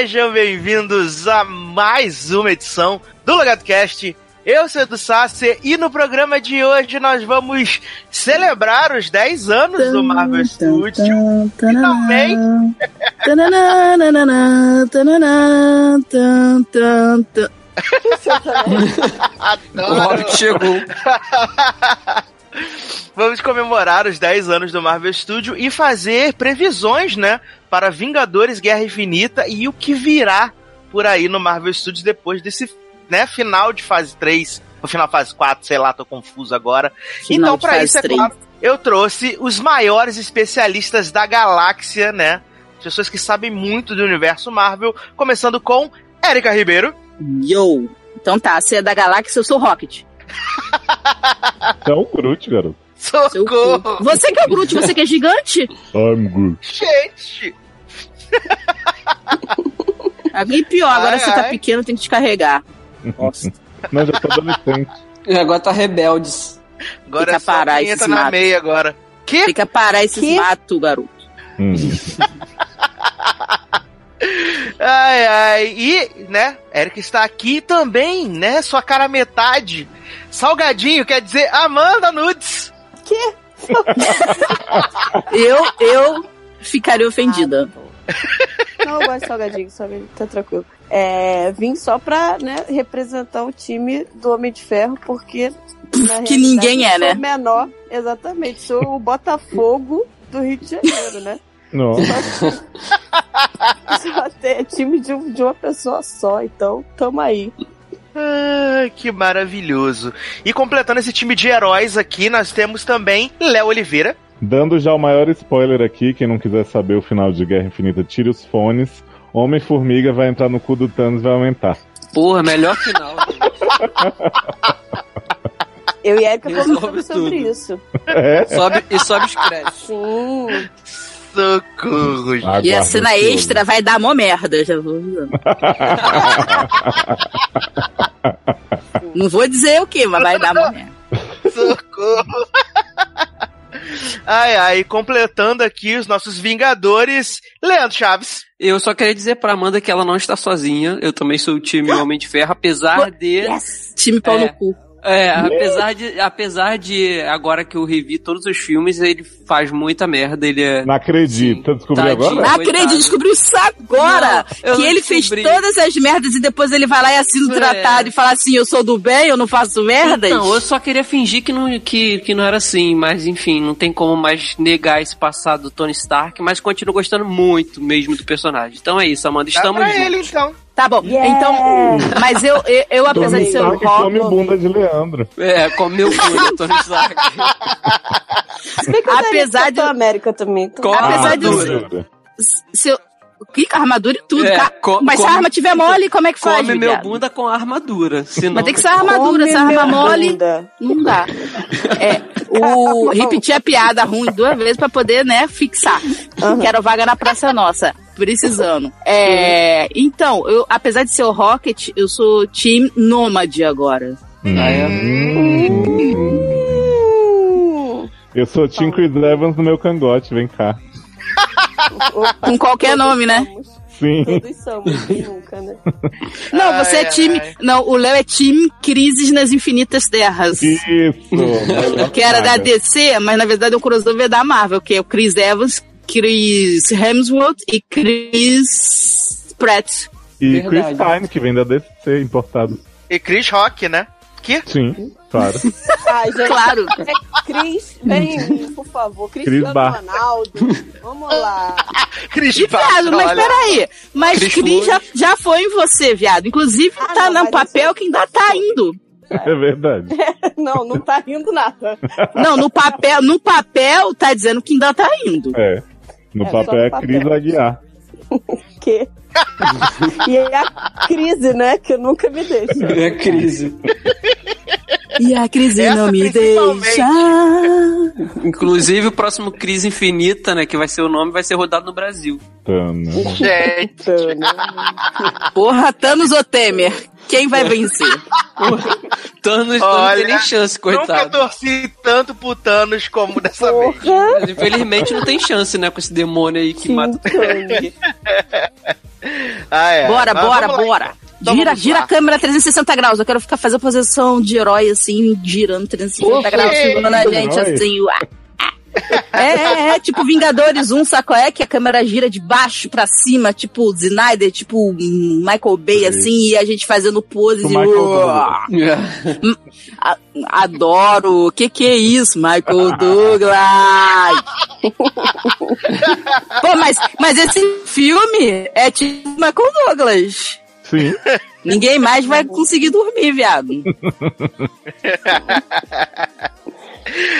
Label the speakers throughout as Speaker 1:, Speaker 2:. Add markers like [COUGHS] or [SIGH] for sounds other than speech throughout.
Speaker 1: Sejam bem-vindos a mais uma edição do LogadoCast. Eu sou Edu Sasser e no programa de hoje nós vamos celebrar os 10 anos do Marvel Studios e também
Speaker 2: O Hobbit chegou. [LAUGHS]
Speaker 1: Vamos comemorar os 10 anos do Marvel Studio e fazer previsões, né? Para Vingadores Guerra Infinita e o que virá por aí no Marvel Studios depois desse né, final de fase 3, ou final de fase 4, sei lá, tô confuso agora.
Speaker 3: Final
Speaker 1: então, para isso, é
Speaker 3: 3.
Speaker 1: claro, eu trouxe os maiores especialistas da galáxia, né? Pessoas que sabem muito do universo Marvel, começando com Érica Ribeiro.
Speaker 3: Yo! Então tá, você é da galáxia, eu sou o Rocket. [LAUGHS]
Speaker 4: Você é o Groot, garoto.
Speaker 1: Socorro!
Speaker 3: Você que é o Groot, você que é gigante?
Speaker 4: I'm Groot.
Speaker 1: Gente! [LAUGHS]
Speaker 3: Alguém pior, agora
Speaker 1: Ai,
Speaker 3: você tá
Speaker 1: ai.
Speaker 3: pequeno, tem que descarregar. Nossa.
Speaker 4: Não, já tô adolescente.
Speaker 2: E agora tá rebeldes.
Speaker 1: Agora
Speaker 3: Fica
Speaker 1: é só
Speaker 3: parar
Speaker 1: quem entra na meia agora. Que?
Speaker 3: Tem que parar esses
Speaker 5: Que?
Speaker 3: matos, garoto.
Speaker 4: Hum. [LAUGHS]
Speaker 1: Ai, ai. E, né, Érica está aqui também, né? Sua cara metade. Salgadinho, quer dizer Amanda Nudes. [LAUGHS]
Speaker 3: Eu, eu ficaria ofendida. [LAUGHS]
Speaker 5: Não, eu gosto de salgadinho, salgadinho, tá tranquilo. É, vim só pra né, representar o time do Homem de Ferro, porque.
Speaker 3: Que ninguém é,
Speaker 5: sou
Speaker 3: né?
Speaker 5: o menor, exatamente. Sou o Botafogo do Rio de Janeiro, né?
Speaker 4: Nossa. [LAUGHS] [LAUGHS]
Speaker 5: Só tem time de, de uma pessoa só, então tamo aí.
Speaker 1: Ai, que maravilhoso. E completando esse time de heróis aqui, nós temos também Léo Oliveira.
Speaker 4: Dando já o maior spoiler aqui, quem não quiser saber o final de Guerra Infinita, tire os fones. Homem-Formiga vai entrar no cu do Thanos e vai aumentar.
Speaker 2: Porra, melhor final.
Speaker 5: Eu e a Erika conversamos sobre
Speaker 2: tudo.
Speaker 5: isso.
Speaker 4: É.
Speaker 2: sobe, e sobe os créditos.
Speaker 5: Sim.
Speaker 1: Socorro. gente.
Speaker 3: E a cena extra vai dar mó merda, já vou. [LAUGHS] Não vou dizer o que, mas vai dar mó merda.
Speaker 1: Socorro. Ai, ai, completando aqui os nossos Vingadores, Leandro Chaves.
Speaker 2: Eu só queria dizer pra Amanda que ela não está sozinha. Eu também sou o time Homem de Ferro, apesar de.
Speaker 3: Yes! Time pau
Speaker 2: É.
Speaker 3: no cu.
Speaker 2: É, apesar de, apesar de agora que eu revi todos os filmes, ele faz muita merda, ele é...
Speaker 4: Não acredito. Descobriu
Speaker 2: Tadinho.
Speaker 4: agora?
Speaker 3: Não acredito, descobriu isso agora!
Speaker 2: Não,
Speaker 3: que ele fez
Speaker 2: descobri.
Speaker 3: todas as merdas e depois ele vai lá e assina o
Speaker 2: É.
Speaker 3: tratado e fala assim: eu sou do bem, eu não faço merdas.
Speaker 2: Não, eu só queria fingir que não, que, que não era assim, mas enfim, não tem como mais negar esse passado do Tony Stark, mas continuo gostando muito mesmo do personagem. Então é isso, Amanda,
Speaker 1: Dá
Speaker 2: estamos
Speaker 1: pra
Speaker 2: juntos.
Speaker 1: ele, então.
Speaker 3: Tá bom,
Speaker 5: Yeah!
Speaker 3: então. Mas eu, eu, eu, apesar
Speaker 4: Tony
Speaker 3: de ser um rock.
Speaker 4: come bunda de Leandro.
Speaker 2: É, comeu do Tony Stark.
Speaker 3: Apesar de-
Speaker 5: América também.
Speaker 3: Apesar de eu
Speaker 2: armadura.
Speaker 3: Se eu, que armadura e tudo,
Speaker 2: É,
Speaker 3: cara.
Speaker 2: co-
Speaker 3: Mas se
Speaker 2: come-
Speaker 3: a arma tiver mole, como é que faz?
Speaker 2: Come meu
Speaker 3: viado?
Speaker 2: bunda com a armadura. Senão...
Speaker 3: Mas tem que ser a armadura, se a arma
Speaker 5: Come
Speaker 3: mole,
Speaker 5: bunda.
Speaker 3: não dá. É, o [LAUGHS] repetir a piada ruim duas vezes pra poder, né, fixar. Quero vaga na Praça Nossa. Precisando. É, então, eu, apesar de ser o Rocket, eu sou Team Nômade agora.
Speaker 2: É?
Speaker 5: Hum.
Speaker 4: Eu sou Tim Chris Evans no meu cangote, vem cá. [LAUGHS]
Speaker 3: Com qualquer
Speaker 5: todos
Speaker 3: nome, né?
Speaker 5: somos.
Speaker 4: Sim.
Speaker 5: Todos somos, quem nunca, né? [LAUGHS]
Speaker 3: Não, você
Speaker 1: Ai,
Speaker 3: é time.
Speaker 1: ai.
Speaker 3: Não, o Léo é time Crises nas Infinitas Terras.
Speaker 4: Isso.
Speaker 3: Que era da. DC, mas na verdade é o crossover da Marvel, que é o Chris Evans, Chris Hemsworth e Chris Pratt.
Speaker 4: E
Speaker 2: Verdade.
Speaker 4: Chris Pine, que vem da DC, importado.
Speaker 1: E Chris Rock, né? Que?
Speaker 4: Sim, claro. [LAUGHS]
Speaker 5: Ah, gente,
Speaker 3: Claro.
Speaker 5: é Cris, vem em mim, por favor. Cristiano
Speaker 4: Bar.
Speaker 5: Ronaldo. Vamos lá. [LAUGHS]
Speaker 1: Chris
Speaker 3: E viado, mas
Speaker 1: olha.
Speaker 3: peraí. Mas
Speaker 2: Chris
Speaker 3: Chris já, já foi em você, viado. Inclusive
Speaker 5: Ah,
Speaker 3: tá
Speaker 5: não,
Speaker 3: no papel que ainda tá indo.
Speaker 4: É verdade. [LAUGHS]
Speaker 5: Não, não tá rindo nada.
Speaker 3: Não, no papel, no papel tá dizendo que ainda tá indo.
Speaker 4: É. No
Speaker 5: É,
Speaker 4: papel é
Speaker 5: papel.
Speaker 4: Cris Aguiar.
Speaker 5: Que? e é a crise, né? Que nunca me deixa.
Speaker 2: É crise.
Speaker 3: E a crise
Speaker 1: Essa
Speaker 3: não me deixa.
Speaker 2: Inclusive, o próximo Crise Infinita, né, que vai ser o nome, vai ser rodado no Brasil.
Speaker 4: Tana.
Speaker 1: Gente,
Speaker 3: Porra, Thanos ou Temer? Quem vai vencer?
Speaker 2: Thanos não
Speaker 1: Olha,
Speaker 2: tem nem chance,
Speaker 1: nunca
Speaker 2: coitado.
Speaker 1: torci tanto pro Thanos como dessa vez.
Speaker 5: Porra!
Speaker 2: Mas, Infelizmente não tem chance, né, com esse demônio aí que
Speaker 5: Sim,
Speaker 2: mata todo mundo. [LAUGHS]
Speaker 1: Ah, é.
Speaker 3: Bora,
Speaker 1: Mas
Speaker 3: bora, bora.
Speaker 1: Então
Speaker 3: gira, gira a câmera 360 graus. Eu quero ficar fazendo posição de herói, assim, girando 360
Speaker 4: Oxe,
Speaker 3: graus, segurando a gente
Speaker 4: herói.
Speaker 3: assim. uá. É, é, é, tipo Vingadores 1, saco é? Que a câmera gira de baixo pra cima, tipo Snyder, tipo Michael Bay,
Speaker 4: Sim.
Speaker 3: assim, e a gente fazendo poses.
Speaker 4: O
Speaker 3: e-. A- Adoro. O que que é isso, Michael [LAUGHS] Douglas? Pô, mas, mas esse filme é tipo Michael Douglas.
Speaker 4: Sim. [LAUGHS]
Speaker 3: Ninguém mais vai conseguir dormir, viado. [LAUGHS]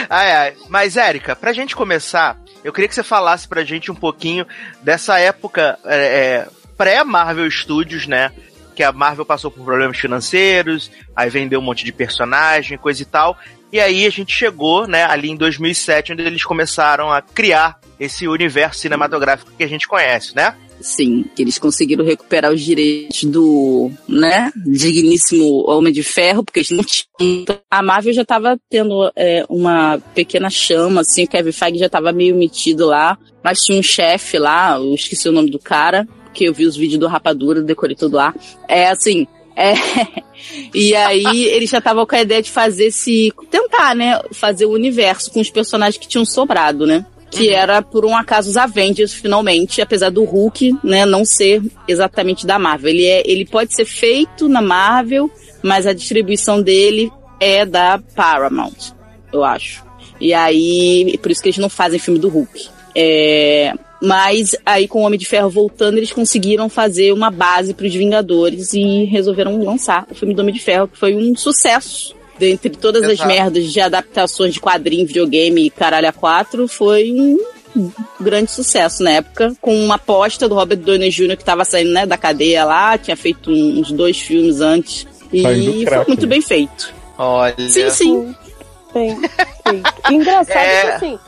Speaker 1: Ai, ai. Mas, Érica, pra gente começar, eu queria que você falasse pra gente um pouquinho dessa época é, é, pré-Marvel Studios, né? Que a Marvel passou por problemas financeiros, aí vendeu um monte de personagem, coisa e tal. E aí a gente chegou, né, ali em 2007, onde eles começaram a criar esse universo cinematográfico que a gente conhece, né?
Speaker 3: Sim, que eles conseguiram recuperar os direitos do, né, digníssimo Homem de Ferro, porque eles não tinham. A Marvel já tava tendo é, uma pequena chama, assim, o Kevin Feige já tava meio metido lá, mas tinha um chefe lá, eu esqueci o nome do cara, que eu vi os vídeos do Rapadura, decorei tudo lá. É assim, é. [LAUGHS] E aí eles já estavam com a ideia de fazer esse. tentar, né? Fazer o universo com os personagens que tinham sobrado, né? Que era, por um acaso, os Avengers, finalmente, apesar do Hulk, né, não ser exatamente da Marvel. Ele, é, ele pode ser feito na Marvel, mas a distribuição dele é da Paramount, eu acho. E aí, por isso que eles não fazem filme do Hulk. É, mas aí com o Homem de Ferro voltando, eles conseguiram fazer uma base para os Vingadores e resolveram lançar o filme do Homem de Ferro, que foi um sucesso. Dentre todas as
Speaker 1: Exato.
Speaker 3: merdas de adaptações de quadrinho, videogame e caralho a quatro, foi um grande sucesso na época, com uma aposta do Robert Downey Jr. que estava saindo né, da cadeia lá, tinha feito uns dois filmes antes. E foi
Speaker 4: craque,
Speaker 3: muito
Speaker 4: né?
Speaker 3: bem feito.
Speaker 1: Olha.
Speaker 3: Sim, sim.
Speaker 5: Tem, tem. Engraçado
Speaker 1: É.
Speaker 5: que assim,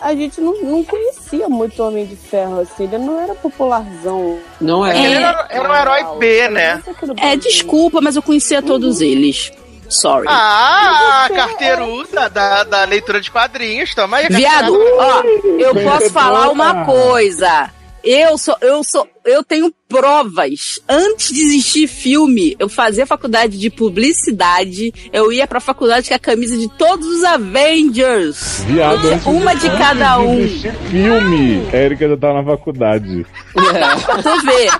Speaker 5: a gente não, não conhecia muito o Homem de Ferro, assim, ele não era popularzão.
Speaker 2: Não é.
Speaker 1: Ele era, era um herói B, né?
Speaker 3: É,
Speaker 5: Brasil.
Speaker 3: desculpa, mas eu conhecia todos eles. Sorry.
Speaker 1: Ah, [LAUGHS] carteiruda da, da leitura de quadrinhos, toma aí.
Speaker 3: Viado, ó, eu posso falar uma coisa. Eu sou, eu sou, eu tenho provas. Antes de existir filme, eu fazia faculdade de publicidade, eu ia pra faculdade com a camisa de todos os Avengers.
Speaker 4: Viado, antes
Speaker 3: uma de cada
Speaker 4: antes de
Speaker 3: um.
Speaker 4: existir filme. Érica já tá na faculdade.
Speaker 3: Pra tu ver.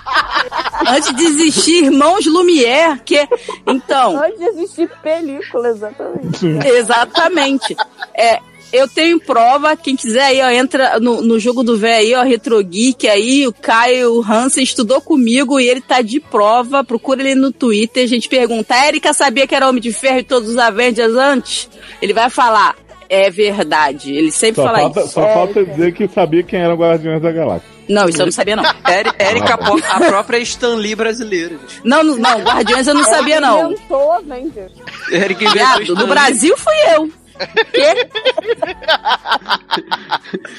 Speaker 3: Antes de existir Irmãos Lumière, que então,
Speaker 5: Antes de existir película, exatamente.
Speaker 3: Exatamente. É, eu tenho prova, quem quiser aí, ó, entra no, no jogo do véio aí, ó, Retro Geek aí, o Caio Hansen estudou comigo e ele tá de prova, procura ele no Twitter, a gente pergunta, a Erika sabia que era Homem de Ferro e todos os Avengers antes? Ele vai falar, é verdade, ele sempre
Speaker 4: Só
Speaker 3: fala
Speaker 4: falta,
Speaker 3: isso.
Speaker 4: só falta dizer que sabia quem era o Guardiões da Galáxia.
Speaker 3: Não, isso eu não sabia não. [LAUGHS]
Speaker 2: Érica, a própria Stan Lee brasileira. gente.
Speaker 3: Não, não, não, Guardiões eu não sabia não.
Speaker 2: Érica inventou
Speaker 3: Viado, no
Speaker 2: Lee.
Speaker 3: Brasil fui eu. Quê?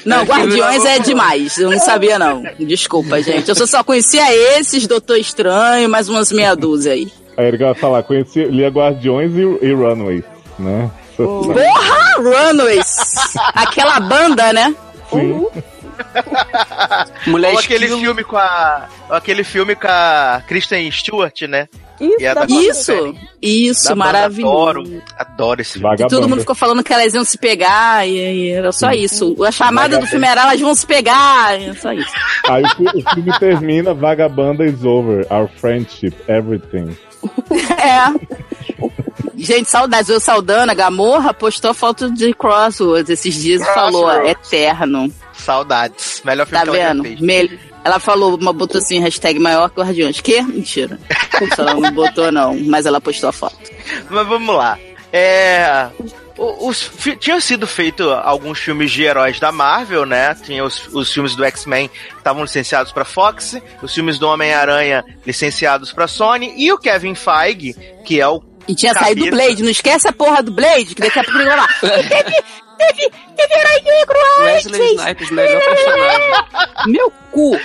Speaker 3: Não, Guardiões é demais. Eu não sabia, não. Desculpa, gente. Eu só- só conhecia esses, Doutor Estranho, mais umas meia dúzia aí.
Speaker 4: A Erika vai falar, conheci, lia Guardiões e, e Runaways, né?
Speaker 3: Porra, Runaways! [LAUGHS] Aquela banda, né?
Speaker 4: Sim.
Speaker 2: Mulher
Speaker 1: Ou aquele filme com a. Aquele filme com a Kristen Stewart, né?
Speaker 5: Isso,
Speaker 1: da-
Speaker 5: pra-
Speaker 3: Isso, isso,
Speaker 1: Da
Speaker 3: maravilhoso.
Speaker 1: Adoro, adoro esse filme.
Speaker 3: E todo mundo ficou falando que elas iam se pegar, e, e era só isso. A chamada do
Speaker 4: Vagabanda.
Speaker 3: filme era elas vão se pegar, e é só isso.
Speaker 4: Aí o, fi- o filme termina, Vagabanda is over, our friendship, everything. [LAUGHS]
Speaker 3: É. Gente, saudades. O Saldana, Gamorra, postou foto de Crosswords esses dias e falou,
Speaker 1: Crossroads.
Speaker 3: eterno.
Speaker 1: Saudades. Melhor filme
Speaker 3: Tá
Speaker 1: que ela já
Speaker 3: vendo? Ela falou, uma, botou assim, hashtag maior que Guardiões. Que? Mentira. Ela não botou não, mas ela postou a foto.
Speaker 1: Mas vamos lá. É. Os, tinham sido feitos alguns filmes de heróis da Marvel, né? Tinha os, os filmes do X-Men que estavam licenciados pra Fox, os filmes do Homem-Aranha licenciados pra Sony, e o Kevin Feige, que é o
Speaker 3: E tinha
Speaker 1: Cabeça.
Speaker 3: saído do Blade, não esquece a porra do Blade, que daqui a pouco ele vai lá. E [LAUGHS] teve, teve, teve herói negro
Speaker 2: Wesley
Speaker 3: antes.
Speaker 2: Snipes, melhor personagem.
Speaker 3: Meu cu,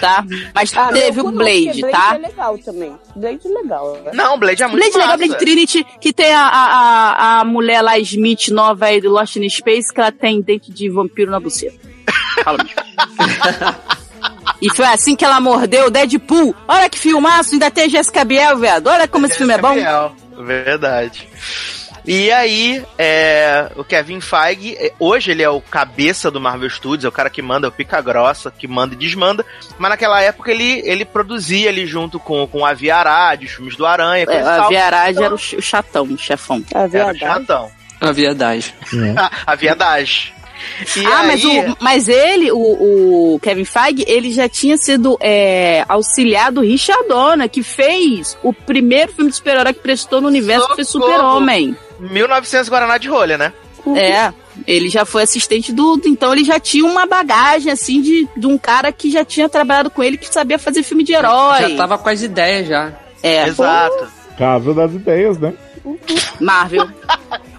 Speaker 3: tá? Mas
Speaker 5: Ah,
Speaker 3: teve o Blade,
Speaker 5: porque
Speaker 3: tá?
Speaker 5: Blade é legal também. Blade é legal. né?
Speaker 1: Não, Blade é muito
Speaker 3: Blade legal,
Speaker 1: massa.
Speaker 3: Blade Trinity, que tem a, a, a, a mulher lá, Smith, nova aí do Lost in Space, que ela tem dente de vampiro na buceta. [LAUGHS] Fala. E foi assim que ela mordeu o Deadpool. Olha que filmaço, ainda tem Jessica Biel, viado. Olha como esse filme é bom.
Speaker 1: Gabriel, Verdade. E aí, é, o Kevin Feige, é, hoje ele é o cabeça do Marvel Studios, é o cara que manda, é o pica grossa, que manda e desmanda, mas naquela época ele, ele produzia ali junto com, com a Via Arad, os filmes do Aranha,
Speaker 3: É, a. Viarade era o ch- o chatão, o chefão.
Speaker 5: A
Speaker 1: Era o chatão.
Speaker 2: A viadagem. [LAUGHS]
Speaker 1: a Viadagem. E
Speaker 3: ah, mas,
Speaker 1: aí-
Speaker 3: o, mas ele, o, o Kevin Feige, ele já tinha sido é, auxiliar do Richard Donner, que fez o primeiro filme de super-herói que prestou no universo, que foi
Speaker 1: Socorro.
Speaker 3: Super-Homem.
Speaker 1: 1900 Guaraná de rolha, né?
Speaker 3: É, ele já foi assistente do. Então ele já tinha uma bagagem, assim, de, de um cara que já tinha trabalhado com ele, que sabia fazer filme de herói.
Speaker 2: Já tava com as ideias já.
Speaker 3: É,
Speaker 1: Exato.
Speaker 4: Casa das ideias, né?
Speaker 3: Marvel. [LAUGHS]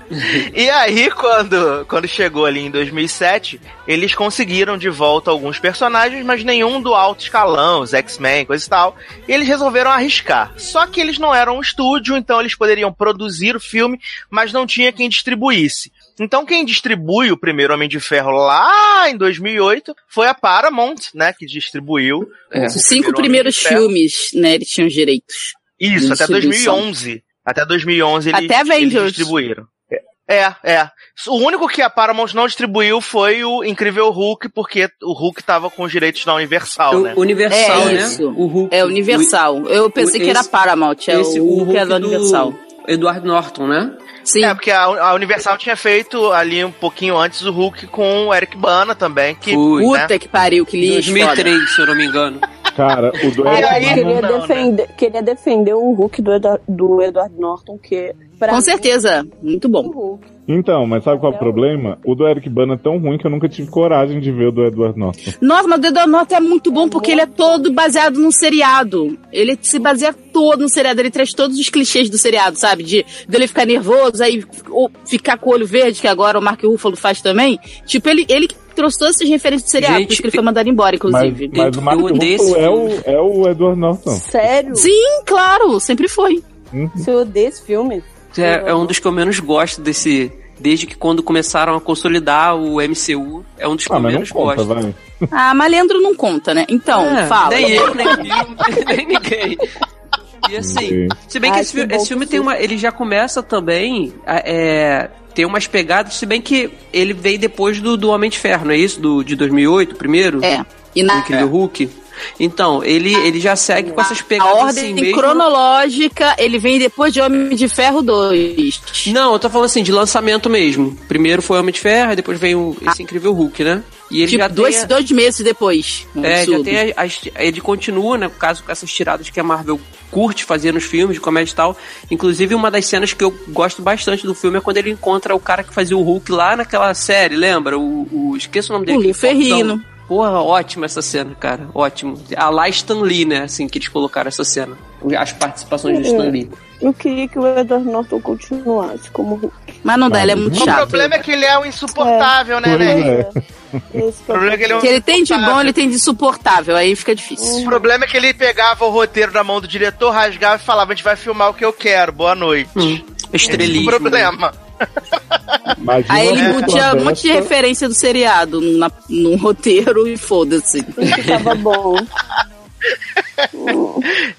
Speaker 1: E aí, quando, quando chegou ali em 2007, eles conseguiram de volta alguns personagens, mas nenhum do alto escalão, os X-Men, coisa e tal. E eles resolveram arriscar. Só que eles não eram um estúdio, então eles poderiam produzir o filme, mas não tinha quem distribuísse. Então quem distribui o primeiro Homem de Ferro lá em 2008 foi a Paramount, né, que distribuiu.
Speaker 2: É.
Speaker 3: Os cinco primeiros filmes, né, eles tinham direitos.
Speaker 1: Isso, até
Speaker 3: Distribuição.
Speaker 1: 2011. Até 2011 eles,
Speaker 3: Até
Speaker 1: eles distribuíram. É, é. O único que a Paramount não distribuiu foi o Incrível Hulk, porque o Hulk tava com os direitos da Universal, né?
Speaker 2: O Universal,
Speaker 3: É
Speaker 2: né?
Speaker 3: isso.
Speaker 2: O Hulk.
Speaker 3: É Universal. Eu pensei
Speaker 2: o-
Speaker 3: que era
Speaker 2: esse-
Speaker 3: Paramount, é
Speaker 2: esse-
Speaker 3: o Hulk é da
Speaker 2: do
Speaker 3: Universal.
Speaker 2: Eduardo Norton, né?
Speaker 3: Sim.
Speaker 1: É, porque a, a Universal tinha feito ali um pouquinho antes o Hulk com o Eric Bana também, que,
Speaker 2: Foi.
Speaker 3: Puta
Speaker 1: né?
Speaker 3: que pariu, que lixo. foda.
Speaker 2: 2003, se eu não me engano.
Speaker 4: Cara, o do Eric Bana-
Speaker 5: Queria,
Speaker 1: Não, né?
Speaker 5: defender, queria defender o Hulk do, Edu- do Edward Norton, que pra
Speaker 3: Com
Speaker 5: mim,
Speaker 3: certeza, muito bom.
Speaker 5: Hulk.
Speaker 4: Então, mas sabe qual é o problema? O do Eric Bana é tão ruim que eu nunca tive coragem de ver o do Edward Norton.
Speaker 3: Nossa, mas o Dedo Norte é muito bom porque ele é todo baseado num seriado. Ele se baseia todo no seriado, ele traz todos os clichês do seriado, sabe? De dele ficar nervoso, aí ou ficar com o olho verde, que agora o Mark Ruffalo faz também. Tipo, ele, ele que trouxe todas essas referências do seriado,
Speaker 2: Gente,
Speaker 3: por isso que ele foi mandado embora,
Speaker 4: Mas,
Speaker 3: inclusive.
Speaker 4: mas o Mark
Speaker 2: eu odeio
Speaker 4: Ruffalo é o,
Speaker 2: filme.
Speaker 4: é o Edward Norton.
Speaker 5: Sério?
Speaker 3: Sim, claro, sempre foi.
Speaker 4: Uhum.
Speaker 5: Você odeia esse filme?
Speaker 2: É, é um dos que eu menos gosto desse. Desde que quando começaram a consolidar o MCU, é um dos que
Speaker 4: Ah, mas
Speaker 2: menos
Speaker 4: conta,
Speaker 2: gosto.
Speaker 4: vai.
Speaker 3: Ah, Malandro não conta, né? Então,
Speaker 2: É,
Speaker 3: fala.
Speaker 2: Nem eu, nem [LAUGHS] nem ninguém. E assim, se bem que
Speaker 5: Ai,
Speaker 2: esse,
Speaker 5: que
Speaker 2: esse filme
Speaker 5: que
Speaker 2: tem uma. Ele já começa também. a- É, tem umas pegadas, se bem que ele veio depois do, do Homem de Ferro, não é isso? Do, de 2008, primeiro?
Speaker 3: É. E na
Speaker 2: Incrível Hulk. Então, ele, ele já segue com essas
Speaker 3: a
Speaker 2: pegadas
Speaker 3: ordem
Speaker 2: assim mesmo.
Speaker 3: cronológica, ele vem depois de Homem de Ferro 2.
Speaker 2: Não, eu tô falando assim, de lançamento mesmo. Primeiro foi Homem de Ferro, depois vem o, esse Incrível Hulk, né? E ele
Speaker 3: tipo,
Speaker 2: já
Speaker 3: dois,
Speaker 2: tem. a-
Speaker 3: dois meses depois.
Speaker 2: É, já tem a- as- ele continua, né, no caso, com essas tiradas que a Marvel curte fazer nos filmes de comédia e tal. Inclusive, uma das cenas que eu gosto bastante do filme é quando ele encontra o cara que fazia o Hulk lá naquela série, lembra? O, o esqueço o nome dele.
Speaker 3: O Ferrigno.
Speaker 2: fortão. Porra, ótima essa cena, cara. Ótimo. A lá Stan Lee, né? Assim que eles colocaram essa cena. As participações do Stan Lee.
Speaker 5: Eu queria que o Edward Norton continuasse como Hulk.
Speaker 3: Mas não dá, ele é muito
Speaker 1: O
Speaker 3: chato.
Speaker 1: problema é que ele é um insuportável, né,
Speaker 4: Pois
Speaker 1: né?
Speaker 4: é.
Speaker 5: Esse
Speaker 1: O problema é que ele é um
Speaker 3: O que ele tem de bom,
Speaker 1: insuportável.
Speaker 3: ele tem de suportável, aí fica
Speaker 1: O
Speaker 3: difícil.
Speaker 1: problema é que ele pegava o roteiro da mão do diretor, rasgava e falava: a gente vai filmar o que eu quero, boa noite.
Speaker 2: Hum,
Speaker 1: Esse é o
Speaker 2: estrelismo.
Speaker 1: problema. [LAUGHS]
Speaker 4: Imagina
Speaker 3: Aí ele embutia um monte de referência do seriado na, num roteiro e foda-se.
Speaker 5: que tava bom. [LAUGHS]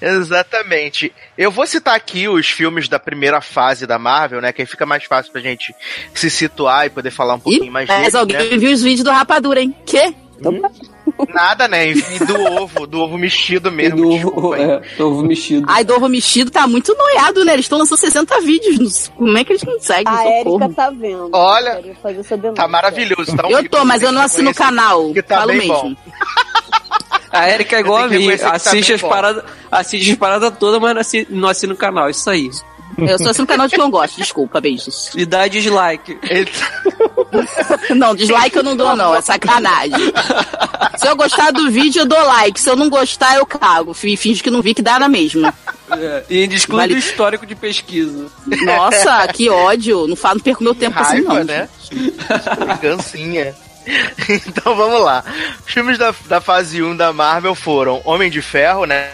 Speaker 1: Exatamente. Eu vou citar aqui os filmes da primeira fase da Marvel, né? Que aí fica mais fácil pra gente se situar e poder falar um pouquinho
Speaker 3: Ih,
Speaker 1: mais
Speaker 3: mas
Speaker 1: deles,
Speaker 3: alguém
Speaker 1: né?
Speaker 3: viu os vídeos do Rapadura, hein? Quê?
Speaker 1: Nada, né? E do ovo, do ovo mexido
Speaker 2: E
Speaker 1: mesmo.
Speaker 2: do,
Speaker 1: desculpa, hein?
Speaker 2: é, do ovo mexido.
Speaker 3: Ai, do ovo mexido tá muito noiado, né? Eles estão lançando 60 vídeos. nos- Como é que eles conseguem?
Speaker 5: A
Speaker 3: Socorro.
Speaker 5: Erika tá vendo.
Speaker 1: Olha. Tá maravilhoso, tá? um
Speaker 3: Eu tô, mas eu não assino o canal.
Speaker 1: Que tá
Speaker 3: Falo
Speaker 1: bem
Speaker 3: mesmo.
Speaker 1: bom. [LAUGHS]
Speaker 2: A Erika é igual a mim.
Speaker 1: tá
Speaker 2: Assiste
Speaker 1: bem
Speaker 2: as
Speaker 1: bom.
Speaker 2: paradas, assiste as paradas todas, mas não assina, não assina o canal. Isso aí.
Speaker 3: Eu só assino o canal de que eu gosto. Desculpa, beijos.
Speaker 2: E dá dislike.
Speaker 1: Ele- [LAUGHS]
Speaker 3: Não, dislike eu não dou, não. É sacanagem. Se eu gostar do vídeo, eu dou like. Se eu não gostar, eu cago. Fi- Finge que não vi que dá na mesma.
Speaker 2: É, e ainda exclui
Speaker 3: Vale-
Speaker 2: do histórico de pesquisa.
Speaker 3: Nossa, que ódio. Não falo, não perco meu tempo assim,
Speaker 1: Raiva,
Speaker 3: não.
Speaker 1: né? Vingancinha. [LAUGHS] Então vamos lá. Os filmes da, da fase 1 da Marvel foram Homem de Ferro, né?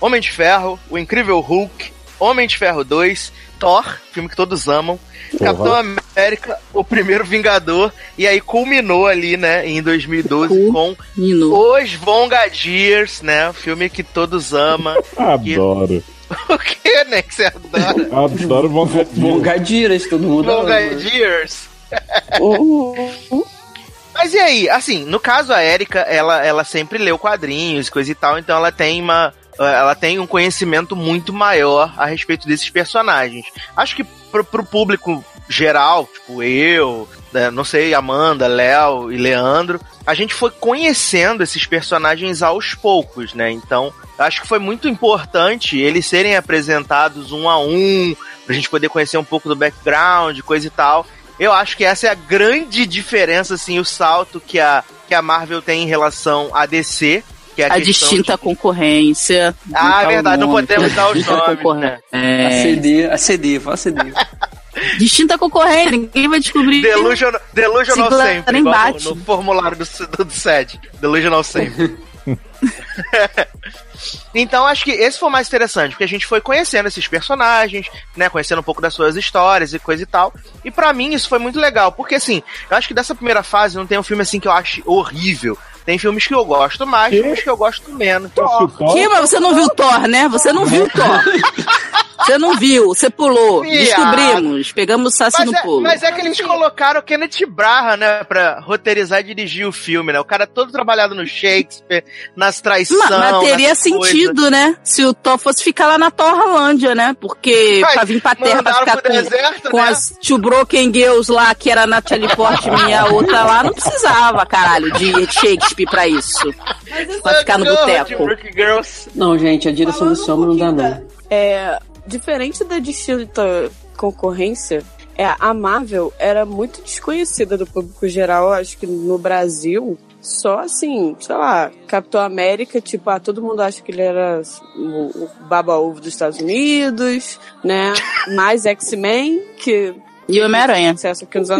Speaker 1: Homem de Ferro, O Incrível Hulk, Homem de Ferro 2, Thor, filme que todos amam, Capitão América, O Primeiro Vingador, e aí culminou ali, né, em 2012 com. Os Vongadiers, né? Filme que todos amam. [LAUGHS]
Speaker 4: Adoro.
Speaker 1: o que, né? Que você adora? [LAUGHS]
Speaker 4: Adoro Von
Speaker 2: Bongadiras, todo mundo ama.
Speaker 1: Vongadiers.
Speaker 5: Uhum. [LAUGHS]
Speaker 1: Mas e aí, assim, no caso a Erika, ela, ela sempre leu quadrinhos, coisa e tal, então ela tem uma. Ela tem um conhecimento muito maior a respeito desses personagens. Acho que pro, pro público geral, tipo eu, né, não sei, Amanda, Léo e Leandro, a gente foi conhecendo esses personagens aos poucos, né? Então, acho que foi muito importante eles serem apresentados um a um, pra gente poder conhecer um pouco do background, coisa e tal. Eu acho que essa é a grande diferença, assim, o salto que a, que a Marvel tem em relação a DC, que é a,
Speaker 3: A distinta concorrência.
Speaker 1: de... Ah, é
Speaker 3: Não
Speaker 1: verdade, não
Speaker 3: nome.
Speaker 1: podemos dar os nomes,
Speaker 3: concorrência.
Speaker 1: né?
Speaker 2: A
Speaker 3: É.
Speaker 2: CD, a CD, fala CD.
Speaker 3: Distinta concorrência, ninguém vai descobrir.
Speaker 1: Delusional, delusional sempre, no, no formulário do, do, do SED. Delusional sempre. [LAUGHS] [LAUGHS] então acho que esse foi o mais interessante, porque a gente foi conhecendo esses personagens, né, conhecendo um pouco das suas histórias e coisa e tal. E pra mim isso foi muito legal, porque assim, eu acho que dessa primeira fase não tem um filme assim que eu acho horrível. Tem filmes que eu gosto mais,
Speaker 4: Que?
Speaker 1: filmes que eu gosto menos.
Speaker 3: Que, mas você não viu Thor, né? Você não viu Thor. [LAUGHS] Você não viu, você pulou. [LAUGHS]
Speaker 1: Viado.
Speaker 3: Descobrimos. Pegamos o Sassi
Speaker 1: Mas
Speaker 3: no
Speaker 1: é,
Speaker 3: pulo.
Speaker 1: mas é que eles colocaram o Kenneth Braha, né, pra roteirizar e dirigir o filme, né? O cara todo trabalhado no Shakespeare, nas traições.
Speaker 3: Ma- Mas teria
Speaker 1: coisas.
Speaker 3: sentido, né? Se o Thor fosse ficar lá na Torralândia, né? Porque
Speaker 1: Vai,
Speaker 3: pra vir pra terra pra ficar com,
Speaker 1: deserto,
Speaker 3: com
Speaker 1: né?
Speaker 3: as Two Broken Girls lá, que era a Natalie Portman e a outra lá, não precisava, caralho, de Shakespeare pra isso. Pra ficar no boteco.
Speaker 2: Não, gente, a direção
Speaker 5: Falando
Speaker 2: desse homem não dá, não.
Speaker 5: É, diferente da distinta concorrência, é, a Marvel era muito desconhecida do público geral, acho que no Brasil. Só assim, sei lá, Capitão América, tipo, ah, todo mundo acha que ele era o, o baba-ovo dos Estados Unidos, né? Mais X-Men, que
Speaker 3: E o Homem-Aranha.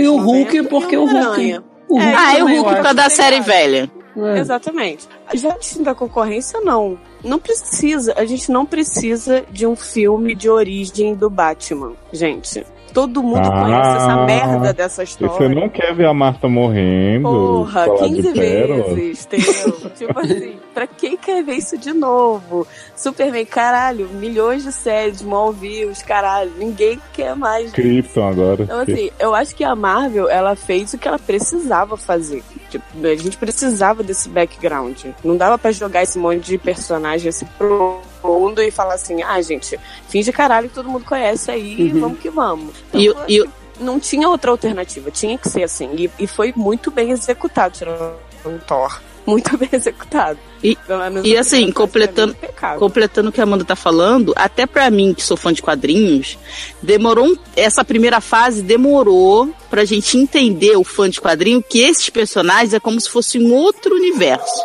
Speaker 2: E o
Speaker 5: 90,
Speaker 2: Hulk, porque o Hulk. O
Speaker 5: É,
Speaker 3: Ah, é o Hulk por causa da série velha.
Speaker 2: É.
Speaker 5: Exatamente. Já a distinta concorrência, não. Não precisa, a gente não precisa de um filme de origem do Batman, gente. Todo mundo
Speaker 4: Ah,
Speaker 5: conhece essa merda dessa história.
Speaker 4: você não quer ver a Marta morrendo?
Speaker 5: Porra,
Speaker 4: falar de
Speaker 5: 15
Speaker 4: pérolas?
Speaker 5: vezes, entendeu? [LAUGHS] tipo assim, pra quem quer ver isso de novo? Superman, caralho, milhões de séries, mal views, caralho, ninguém quer mais.
Speaker 4: Krypton agora.
Speaker 5: Então, assim, eu acho que a Marvel, ela fez o que ela precisava fazer. Tipo, a gente precisava desse background. Não dava pra jogar esse monte de personagem assim pro mundo e falar assim, ah, gente, finge caralho que todo mundo conhece aí,
Speaker 2: Uhum.
Speaker 5: vamos que vamos. Então,
Speaker 3: E, e,
Speaker 5: que não tinha outra alternativa, tinha que ser assim. E, e foi muito bem executado, tirando o Thor. Muito bem executado.
Speaker 3: E- e assim, completando- completando o que a Amanda tá falando, até pra mim, que sou fã de quadrinhos, demorou um- essa primeira fase demorou pra gente entender o fã de quadrinho que esses personagens é como se fosse um outro universo.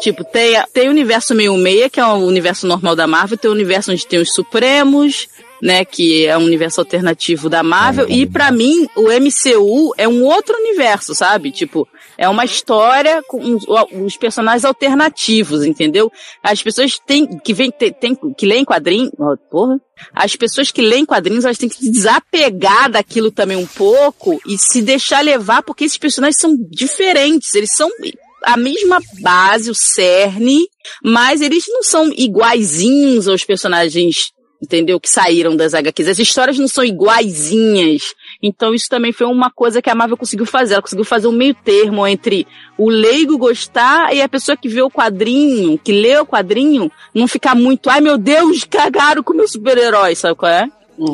Speaker 3: Tipo, tem, tem o universo meio meia, que é o universo normal da Marvel, tem o universo onde tem os Supremos, né, que é um universo alternativo da Marvel, e pra mim o MCU é um outro universo, sabe? Tipo, é uma história com os, personagens alternativos, entendeu? As pessoas têm que vem tem, tem- que leem quadrinhos, ó, porra. As pessoas que leem quadrinhos, elas têm que se desapegar daquilo também um pouco e se deixar levar, porque esses personagens são diferentes, eles são a mesma base, o cerne, mas eles não são iguaizinhos aos personagens entendeu? Que saíram das HQs. As histórias não são iguaizinhas. Então isso também foi uma coisa que a Marvel conseguiu fazer. Ela conseguiu fazer um meio termo entre o leigo gostar e a pessoa que vê o quadrinho, que lê o quadrinho, não ficar muito, ai meu Deus, cagaram com o meu super-herói, sabe qual é?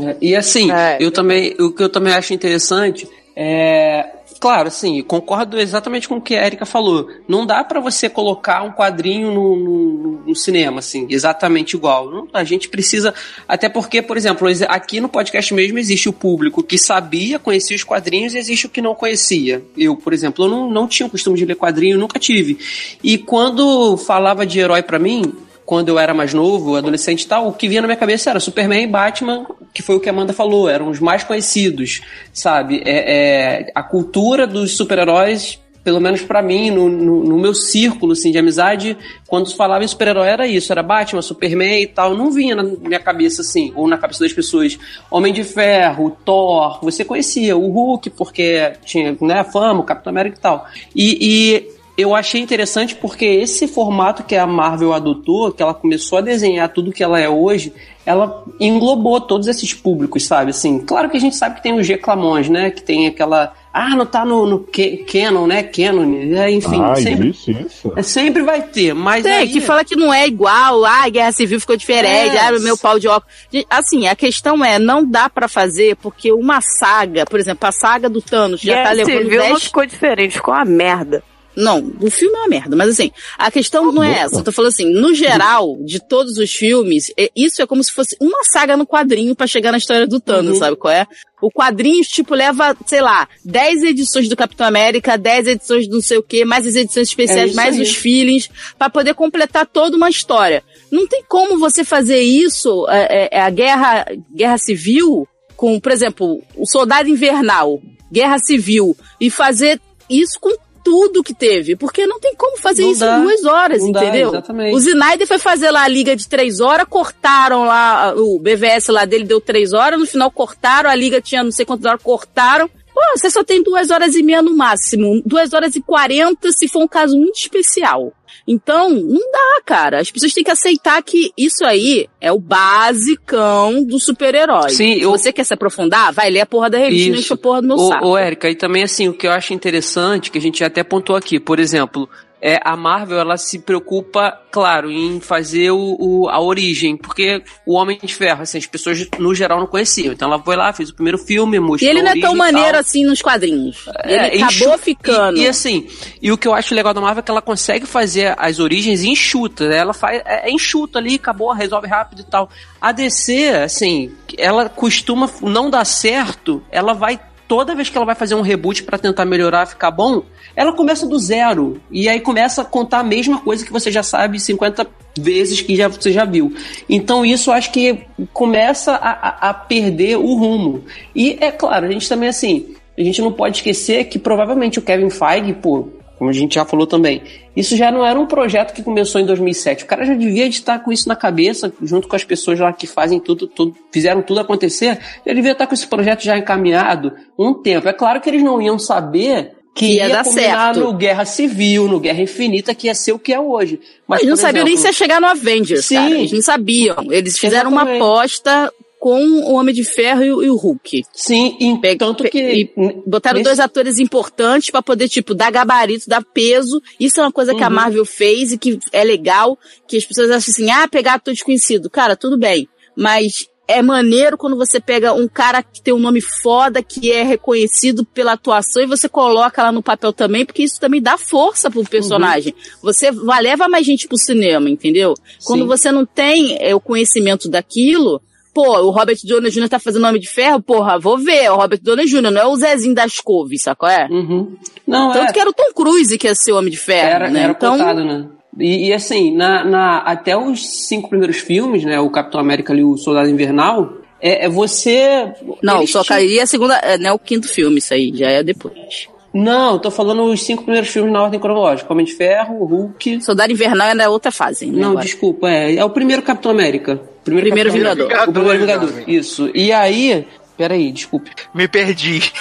Speaker 2: É, E assim,
Speaker 5: É.
Speaker 2: eu também, o que eu também acho interessante é, claro, assim, concordo exatamente com o que a Erika falou. Não dá pra você colocar um quadrinho no, no- no cinema, assim, exatamente igual. A gente precisa, até porque, por exemplo, ex- aqui no podcast mesmo existe o público que sabia, conhecia os quadrinhos e existe o que não conhecia. Eu, por exemplo, eu não, não tinha o costume de ler quadrinho, nunca tive. E quando falava de herói pra mim, quando eu era mais novo, adolescente e tal, o que vinha na minha cabeça era Superman e Batman, que foi o que a Amanda falou, eram os mais conhecidos, sabe? É, é a cultura dos super-heróis pelo menos para mim, no, no, no, meu círculo assim, de amizade, quando se falava em super-herói era isso, era Batman, Superman e tal. Não vinha na minha cabeça assim, ou na cabeça das pessoas. Homem de Ferro, Thor, você conhecia o Hulk, porque tinha né, fama, o Capitão América e tal. E, e eu achei interessante porque esse formato que a Marvel adotou, que ela começou a desenhar tudo que ela é hoje, ela englobou todos esses públicos, sabe? Assim, claro que a gente sabe que tem os reclamões, né? Que tem aquela ah, não tá no, no Canon, né? Canon, é, enfim.
Speaker 4: Ah,
Speaker 2: sempre,
Speaker 4: existe isso?
Speaker 2: É, sempre vai ter, mas
Speaker 3: Tem,
Speaker 2: aí...
Speaker 3: que fala que não é igual, ah, a Guerra Civil ficou diferente,
Speaker 2: É.
Speaker 3: ah, meu pau de óculos. Assim, a questão é, não dá pra fazer, porque uma saga, por exemplo, a saga do Thanos já
Speaker 5: Guerra
Speaker 3: tá levando
Speaker 5: Civil não
Speaker 3: 10...
Speaker 5: ficou diferente, ficou uma merda.
Speaker 3: Não, o filme é uma merda, mas assim, a questão não é essa. Eu tô falando assim, no geral, de todos os filmes, é- isso é como se fosse uma saga no quadrinho pra chegar na história do Thanos,
Speaker 2: Uhum.
Speaker 3: sabe qual é? O quadrinho, tipo, leva, sei lá, 10 edições do Capitão América, 10 edições do não sei o quê, mais as edições
Speaker 2: É
Speaker 3: especiais,
Speaker 2: isso
Speaker 3: mais
Speaker 2: aí.
Speaker 3: os feelings, pra poder completar toda uma história. Não tem como você fazer isso, é, é, a guerra, guerra civil, com, por exemplo, o Soldado Invernal, Guerra Civil, e fazer isso com tudo que teve, porque não tem como fazer
Speaker 2: Não
Speaker 3: isso
Speaker 2: dá.
Speaker 3: em duas horas,
Speaker 2: Não dá,
Speaker 3: entendeu?
Speaker 2: exatamente.
Speaker 3: O Snyder foi fazer lá a liga de três horas, cortaram lá, o BVS lá dele deu três horas, no final cortaram, a liga tinha não sei quantas horas, cortaram. Pô, você só tem duas horas e meia no máximo, duas horas e quarenta se for um caso muito especial. Então, não dá, cara. As pessoas têm que aceitar que isso aí é o basicão do super-herói.
Speaker 2: Sim,
Speaker 3: Se
Speaker 2: eu-
Speaker 3: você quer se aprofundar, vai ler a porra da revista e não enche a porra do meu
Speaker 2: Ô,
Speaker 3: saco.
Speaker 2: ô, Érica, e também assim, o que eu acho interessante, que a gente até pontuou aqui, por exemplo, é, a Marvel ela se preocupa, claro, em fazer o, o- a origem, porque o Homem de Ferro, assim, as pessoas no geral não conheciam. Então ela foi lá, fez o primeiro filme,
Speaker 3: E
Speaker 2: mostrou
Speaker 3: ele não é tão
Speaker 2: e
Speaker 3: maneiro assim nos quadrinhos.
Speaker 2: É,
Speaker 3: ele acabou ficando.
Speaker 2: E, e assim, e o que eu acho legal da Marvel é que ela consegue fazer as origens enxutas. né? Ela faz é, é enxuto ali, acabou, resolve rápido e tal. A DC, assim, ela costuma não dar certo, ela vai toda vez que ela vai fazer um reboot pra tentar melhorar, ficar bom, ela começa do zero e aí começa a contar a mesma coisa que você já sabe 50 vezes que já, você já viu. Então isso acho que começa a- a perder o rumo. E é claro, a gente também assim, a gente não pode esquecer que provavelmente o Kevin Feige, pô, como a gente já falou também, isso já não era um projeto que começou em 2007. O cara já devia estar com isso na cabeça, junto com as pessoas lá que fazem tudo, tudo fizeram tudo acontecer, já devia estar com esse projeto já encaminhado um tempo. É claro que eles não iam saber que
Speaker 3: Ia
Speaker 2: ia,
Speaker 3: dar certo.
Speaker 2: no Guerra Civil, no Guerra Infinita, que ia ser o que é hoje. Mas,
Speaker 3: Eles não
Speaker 2: por
Speaker 3: sabiam nem
Speaker 2: exemplo,
Speaker 3: se ia chegar no Avengers,
Speaker 2: Sim.
Speaker 3: cara. Eles não sabiam. Eles fizeram uma
Speaker 2: Exatamente.
Speaker 3: aposta com o Homem de Ferro e, o- e o Hulk.
Speaker 2: Sim, e
Speaker 3: Pe-
Speaker 2: tanto que...
Speaker 3: e botaram
Speaker 2: nesse-
Speaker 3: dois atores importantes pra poder, tipo, dar gabarito, dar peso. Isso é uma coisa que a
Speaker 2: Uhum.
Speaker 3: Marvel fez e que é legal, que as pessoas acham assim, ah, pegar ator desconhecido. Cara, tudo bem. Mas é maneiro quando você pega um cara que tem um nome foda, que é reconhecido pela atuação e você coloca lá no papel também, porque isso também dá força pro personagem. Você vai- leva mais gente pro cinema, entendeu? Quando
Speaker 2: Sim.
Speaker 3: você não tem é, o conhecimento daquilo, pô, o Robert Downey Jr. tá fazendo Nome de Ferro, porra, vou ver, o Robert Downey Jr., não é o Zezinho das Couves, sacou? É?
Speaker 2: Uhum. Não,
Speaker 3: Tanto
Speaker 2: é,
Speaker 3: que era o Tom Cruise que ia ser o Homem de Ferro,
Speaker 2: era,
Speaker 3: né?
Speaker 2: era
Speaker 3: então,
Speaker 2: cotado, né? E, e, assim, na, na- até os cinco primeiros filmes, né? O Capitão América ali, o Soldado Invernal, é, é você...
Speaker 3: não, só
Speaker 2: tinham-
Speaker 3: cairia a segunda, é, não é o quinto filme isso aí, já é depois.
Speaker 2: Não, eu tô falando os cinco primeiros filmes na ordem cronológica. Homem de Ferro, Hulk...
Speaker 3: Soldado Invernal é na outra fase, né?
Speaker 2: Não,
Speaker 3: agora.
Speaker 2: desculpa, é, é o primeiro Capitão América. Primeiro,
Speaker 3: Primeiro
Speaker 2: Capitão
Speaker 3: Vingador.
Speaker 2: América. O primeiro
Speaker 1: Vingador,
Speaker 2: Vingador, isso. E aí... Peraí, desculpe.
Speaker 1: Me perdi.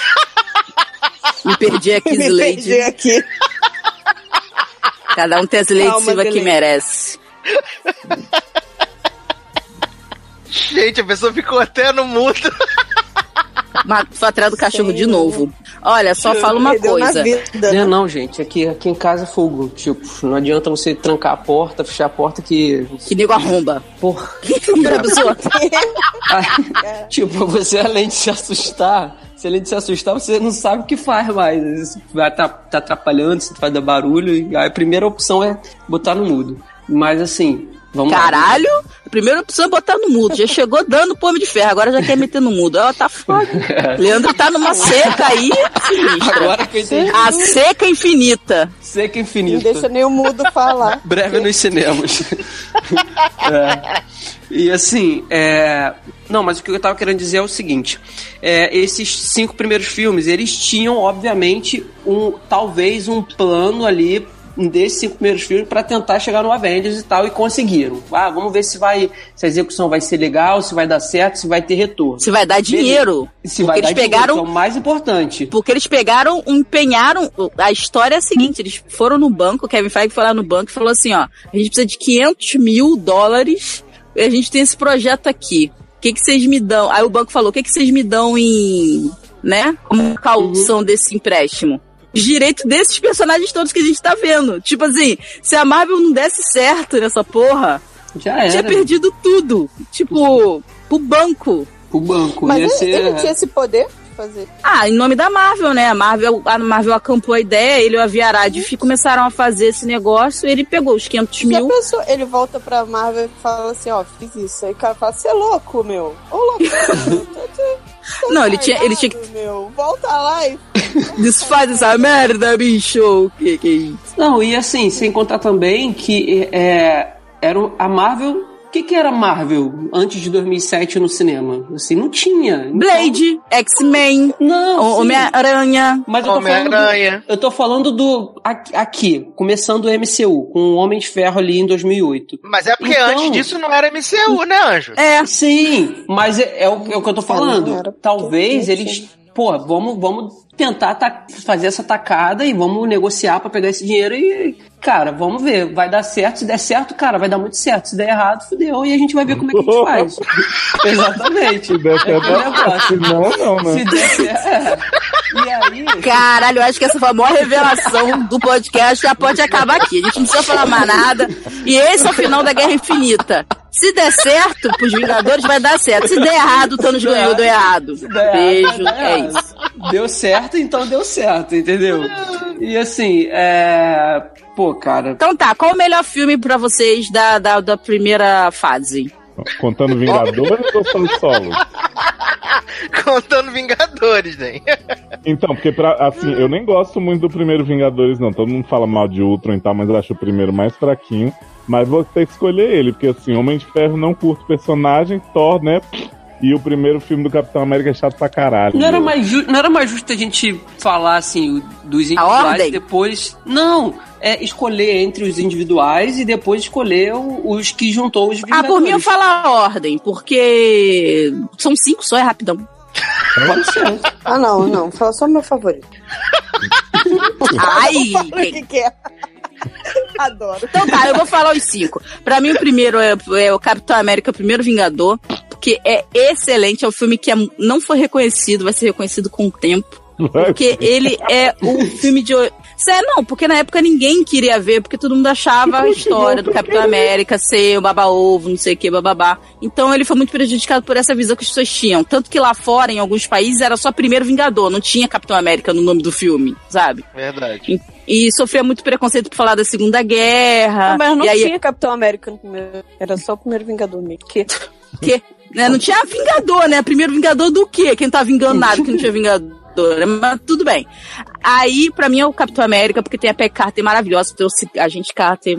Speaker 3: Me perdi aqui, [LAUGHS]
Speaker 5: Me
Speaker 3: Slade.
Speaker 5: perdi aqui.
Speaker 3: Cada um tem as leis Silva que merece.
Speaker 1: Gente, a pessoa ficou até no mudo. [LAUGHS]
Speaker 3: Mas foi atrás do cachorro de novo. Olha, só falo uma
Speaker 5: Perdeu
Speaker 3: coisa.
Speaker 5: vida.
Speaker 2: Não, não, gente, aqui, aqui em casa é fogo. Tipo, não adianta você trancar a porta, fechar a porta que.
Speaker 3: Que nego arromba.
Speaker 2: Porra. Aí, [LAUGHS] [LAUGHS] tipo, você além de se assustar, você além de se assustar, você não sabe o que faz mais. Vai tá, tá atrapalhando, você vai dar barulho. E aí a primeira opção é botar no mudo. Mas assim, vamos lá.
Speaker 3: Caralho! A primeira opção é botar no mudo. Já chegou dando pome de ferro, agora já quer meter no mudo. Ela tá foda. [LAUGHS] Leandro tá numa seca aí sinistra.
Speaker 2: Agora que eu entendi.
Speaker 3: A seca infinita.
Speaker 2: Seca
Speaker 5: Não
Speaker 2: infinito.
Speaker 5: deixa nem o mudo falar. [LAUGHS]
Speaker 2: Breve nos cinemas. [LAUGHS] É. E assim, é... Não, mas o que eu tava querendo dizer é o seguinte: é, esses cinco primeiros filmes, eles tinham, obviamente, um talvez um plano ali desses cinco primeiros filmes para tentar chegar no Avengers e tal, e conseguiram. Ah, vamos ver se vai. Se a execução vai ser legal, se vai dar certo, se vai ter retorno.
Speaker 3: Se vai dar dinheiro.
Speaker 2: Se vai dar dinheiro,
Speaker 3: pegaram-
Speaker 2: que é o mais importante.
Speaker 3: Porque eles pegaram, empenharam. A história é a seguinte: eles foram no banco, Kevin Feige foi lá no banco e falou assim: ó, a gente precisa de 500 mil dólares e a gente tem esse projeto aqui. O que, que vocês me dão? Aí o banco falou: o que, que vocês me dão em. né? Como caução desse empréstimo? Os direitos desses personagens todos que a gente tá vendo. Tipo assim, se a Marvel não desse certo nessa porra,
Speaker 2: Já era.
Speaker 3: tinha perdido tudo. Tipo, pro banco.
Speaker 2: O banco.
Speaker 5: Mas
Speaker 2: ia
Speaker 5: ele,
Speaker 2: ser.
Speaker 5: ele tinha esse poder de fazer.
Speaker 3: Ah, em nome da Marvel, né? A Marvel, a Marvel acampou a ideia, ele e o Aviarad começaram a fazer esse negócio, ele pegou os 500
Speaker 5: Já
Speaker 3: mil.
Speaker 5: pensou? Ele volta pra Marvel e fala assim, ó, fiz isso. Aí o cara fala, você é louco, meu. Ô, louco. [LAUGHS]
Speaker 3: Não, ele tinha, ele tinha que
Speaker 5: Meu, volta lá e... [LAUGHS]
Speaker 3: desfaz essa merda, bicho. Que que é isso?
Speaker 2: Não, e assim, sem contar também que é, era o- a Marvel. O que, que era Marvel antes de 2007 no cinema? Assim, não tinha. Então-
Speaker 3: Blade, X-Men,
Speaker 2: Não,
Speaker 3: O-
Speaker 2: sim.
Speaker 3: Homem-Aranha.
Speaker 2: Mas eu tô falando. do-
Speaker 1: Homem-Aranha.
Speaker 2: Eu tô falando do. Aqui, começando o MCU, com o Homem de Ferro ali em 2008.
Speaker 1: Mas é porque
Speaker 2: Então-
Speaker 1: antes disso não era MCU, né, Anjo?
Speaker 3: É,
Speaker 2: Sim, mas é, é o, é o que eu tô falando. Talvez eles. Pô, vamos, vamos tentar ta- fazer essa tacada e vamos negociar pra pegar esse dinheiro e, cara, vamos ver. Vai dar certo. Se der certo, cara, vai dar muito certo. Se der errado, fudeu. E a gente vai ver como é que a gente faz. [LAUGHS] Exatamente.
Speaker 4: Se der
Speaker 2: É
Speaker 4: certo,
Speaker 2: negócio.
Speaker 4: se não, não, né?
Speaker 2: Se der certo. É. E aí.
Speaker 3: caralho, eu acho que essa foi a maior revelação do podcast, já pode acabar aqui. A gente não precisa falar mais nada. E esse é o final da Guerra Infinita. Se der certo pros Vingadores, vai dar certo. Se der errado, o Thanos ganhou, deu errado.
Speaker 2: der
Speaker 3: Beijo,
Speaker 2: dar
Speaker 3: é isso.
Speaker 2: Deu certo, então deu certo, entendeu? E assim, é. Pô, cara.
Speaker 3: Então tá, qual o melhor filme pra vocês da, da, da primeira fase?
Speaker 4: Contando Vingadores ou só os solos? [LAUGHS]
Speaker 1: Contando Vingadores, né?
Speaker 4: Então, porque pra, assim, eu nem gosto muito do primeiro Vingadores, não. Todo mundo fala mal de Ultron e tal, mas eu acho o primeiro mais fraquinho. Mas vou ter que escolher ele, porque assim, Homem de Ferro não curto personagem, Thor, né? E o primeiro filme do Capitão América é chato pra caralho.
Speaker 2: Não era, mais ju- não era mais justo a gente falar assim dos individuais depois. Não! É escolher entre os individuais e depois escolher o- os que juntou os
Speaker 3: Ah,
Speaker 2: Vingadores.
Speaker 3: por mim eu falo a ordem, porque são cinco só, é rapidão.
Speaker 2: Pode ser.
Speaker 5: Ah, não, não. Fala só meu favorito.
Speaker 3: Ai!
Speaker 5: O que que é? Adoro.
Speaker 3: Então tá, eu vou falar os cinco. Pra mim, o primeiro é, é o Capitão América, o primeiro Vingador, porque é excelente, é um filme que é- não foi reconhecido, vai ser reconhecido com o tempo. Porque ele é um filme de. Sério, não, porque na época ninguém queria ver, porque todo mundo achava a história do Capitão América ser o baba-ovo, não sei o que, bababá. Então ele foi muito prejudicado por essa visão que as pessoas tinham. Tanto que lá fora, em alguns países, era só primeiro Vingador, não tinha Capitão América no nome do filme, sabe?
Speaker 1: Verdade.
Speaker 3: E sofria muito preconceito por falar da Segunda Guerra.
Speaker 5: Ah, mas não
Speaker 3: e aí,
Speaker 5: tinha Capitão América no primeiro. Era só o primeiro Vingador mesmo. Que... [LAUGHS]
Speaker 3: que, né, não tinha Vingador, né? Primeiro Vingador do quê? Quem não tá vingando nada que não tinha Vingador. Mas tudo bem. Aí, pra mim, é o Capitão América, porque tem a Peg Carter maravilhosa. Trouxe a gente Carter.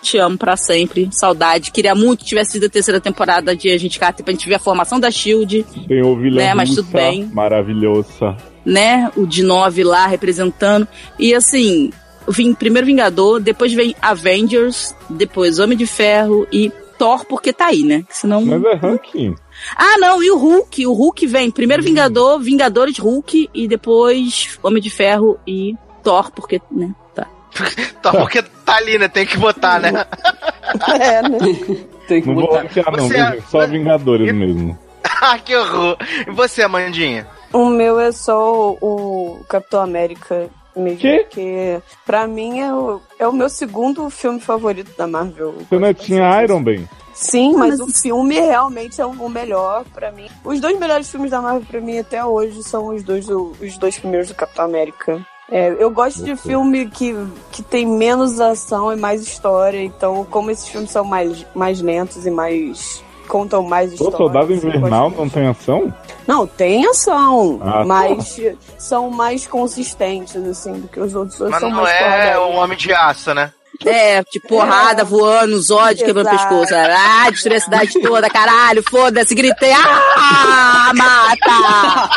Speaker 3: Te amo pra sempre. Saudade. Queria muito que tivesse sido a terceira temporada de Agente Carter pra gente ver a formação da Shield,
Speaker 4: Tem o vilão
Speaker 3: Né, mas tudo bem.
Speaker 4: maravilhosa.
Speaker 3: né? O de 9 lá representando. E assim, vim primeiro Vingador, depois vem Avengers, depois Homem de Ferro e Thor, porque tá aí, né? Senão.
Speaker 4: Mas é ranking.
Speaker 3: Ah, não, e o Hulk. O Hulk vem primeiro Vingador, Vingadores Hulk e depois Homem de Ferro e Thor, porque, né? Tá. [LAUGHS]
Speaker 1: Tá, porque tá ali, né? Tem que botar, né? [LAUGHS]
Speaker 5: É, né? [LAUGHS]
Speaker 2: Tem que
Speaker 4: Não vou
Speaker 2: botar.
Speaker 4: ranquear, não,
Speaker 1: Você é-?
Speaker 4: Só Vingadores mesmo.
Speaker 1: ah, que horror. E você, Amandinha?
Speaker 5: O meu é só o, Capitão América mesmo.
Speaker 4: Quê?
Speaker 5: Porque pra mim é o, é o meu segundo filme favorito da Marvel.
Speaker 4: Você não tinha Iron Man?
Speaker 5: Sim,
Speaker 3: Ah,
Speaker 5: mas,
Speaker 3: mas
Speaker 5: o filme realmente é o melhor pra mim. Os dois melhores filmes da Marvel pra mim até hoje são os dois, do- os dois primeiros do Capitão América. É, eu gosto de filme que, que tem menos ação e mais história, então como esses filmes são mais, mais lentos e mais contam mais
Speaker 4: O
Speaker 5: histórias.
Speaker 4: Soldado
Speaker 5: assim,
Speaker 4: Invernal não tem ação?
Speaker 5: Não, tem ação,
Speaker 4: Ah, tá.
Speaker 5: mas são mais consistentes, assim, do que os outros.
Speaker 1: Mas
Speaker 5: são
Speaker 1: não
Speaker 5: mais
Speaker 1: é um homem de aço, né?
Speaker 3: É, de porrada, voando, Zod quebrando o pescoço. Ah, destruir a cidade toda, caralho, foda-se, gritei, ah, mata!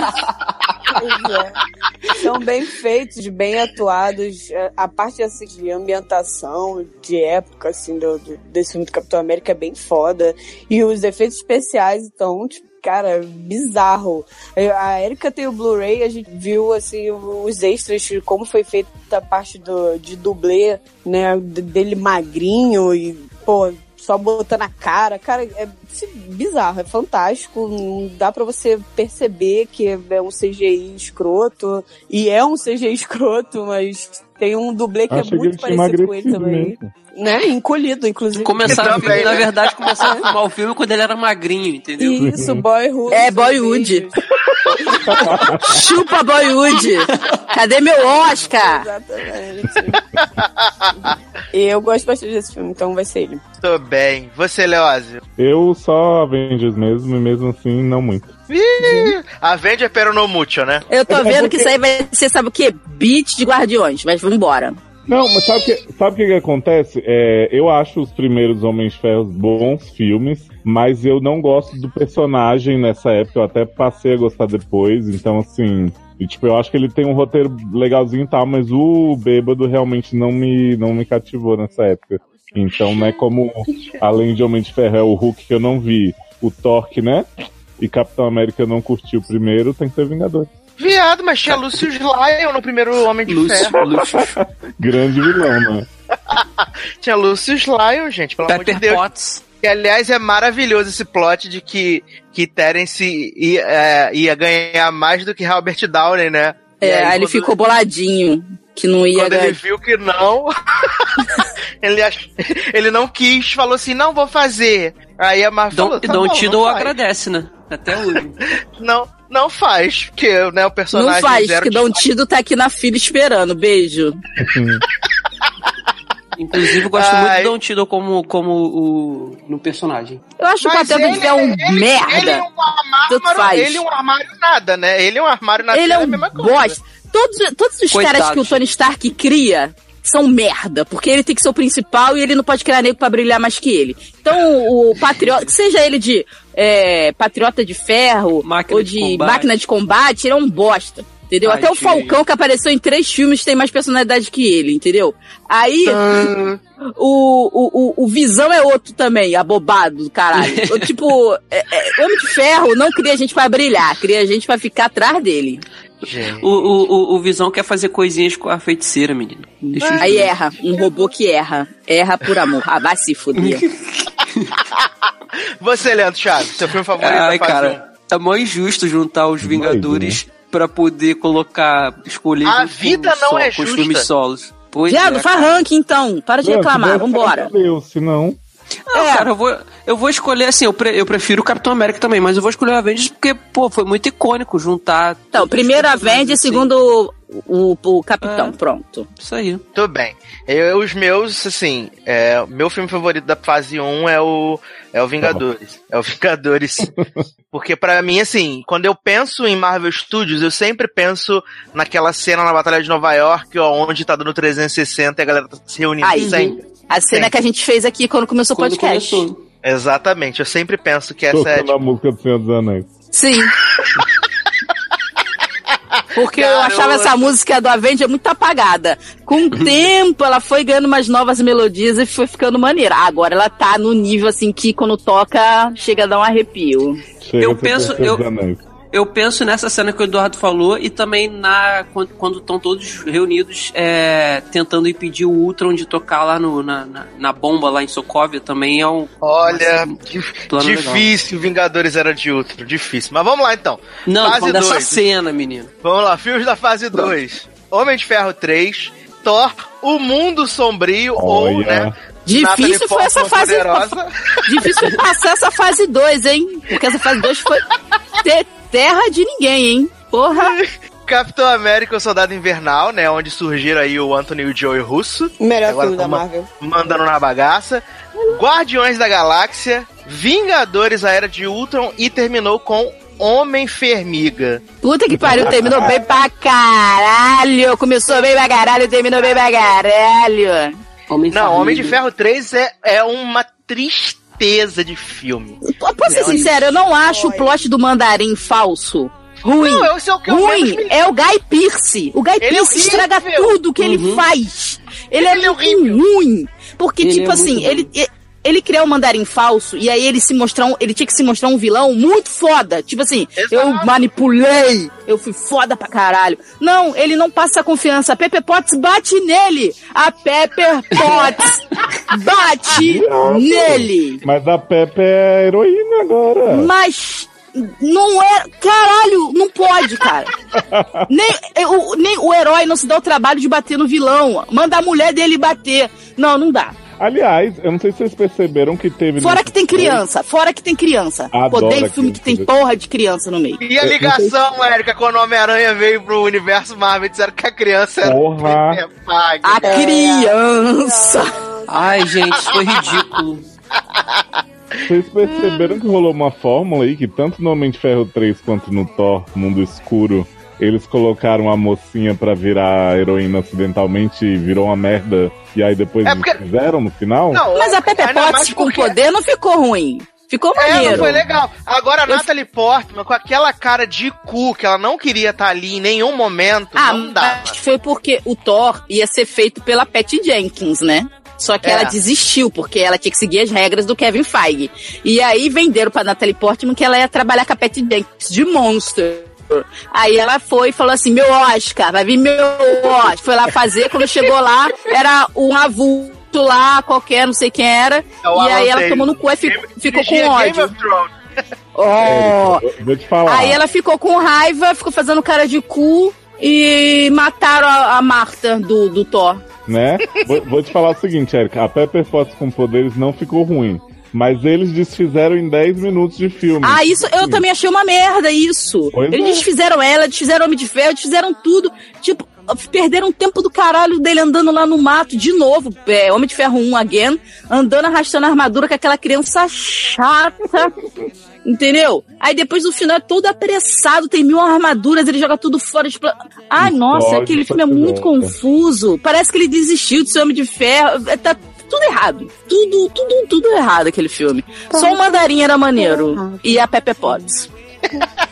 Speaker 5: É. São bem feitos, bem atuados. É, A parte assim, de ambientação, de época, assim, do, do- desse filme do Capitão América é bem foda. E os efeitos especiais, então, tipo, cara, bizarro. É, A Erika tem o Blu-ray, a gente viu, assim, os extras, como foi feita a parte do, de dublê, né, dele magrinho e, pô, só botando a cara. Cara, é assim, bizarro, é fantástico. Não dá pra você perceber que é um CGI escroto. E é um CGI [LAUGHS] escroto, mas tem um dublê que é
Speaker 4: que ele
Speaker 5: muito
Speaker 4: tinha
Speaker 5: parecido com ele também.
Speaker 4: mesmo.
Speaker 5: Né? Encolhido, inclusive.
Speaker 2: Começaram,
Speaker 1: Também, né?
Speaker 2: na verdade, começaram a [LAUGHS] filmar o filme quando ele era magrinho, entendeu?
Speaker 5: Isso, Boyhood.
Speaker 3: É, Boyhood. [LAUGHS] Chupa Boyhood! Cadê meu Oscar?
Speaker 5: Exatamente. e eu gosto bastante desse filme, então vai ser ele.
Speaker 1: Tô bem. Você, Leózio?
Speaker 4: Eu só Avengers mesmo, e mesmo assim, não muito.
Speaker 1: Ih, Avenger pero no mucho, né?
Speaker 3: Eu tô
Speaker 4: É
Speaker 3: vendo
Speaker 4: porque-
Speaker 3: que isso aí vai ser, sabe o quê? Beat de Guardiões, mas vambora.
Speaker 4: Não, mas sabe o que, sabe que, que acontece? É, eu acho os primeiros Homens de bons filmes, mas eu não gosto do personagem nessa época. Eu até passei a gostar depois, então assim. e, tipo, eu acho que ele tem um roteiro legalzinho e tal, mas o bêbado realmente não me, não me cativou nessa época. Então, né, como além de Homem de Ferro é o Hulk que eu não vi, o Torque, né? E Capitão América eu não curti o primeiro, tem que ser Vingador.
Speaker 1: Viado, mas tinha Lucius Lyon no primeiro Homem de
Speaker 2: Lúcio,
Speaker 1: Ferro.
Speaker 2: Lúcio.
Speaker 4: Grande vilão, né? [LAUGHS]
Speaker 1: Tinha Lucius Lyon, gente, pelo amor de
Speaker 2: Pepper
Speaker 1: Deus.
Speaker 2: Potts.
Speaker 1: E, aliás, é maravilhoso esse plot de que, que Terence ia, é, ia ganhar mais do que Robert Downey, né?
Speaker 3: É, aí ele
Speaker 1: quando-
Speaker 3: ficou boladinho, que não ia
Speaker 1: Quando ele
Speaker 3: ganhar.
Speaker 1: viu que não, [LAUGHS] ele, ach... ele não quis, falou assim, não vou fazer. Aí a Marvel
Speaker 2: Don,
Speaker 1: falou, tá
Speaker 2: Don
Speaker 1: bom,
Speaker 2: Tiddle agradece, né? Até hoje. [LAUGHS]
Speaker 1: Não, não faz, porque né, o
Speaker 3: Não
Speaker 1: personagem
Speaker 3: faz,
Speaker 1: zero
Speaker 3: que Dom Tido tá aqui na fila esperando. Beijo. [LAUGHS]
Speaker 2: Inclusive, eu gosto
Speaker 1: Ai.
Speaker 2: muito do Don Tiddle como, como o, no personagem.
Speaker 3: Eu acho o
Speaker 1: Mas
Speaker 3: papel
Speaker 1: ele-
Speaker 3: dele é um
Speaker 1: Ele
Speaker 3: merda.
Speaker 1: é um armário,
Speaker 3: faz.
Speaker 1: ele é um armário nada, né? Ele é um armário na
Speaker 3: Ele
Speaker 1: tela,
Speaker 3: é
Speaker 1: a
Speaker 3: um
Speaker 1: mesma coisa.
Speaker 3: bosta. Todos, todos os
Speaker 2: Coitado.
Speaker 3: caras que o Tony Stark cria são merda, porque ele tem que ser o principal e ele não pode criar nego pra brilhar mais que ele. Então, o patriota, que seja ele de é, patriota de ferro
Speaker 2: Máquina
Speaker 3: ou
Speaker 2: de
Speaker 3: de, máquina de combate, ele é um bosta. Entendeu? Até o. Falcão, que apareceu em três filmes, tem mais personalidade que ele, entendeu? Aí, [LAUGHS] o, o, o, o Visão é outro também, abobado do caralho. [LAUGHS] Tipo, é, é, Homem de Ferro não cria gente pra brilhar, cria gente pra ficar atrás dele.
Speaker 2: O, o, o, o Visão quer fazer coisinhas com a feiticeira, menino.
Speaker 3: Aí erra, um robô que erra. Erra por amor. Ah, vai se fuder. [LAUGHS]
Speaker 1: Você, Leandro Chaves, seu filme favorito
Speaker 2: Ai, cara, é mó injusto juntar os Vingadores pra poder colocar, escolher
Speaker 1: A
Speaker 2: com
Speaker 1: vida
Speaker 2: os
Speaker 1: não
Speaker 2: so-
Speaker 1: é
Speaker 2: com os
Speaker 1: justa.
Speaker 2: filmes solos. Pois
Speaker 3: Viado,
Speaker 2: é,
Speaker 3: faz ranking então. Para de reclamar, vambora.
Speaker 4: certo, Valeu, Não,
Speaker 3: É.
Speaker 2: cara, eu vou, eu vou escolher assim, eu, pre- eu prefiro o Capitão América também, mas eu vou escolher o Avengers porque, pô, foi muito icônico juntar.
Speaker 3: Então, primeiro a
Speaker 2: personagens,
Speaker 3: Vende,
Speaker 2: assim.
Speaker 3: segundo o, o, o Capitão.
Speaker 2: É.
Speaker 3: Pronto.
Speaker 2: Isso aí.
Speaker 1: Tudo bem. Eu, os meus, assim, é, meu filme favorito da fase 1 é o, é o Vingadores. É o Vingadores. [LAUGHS] Porque pra mim, assim, quando eu penso em Marvel Studios, eu sempre penso naquela cena na Batalha de Nova York, ó, onde tá dando 360 e a galera tá se reunindo
Speaker 3: Aí,
Speaker 1: sempre.
Speaker 3: A cena
Speaker 1: Sim.
Speaker 3: que a gente fez aqui quando começou o podcast.
Speaker 2: começou.
Speaker 1: Exatamente, eu sempre penso que essa é,
Speaker 4: Tocando a música do Senhor dos Anéis.
Speaker 3: Sim. Porque eu achava essa música do Avenger muito apagada. Com o [LAUGHS] tempo, ela foi ganhando umas novas melodias e foi ficando maneira. Agora ela tá no nível assim que quando toca, chega a dar um arrepio.
Speaker 4: Chega
Speaker 2: Eu penso- eu-. Eu penso nessa cena que o Eduardo falou e também na quando estão todos reunidos é, tentando impedir o Ultron de tocar lá no, na, na, na bomba lá em Sokovia também é um
Speaker 1: Olha,
Speaker 2: Assim,
Speaker 1: difícil Vingadores era de Ultron, difícil. Mas vamos lá então.
Speaker 2: Não,
Speaker 1: Fase
Speaker 2: dessa
Speaker 1: dois.
Speaker 2: cena, menino.
Speaker 1: Vamos lá, filmes da fase 2. Homem de Ferro 3, Thor, O Mundo Sombrio, ou,
Speaker 4: Olha.
Speaker 1: né?
Speaker 3: Difícil foi essa fase. [LAUGHS] Difícil passar essa fase 2, hein? Porque essa fase 2 foi [LAUGHS] terra de ninguém, hein? Porra. [LAUGHS]
Speaker 1: Capitão América, o Soldado Invernal, né? Onde surgiram aí o Anthony e o Joey Russo.
Speaker 5: Melhor
Speaker 1: Agora
Speaker 5: filme da Marvel.
Speaker 1: Mandando na bagaça. Guardiões da Galáxia, Vingadores, a Era de Ultron e terminou com Homem-Fermiga.
Speaker 3: Puta que pariu, terminou bem pra caralho. Começou bem pra caralho, terminou bem pra caralho.
Speaker 2: Homem
Speaker 1: Não, Homem de. Ferro 3 é, é uma tristeza de filme.
Speaker 3: Posso ser sincero, eu não acho o plot do mandarim falso. Ruim.
Speaker 1: Não, esse é o que eu menos
Speaker 3: Ruim
Speaker 1: me
Speaker 3: é o Guy Pearce. O Guy
Speaker 1: Ele é
Speaker 3: Pearce
Speaker 1: horrível.
Speaker 3: estraga tudo que ele
Speaker 2: Uhum.
Speaker 3: faz. Ele,
Speaker 1: Ele é
Speaker 3: é ruim. Porque,
Speaker 2: Ele
Speaker 3: tipo
Speaker 2: é
Speaker 3: assim, ele, ele criou um mandarim falso e aí ele se mostrar um, ele tinha que se mostrar um vilão muito foda. Tipo assim,
Speaker 1: Exato.
Speaker 3: eu manipulei, eu fui foda pra caralho. Não, ele não passa confiança. A Pepper Potts bate nele. A Pepper Potts [LAUGHS] bate nele.
Speaker 4: Mas a Pepe é heroína agora.
Speaker 3: Mas não é. Caralho, não pode, cara. [LAUGHS] nem, o, nem o herói não se dá o trabalho de bater no vilão. Manda a mulher dele bater. Não, não dá.
Speaker 4: Aliás, eu não sei se vocês perceberam que teve.
Speaker 3: Fora que tem
Speaker 4: filme-
Speaker 3: criança, fora que tem criança.
Speaker 4: Adoro
Speaker 3: Odeio filme que tem porra de criança no meio.
Speaker 1: E a ligação, Érica, quando o Homem-Aranha veio pro universo Marvel, disseram que a criança era
Speaker 4: Porra.
Speaker 1: Parker.
Speaker 3: A criança.
Speaker 2: Ai, gente, isso foi ridículo.
Speaker 4: Vocês perceberam que rolou uma fórmula aí que tanto no Homem de Ferro 3 quanto no Thor Mundo Escuro eles colocaram a mocinha pra virar heroína acidentalmente e virou uma merda e aí depois
Speaker 1: É porque-
Speaker 4: fizeram no final?
Speaker 1: Não,
Speaker 3: Mas a Pepe
Speaker 1: mais
Speaker 3: Potts com
Speaker 1: porque-
Speaker 3: poder não ficou ruim. Ficou
Speaker 1: É,
Speaker 3: maneiro.
Speaker 1: não foi legal. Agora a Natalie Portman, com aquela cara de cu, que ela não queria estar ali em nenhum momento,
Speaker 3: Ah,
Speaker 1: não dava.
Speaker 3: mas foi porque o Thor ia ser feito pela Patty Jenkins, né? Só que
Speaker 1: É.
Speaker 3: ela desistiu, porque ela tinha que seguir as regras do Kevin Feige. E aí venderam pra Natalie Portman que ela ia trabalhar com a Patty Jenkins de Monster. Aí ela foi e falou assim: meu Oscar, vai vir meu Oscar. Foi lá fazer, quando chegou lá, era um avulso lá, qualquer, não sei quem era.
Speaker 1: É
Speaker 3: e
Speaker 1: Alan
Speaker 3: aí ela tomou no cu e ficou, ficou com ódio. Oh.
Speaker 4: Eu Vou te falar.
Speaker 3: Aí ela ficou com raiva, ficou fazendo cara de cu e mataram a, a Marta do, do Thor.
Speaker 4: né? vou, vou te falar o seguinte, Erika, a Pepper Potts com poderes não ficou ruim. Mas eles desfizeram em 10 minutos de filme.
Speaker 3: Ah, isso eu também achei uma merda, isso.
Speaker 4: Pois
Speaker 3: Eles
Speaker 4: é.
Speaker 3: desfizeram ela, desfizeram Homem de Ferro, desfizeram tudo. Tipo, perderam o tempo do caralho dele andando lá no mato de novo. É, Homem de Ferro 1 again, andando arrastando a armadura com aquela criança chata. Entendeu? Aí depois no final é todo apressado, tem mil armaduras, ele joga tudo fora. Tipo... Ai, nossa, aquele filme é
Speaker 4: que
Speaker 3: muito confuso. Parece que ele desistiu de ser Homem de Ferro. É, Tá tudo errado. Tudo, tudo, tudo errado aquele filme. Só o Mandarim era maneiro. E a Pepe Potts. [LAUGHS]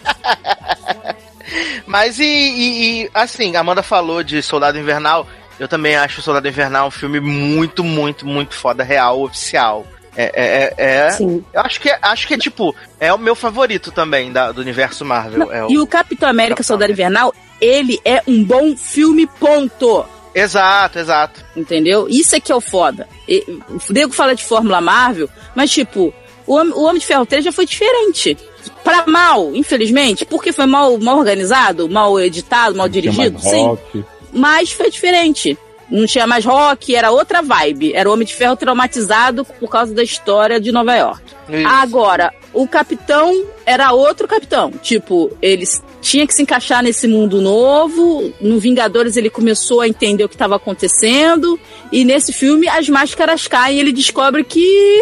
Speaker 1: Mas e, e- e, assim, a Amanda falou de Soldado Invernal. Eu também acho Soldado Invernal um filme muito, muito, muito foda, real, oficial. É, é, é, é-
Speaker 5: Sim.
Speaker 1: eu acho que, é- acho que é tipo, é o meu favorito também da- do universo Marvel. é o-
Speaker 3: E o Capitão América
Speaker 1: Capitão
Speaker 3: Soldado
Speaker 1: América.
Speaker 3: Invernal, ele é um bom filme, ponto.
Speaker 1: Exato, exato.
Speaker 3: Entendeu? Isso é que é o foda. E, o Diego fala de Fórmula Marvel, mas tipo, o, o Homem de Ferro 3 já foi diferente. Pra mal, infelizmente, porque foi mal, mal organizado, mal editado, mal dirigido,
Speaker 4: mais
Speaker 3: sim.
Speaker 4: rock.
Speaker 3: Mas foi diferente. Não tinha mais rock, era outra vibe. Era o Homem de Ferro traumatizado por causa da história de Nova York.
Speaker 1: Isso.
Speaker 3: Agora, o capitão era outro capitão. Tipo, eles tinha que se encaixar nesse mundo novo. No Vingadores ele começou a entender o que estava acontecendo. E nesse filme as máscaras caem e ele descobre que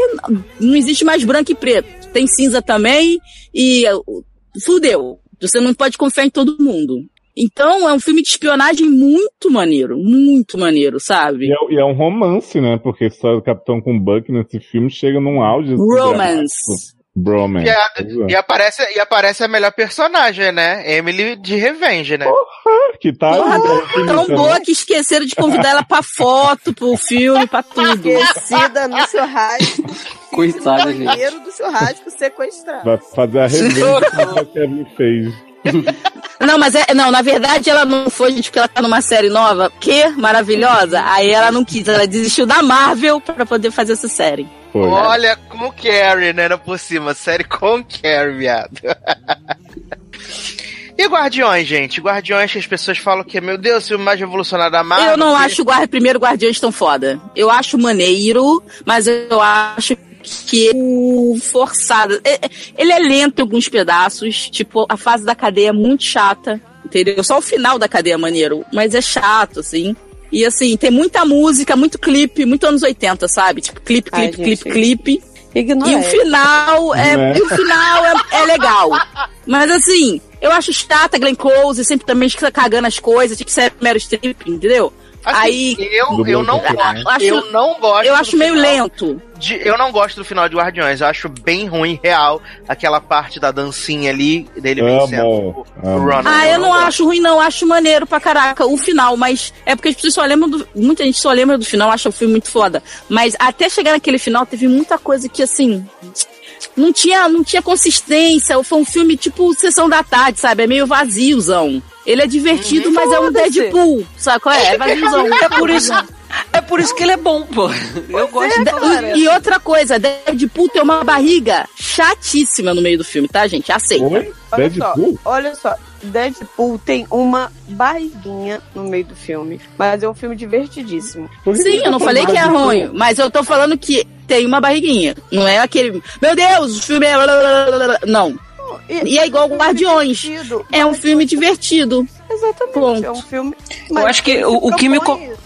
Speaker 3: não existe mais branco e preto. Tem cinza também. E uh, fudeu. Você não pode confiar em todo mundo. Então é um filme de espionagem muito maneiro. Muito maneiro, sabe?
Speaker 4: E é, e é um romance, né? Porque a história do Capitão com o Buck nesse filme chega num auge.
Speaker 3: Romance.
Speaker 4: dramático. Bromance.
Speaker 1: E, a-
Speaker 4: Pois
Speaker 1: e aparece, e aparece a melhor personagem, né? Emily de Revenge, né?
Speaker 4: Que tá
Speaker 3: Porra,
Speaker 4: aí,
Speaker 3: tão
Speaker 4: infinita,
Speaker 3: boa
Speaker 4: né?
Speaker 3: que esqueceram de convidar ela pra foto, pro filme, pra tudo.
Speaker 5: Esquecida no churrasco. [LAUGHS]
Speaker 2: Coitada, gente.
Speaker 5: banheiro do churrasco sequestrado.
Speaker 4: Vai fazer a revenge que a fez.
Speaker 3: Não, mas é, não, na verdade ela não foi, gente, porque ela tá numa série nova, que maravilhosa. Aí ela não quis, ela desistiu da Marvel pra poder fazer essa série.
Speaker 4: Foi.
Speaker 1: Olha, com Carrie, né? Era por cima. Série com Carrie, viado. e Guardiões, gente? Guardiões que as pessoas falam que, meu Deus, o filme mais revolucionário da Marvel.
Speaker 3: eu não
Speaker 1: que-
Speaker 3: acho o guarda, primeiro Guardiões tão foda. Eu acho maneiro, mas eu acho que o forçado. é- é- Ele é lento em alguns pedaços, tipo, a fase da cadeia é muito chata, entendeu? Só o final da cadeia é maneiro, mas é chato, assim. E assim, tem muita música, muito clipe, muito anos 80, sabe? Tipo, clipe,
Speaker 5: Ai,
Speaker 3: clipe,
Speaker 5: gente.
Speaker 3: clipe, clipe.
Speaker 5: Ignora
Speaker 3: E o final é, e o final é, é legal. Mas assim, eu acho chata Glenn Close, sempre também cagando as coisas, tinha que ser Meryl Streep, entendeu?
Speaker 1: Assim,
Speaker 3: Aí
Speaker 1: eu, eu não gosto.
Speaker 3: Eu acho-
Speaker 1: eu não gosto.
Speaker 3: eu
Speaker 1: do
Speaker 3: acho meio
Speaker 1: final
Speaker 3: lento.
Speaker 1: de- eu não gosto do final de Guardiões. Eu acho bem ruim, real, aquela parte da dancinha ali dele vencendo
Speaker 4: Amo,
Speaker 1: o, o
Speaker 4: amo.
Speaker 1: Ronan.
Speaker 3: Ah, eu não
Speaker 1: gosto.
Speaker 3: acho ruim, não. Acho maneiro pra caraca o final, mas é porque as pessoas só lembram do. Muita gente só lembra do final, acha o filme muito foda. Mas até chegar naquele final, teve muita coisa que, assim. Não tinha, não tinha consistência. Foi um filme tipo Sessão da Tarde, sabe? É meio vaziozão. Ele é divertido, mas é um. Deadpool, sabe qual é? É.
Speaker 2: É por [LAUGHS] isso, é por isso que ele é bom, pô. Eu gosto.
Speaker 3: E, e outra coisa, Deadpool tem uma barriga chatíssima no meio do filme, tá, gente? Aceita.
Speaker 4: Oi?
Speaker 5: Olha
Speaker 4: Deadpool?
Speaker 5: só, olha só, Deadpool tem uma barriguinha no meio do filme, mas é um filme divertidíssimo.
Speaker 3: Sim, eu não falei que é ruim, mas eu tô falando que tem uma barriguinha. Não é aquele. Meu Deus, o filme é. Não. E é igual Guardiões.
Speaker 5: divertido,
Speaker 3: É um filme divertido.
Speaker 5: Exatamente,
Speaker 3: Ponto.
Speaker 5: é um filme.
Speaker 2: Eu
Speaker 5: mas
Speaker 2: acho que o, o que me,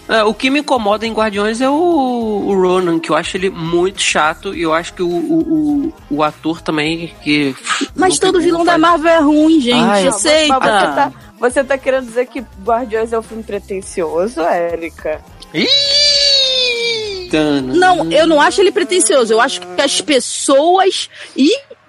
Speaker 2: é, o que me incomoda em Guardiões é o, o Ronan, que eu acho ele muito chato e eu acho que o, o, o, ator também que.
Speaker 3: Mas todo vilão da Marvel é ruim, gente.
Speaker 2: Ai,
Speaker 5: Não, mas- mas
Speaker 3: Aceita.
Speaker 5: você, tá, você tá querendo dizer que Guardiões é um filme pretencioso, Érica?
Speaker 1: Ih!
Speaker 3: Não, eu não acho ele pretencioso. Eu acho que as pessoas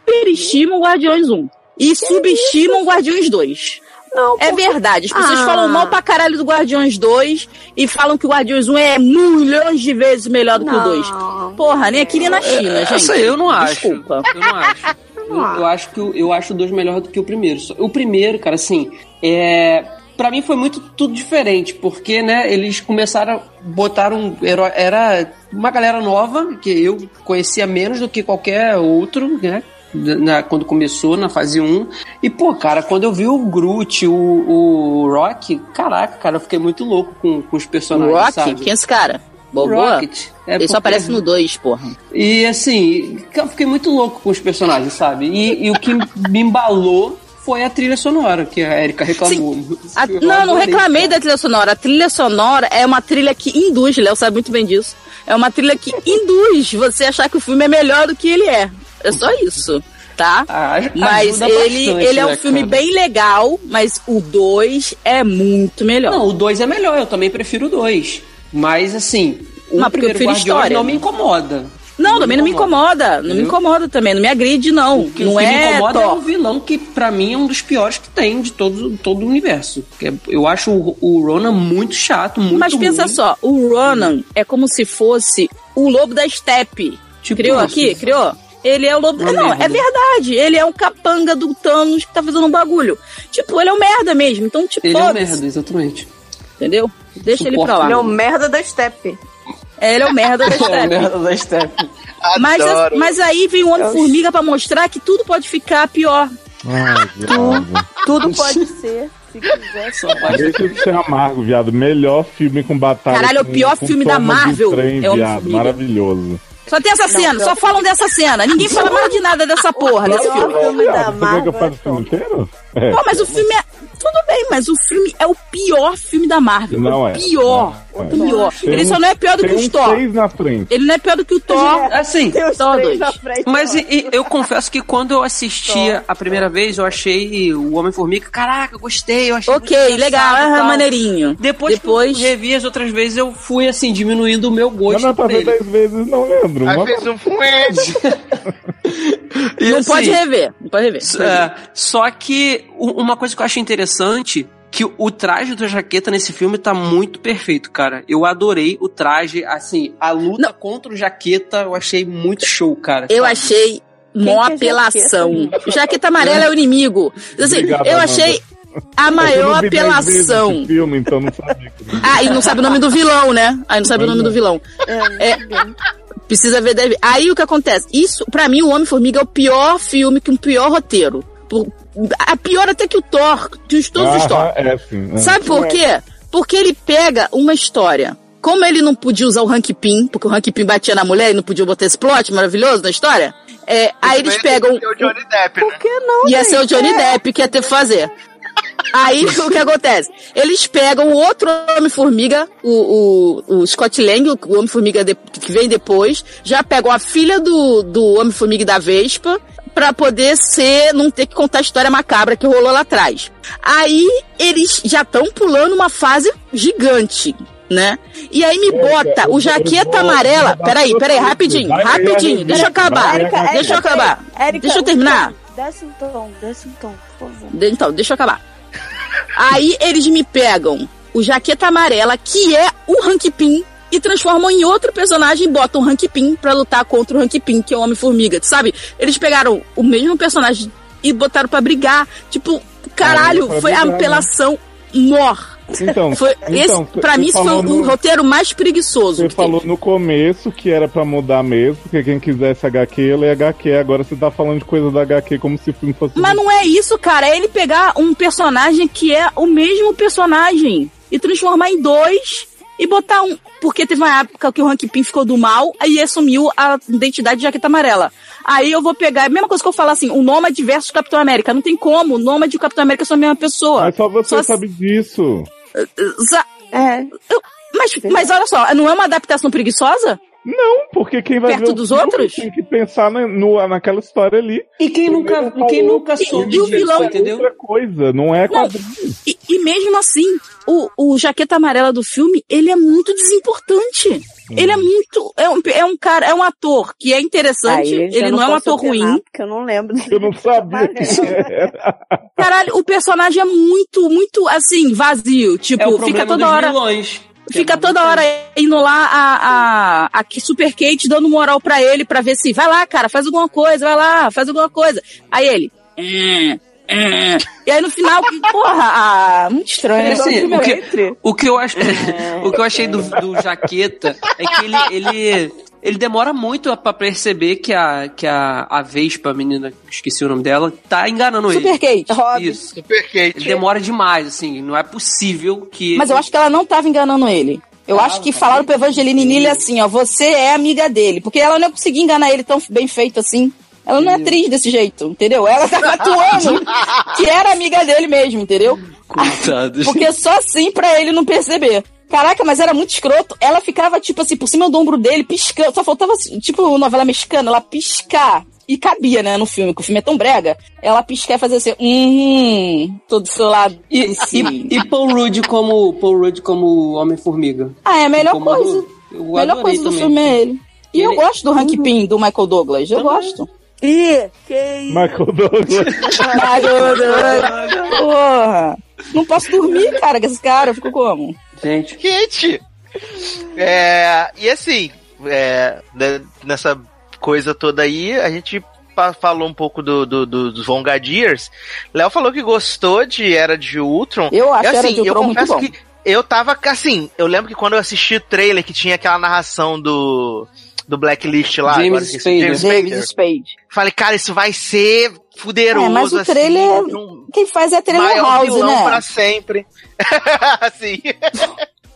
Speaker 3: hiperestimam Guardiões 1 e subestimam Guardiões 2.
Speaker 5: Não,
Speaker 3: É
Speaker 5: porque-
Speaker 3: verdade. As pessoas
Speaker 5: Ah.
Speaker 3: falam mal pra caralho do Guardiões 2 e falam que o Guardiões 1 é milhões de vezes melhor do que o 2.
Speaker 5: Não.
Speaker 3: Porra, nem aqui nem na China, gente.
Speaker 2: Essa eu não acho.
Speaker 3: Desculpa.
Speaker 2: Eu não acho. [LAUGHS] Eu, eu acho que o- eu acho o dois melhor do que o primeiro. O primeiro, cara, assim, é. Pra mim foi muito tudo diferente, porque, né, eles começaram a botar um herói. Era uma galera nova, que eu conhecia menos do que qualquer outro, né? Na- quando começou na fase 1. E, pô, cara, quando eu vi o Groot, o, o Rock, caraca, cara, eu fiquei muito louco com, com os
Speaker 3: O
Speaker 2: personagens,
Speaker 3: Rock?
Speaker 2: sabe?
Speaker 3: Quem é esse cara?
Speaker 2: O
Speaker 3: Boboa?
Speaker 2: Rocket. É
Speaker 3: Ele só
Speaker 2: porque-
Speaker 3: aparece no 2, porra.
Speaker 2: e assim, eu fiquei muito louco com os personagens, sabe? E, e o que me embalou foi a trilha sonora, que a Erika reclamou.
Speaker 3: A- não, não reclamei da trilha sonora. A trilha sonora é uma trilha que induz, Léo sabe muito bem disso. É uma trilha que induz você achar que o filme é melhor do que ele é. É só isso, tá?
Speaker 2: Ah,
Speaker 3: Mas ele,
Speaker 2: bastante,
Speaker 3: ele é um
Speaker 2: né,
Speaker 3: filme
Speaker 2: cara?
Speaker 3: bem legal, mas o 2 é muito melhor.
Speaker 2: Não, o 2 é melhor, eu também prefiro o 2. Mas assim, o
Speaker 3: Mas
Speaker 2: primeiro Guardiões
Speaker 3: história.
Speaker 2: não me incomoda.
Speaker 3: Não, também não me incomoda. Não me incomoda também. Não me agride, não.
Speaker 2: O que,
Speaker 3: não
Speaker 2: o que
Speaker 3: é
Speaker 2: me incomoda é
Speaker 3: Thor.
Speaker 2: um vilão que, pra mim, é um dos piores que tem de todo, todo o universo. É- Eu acho o, o Ronan muito chato, muito
Speaker 3: Mas pensa
Speaker 2: ruim.
Speaker 3: só, o Ronan é como se fosse o lobo da steppe.
Speaker 2: Tipo
Speaker 3: criou aqui? Criou? Ele é o lobo. Não, é verdade. Ele é um capanga do Thanos que tá fazendo um bagulho. Tipo, ele é um merda mesmo. Então, tipo,
Speaker 2: Ele é um merda, exatamente.
Speaker 3: Entendeu? Deixa ele pra lá.
Speaker 5: Ele é o merda da Steppe.
Speaker 3: É, ele é o merda da [LAUGHS]
Speaker 2: É o
Speaker 3: steppe.
Speaker 2: merda da Step.
Speaker 3: Mas, mas aí vem o Homem-Formiga pra mostrar que tudo pode ficar pior.
Speaker 4: Ai, viado.
Speaker 5: Tudo pode ser, se quiser.
Speaker 2: Só basta
Speaker 4: Deixa de ser amargo, viado. Melhor filme com batalha.
Speaker 3: Caralho, é o
Speaker 4: com-
Speaker 3: pior
Speaker 4: com
Speaker 3: filme da Marvel
Speaker 4: Trem,
Speaker 3: é o
Speaker 4: viado. Maravilhoso.
Speaker 3: Só tem essa cena, só falam dessa cena. Ninguém fala mais de nada dessa porra desse filme.
Speaker 4: Você quer que eu
Speaker 5: é
Speaker 4: o filme inteiro? É.
Speaker 3: Pô, mas o filme é. Tudo bem, mas o filme é o pior filme da Marvel.
Speaker 4: Não
Speaker 3: o
Speaker 4: é.
Speaker 3: Pior.
Speaker 4: Não é.
Speaker 3: O pior.
Speaker 4: Tem
Speaker 3: Ele só não é pior do que
Speaker 4: um
Speaker 3: Thor.
Speaker 4: na frente.
Speaker 3: Ele não é pior do que o Thor.
Speaker 2: Assim,
Speaker 5: Tem os
Speaker 3: Todos.
Speaker 5: três na frente.
Speaker 2: mas e- eu confesso que quando eu assistia a primeira vez, eu achei o Homem-Formiga, caraca, gostei, eu achei
Speaker 3: Ok,
Speaker 2: muito
Speaker 3: legal, ah, maneirinho.
Speaker 2: Depois,
Speaker 3: Depois-
Speaker 2: que eu revi as outras vezes, eu fui, assim, diminuindo o meu
Speaker 4: Mas
Speaker 2: gosto
Speaker 4: não é pra ver dez vezes, não.
Speaker 1: Às
Speaker 4: Uma
Speaker 1: vezes um fuete. [LAUGHS]
Speaker 3: Não
Speaker 2: assim,
Speaker 3: pode rever. Não pode rever.
Speaker 2: é, só que uma coisa que eu acho interessante que o traje do jaqueta nesse filme tá muito perfeito, cara. Eu adorei o traje, assim, a luta contra o jaqueta eu achei muito show, cara.
Speaker 3: Eu
Speaker 2: sabe?
Speaker 3: achei mó
Speaker 5: é
Speaker 3: apelação.
Speaker 5: jaqueta,
Speaker 3: Jaqueta amarela é o inimigo. Assim,
Speaker 4: Obrigado,
Speaker 3: eu
Speaker 4: Amanda.
Speaker 3: achei a
Speaker 4: Eu não
Speaker 3: maior apelação.
Speaker 4: esse filme, então não sabia. que-
Speaker 3: Ah, e não sabe o nome do vilão, né? Aí não sabe o nome do vilão. É, precisa ver. Deve... Aí o que acontece? Isso, pra mim, o Homem-Formiga é o pior filme que um pior roteiro. Por- A pior até que o Thor, que os todos os Thor.
Speaker 4: Ah, é sim. é.
Speaker 3: Sabe por quê? Porque ele pega uma história. Como ele não podia usar o Hank Pym, porque o Hank Pym batia na mulher e não podia botar esse plot maravilhoso na história, é, aí eles pegam.
Speaker 1: O Johnny Depp, né?
Speaker 5: Por que não,
Speaker 3: Ia
Speaker 5: gente?
Speaker 3: ser o Johnny
Speaker 5: É.
Speaker 3: Depp que ia ter que fazer. Aí [LAUGHS] o que acontece? Eles pegam o outro Homem-Formiga, o, o, o Scott Lang, o Homem-Formiga de- que vem depois, já pegam a filha do, do Homem-Formiga da Vespa, pra poder ser, não ter que contar a história macabra que rolou lá atrás. Aí eles já estão pulando uma fase gigante. Né? E aí me bota o jaqueta amarela. Peraí, peraí, rapidinho, rapidinho. Deixa eu acabar. Deixa eu acabar. Deixa eu terminar.
Speaker 6: Desce um tom, desce um tom, por favor.
Speaker 3: Então, deixa eu acabar. Aí eles me pegam o Jaqueta Amarela, que é o Hank Pym, e transformam em outro personagem e botam o Hank Pym pra lutar contra o Hank Pym, que é o Homem-Formiga, sabe? Eles pegaram o mesmo personagem e botaram pra brigar. Tipo, caralho, foi a
Speaker 4: brigar, né?
Speaker 3: apelação mor.
Speaker 4: Então,
Speaker 3: Foi,
Speaker 4: então,
Speaker 3: esse, pra mim, isso foi o roteiro mais preguiçoso.
Speaker 4: Você falou
Speaker 3: teve.
Speaker 4: no começo que era pra mudar mesmo, porque quem quisesse HQ, lê HQ. Agora você tá falando de coisa da HQ como se o filme fosse.
Speaker 3: Mas não é isso, cara. É ele pegar um personagem que é o mesmo personagem e transformar em dois e botar um. Porque teve uma época que o Hank Pym ficou do mal, aí assumiu a identidade de Jaqueta Amarela. Aí eu vou pegar, a mesma coisa que eu falo assim, o Nômade versus Capitão América. Não tem como, o Nômade e o Capitão América são a mesma pessoa.
Speaker 4: Mas só você
Speaker 3: Só-
Speaker 4: sabe disso.
Speaker 3: Za-
Speaker 6: É,
Speaker 3: Mas, mas olha só, não é uma adaptação preguiçosa?
Speaker 4: Não, porque quem vai
Speaker 3: Perto
Speaker 4: ver o
Speaker 3: dos
Speaker 4: filme
Speaker 3: outros?
Speaker 4: tem que pensar na, no- naquela história ali.
Speaker 2: E quem nunca, quem nunca soube
Speaker 3: e o
Speaker 2: disso,
Speaker 3: vilão-
Speaker 2: entendeu?
Speaker 4: Outra coisa, não é quadrinho.
Speaker 3: E, e mesmo assim, o, o Jaqueta Amarela do filme, ele é muito desimportante. Ele é muito. É um, é um cara, é um ator que é interessante,
Speaker 6: aí
Speaker 3: ele não, é um ator ruim.
Speaker 6: Porque eu não lembro.
Speaker 4: Eu não sabia que [LAUGHS] era.
Speaker 3: Caralho, o personagem é muito, muito assim, vazio. Tipo,
Speaker 2: É o
Speaker 3: fica
Speaker 2: problema
Speaker 3: toda
Speaker 2: dos
Speaker 3: hora.
Speaker 2: vilões.
Speaker 3: Fica toda hora indo lá a, a, a Super Kate dando moral pra ele pra ver se vai lá, cara, faz alguma coisa, vai lá, faz alguma coisa. Aí ele. "É, é." E aí no final, porra, ah, muito estranho.
Speaker 2: É, assim, o, que, o, que eu ach... [LAUGHS] o que eu achei do, do Jaqueta é que ele, ele, ele demora muito pra perceber que a, que a, a Vespa, a menina, esqueci o nome dela, tá enganando ele.
Speaker 3: Super Kate.
Speaker 6: Rob,
Speaker 2: Isso.
Speaker 1: Super Kate.
Speaker 2: Ele demora demais, assim, não é possível que.
Speaker 3: Mas eu acho que ela não tava enganando ele. Eu
Speaker 2: Ah,
Speaker 3: acho que falaram pro Evangeline Lilly assim, ó, você é amiga dele. Porque ela não ia conseguir enganar ele tão bem feito assim. Ela não é atriz desse jeito, entendeu? Ela tava [LAUGHS] atuando que era amiga dele mesmo, entendeu?
Speaker 2: Coitados.
Speaker 3: Porque só assim pra ele não perceber. Caraca, mas era muito escroto. Ela ficava, tipo assim, por cima do ombro dele, piscando. Só faltava, tipo, novela mexicana, ela piscar. E cabia, né, no filme, que o filme é tão brega. Ela piscar e fazer assim, hum, todo do seu lado.
Speaker 2: E, e, e Paul Rudd como Paul Rudd como Homem-Formiga.
Speaker 3: Ah, é a melhor
Speaker 2: Como
Speaker 3: coisa.
Speaker 2: eu- eu
Speaker 3: A melhor coisa do
Speaker 2: também.
Speaker 3: filme é ele. E eu
Speaker 2: Ele- Uhum.
Speaker 3: gosto do Hank Pym, do Michael Douglas. Eu
Speaker 2: Também.
Speaker 3: gosto.
Speaker 6: Ih, que isso?
Speaker 4: Michael Douglas. [LAUGHS]
Speaker 3: Michael Douglas. [LAUGHS] Porra. Não posso dormir, cara, com esse cara. Eu fico como?
Speaker 2: Gente,
Speaker 1: Kate! É, e assim, é, né, nessa coisa toda aí, a gente falou um pouco do, do, do- dos Vongadiers. Léo falou que gostou de Era de Ultron.
Speaker 3: Eu acho
Speaker 1: Eu,
Speaker 3: que era
Speaker 1: assim, eu
Speaker 3: Ultron muito
Speaker 1: confesso
Speaker 3: bom.
Speaker 1: que eu tava assim, eu lembro que quando eu assisti o trailer que tinha aquela narração do do Blacklist lá,
Speaker 2: James Spader.
Speaker 1: James.
Speaker 3: David Spade.
Speaker 1: Falei, cara, isso vai ser fuderoso,
Speaker 3: É, mas o
Speaker 1: assim,
Speaker 3: trailer-
Speaker 1: um
Speaker 3: Quem faz é a Trailer
Speaker 1: maior
Speaker 3: House,
Speaker 1: vilão
Speaker 3: né?
Speaker 1: pra sempre. [LAUGHS] assim.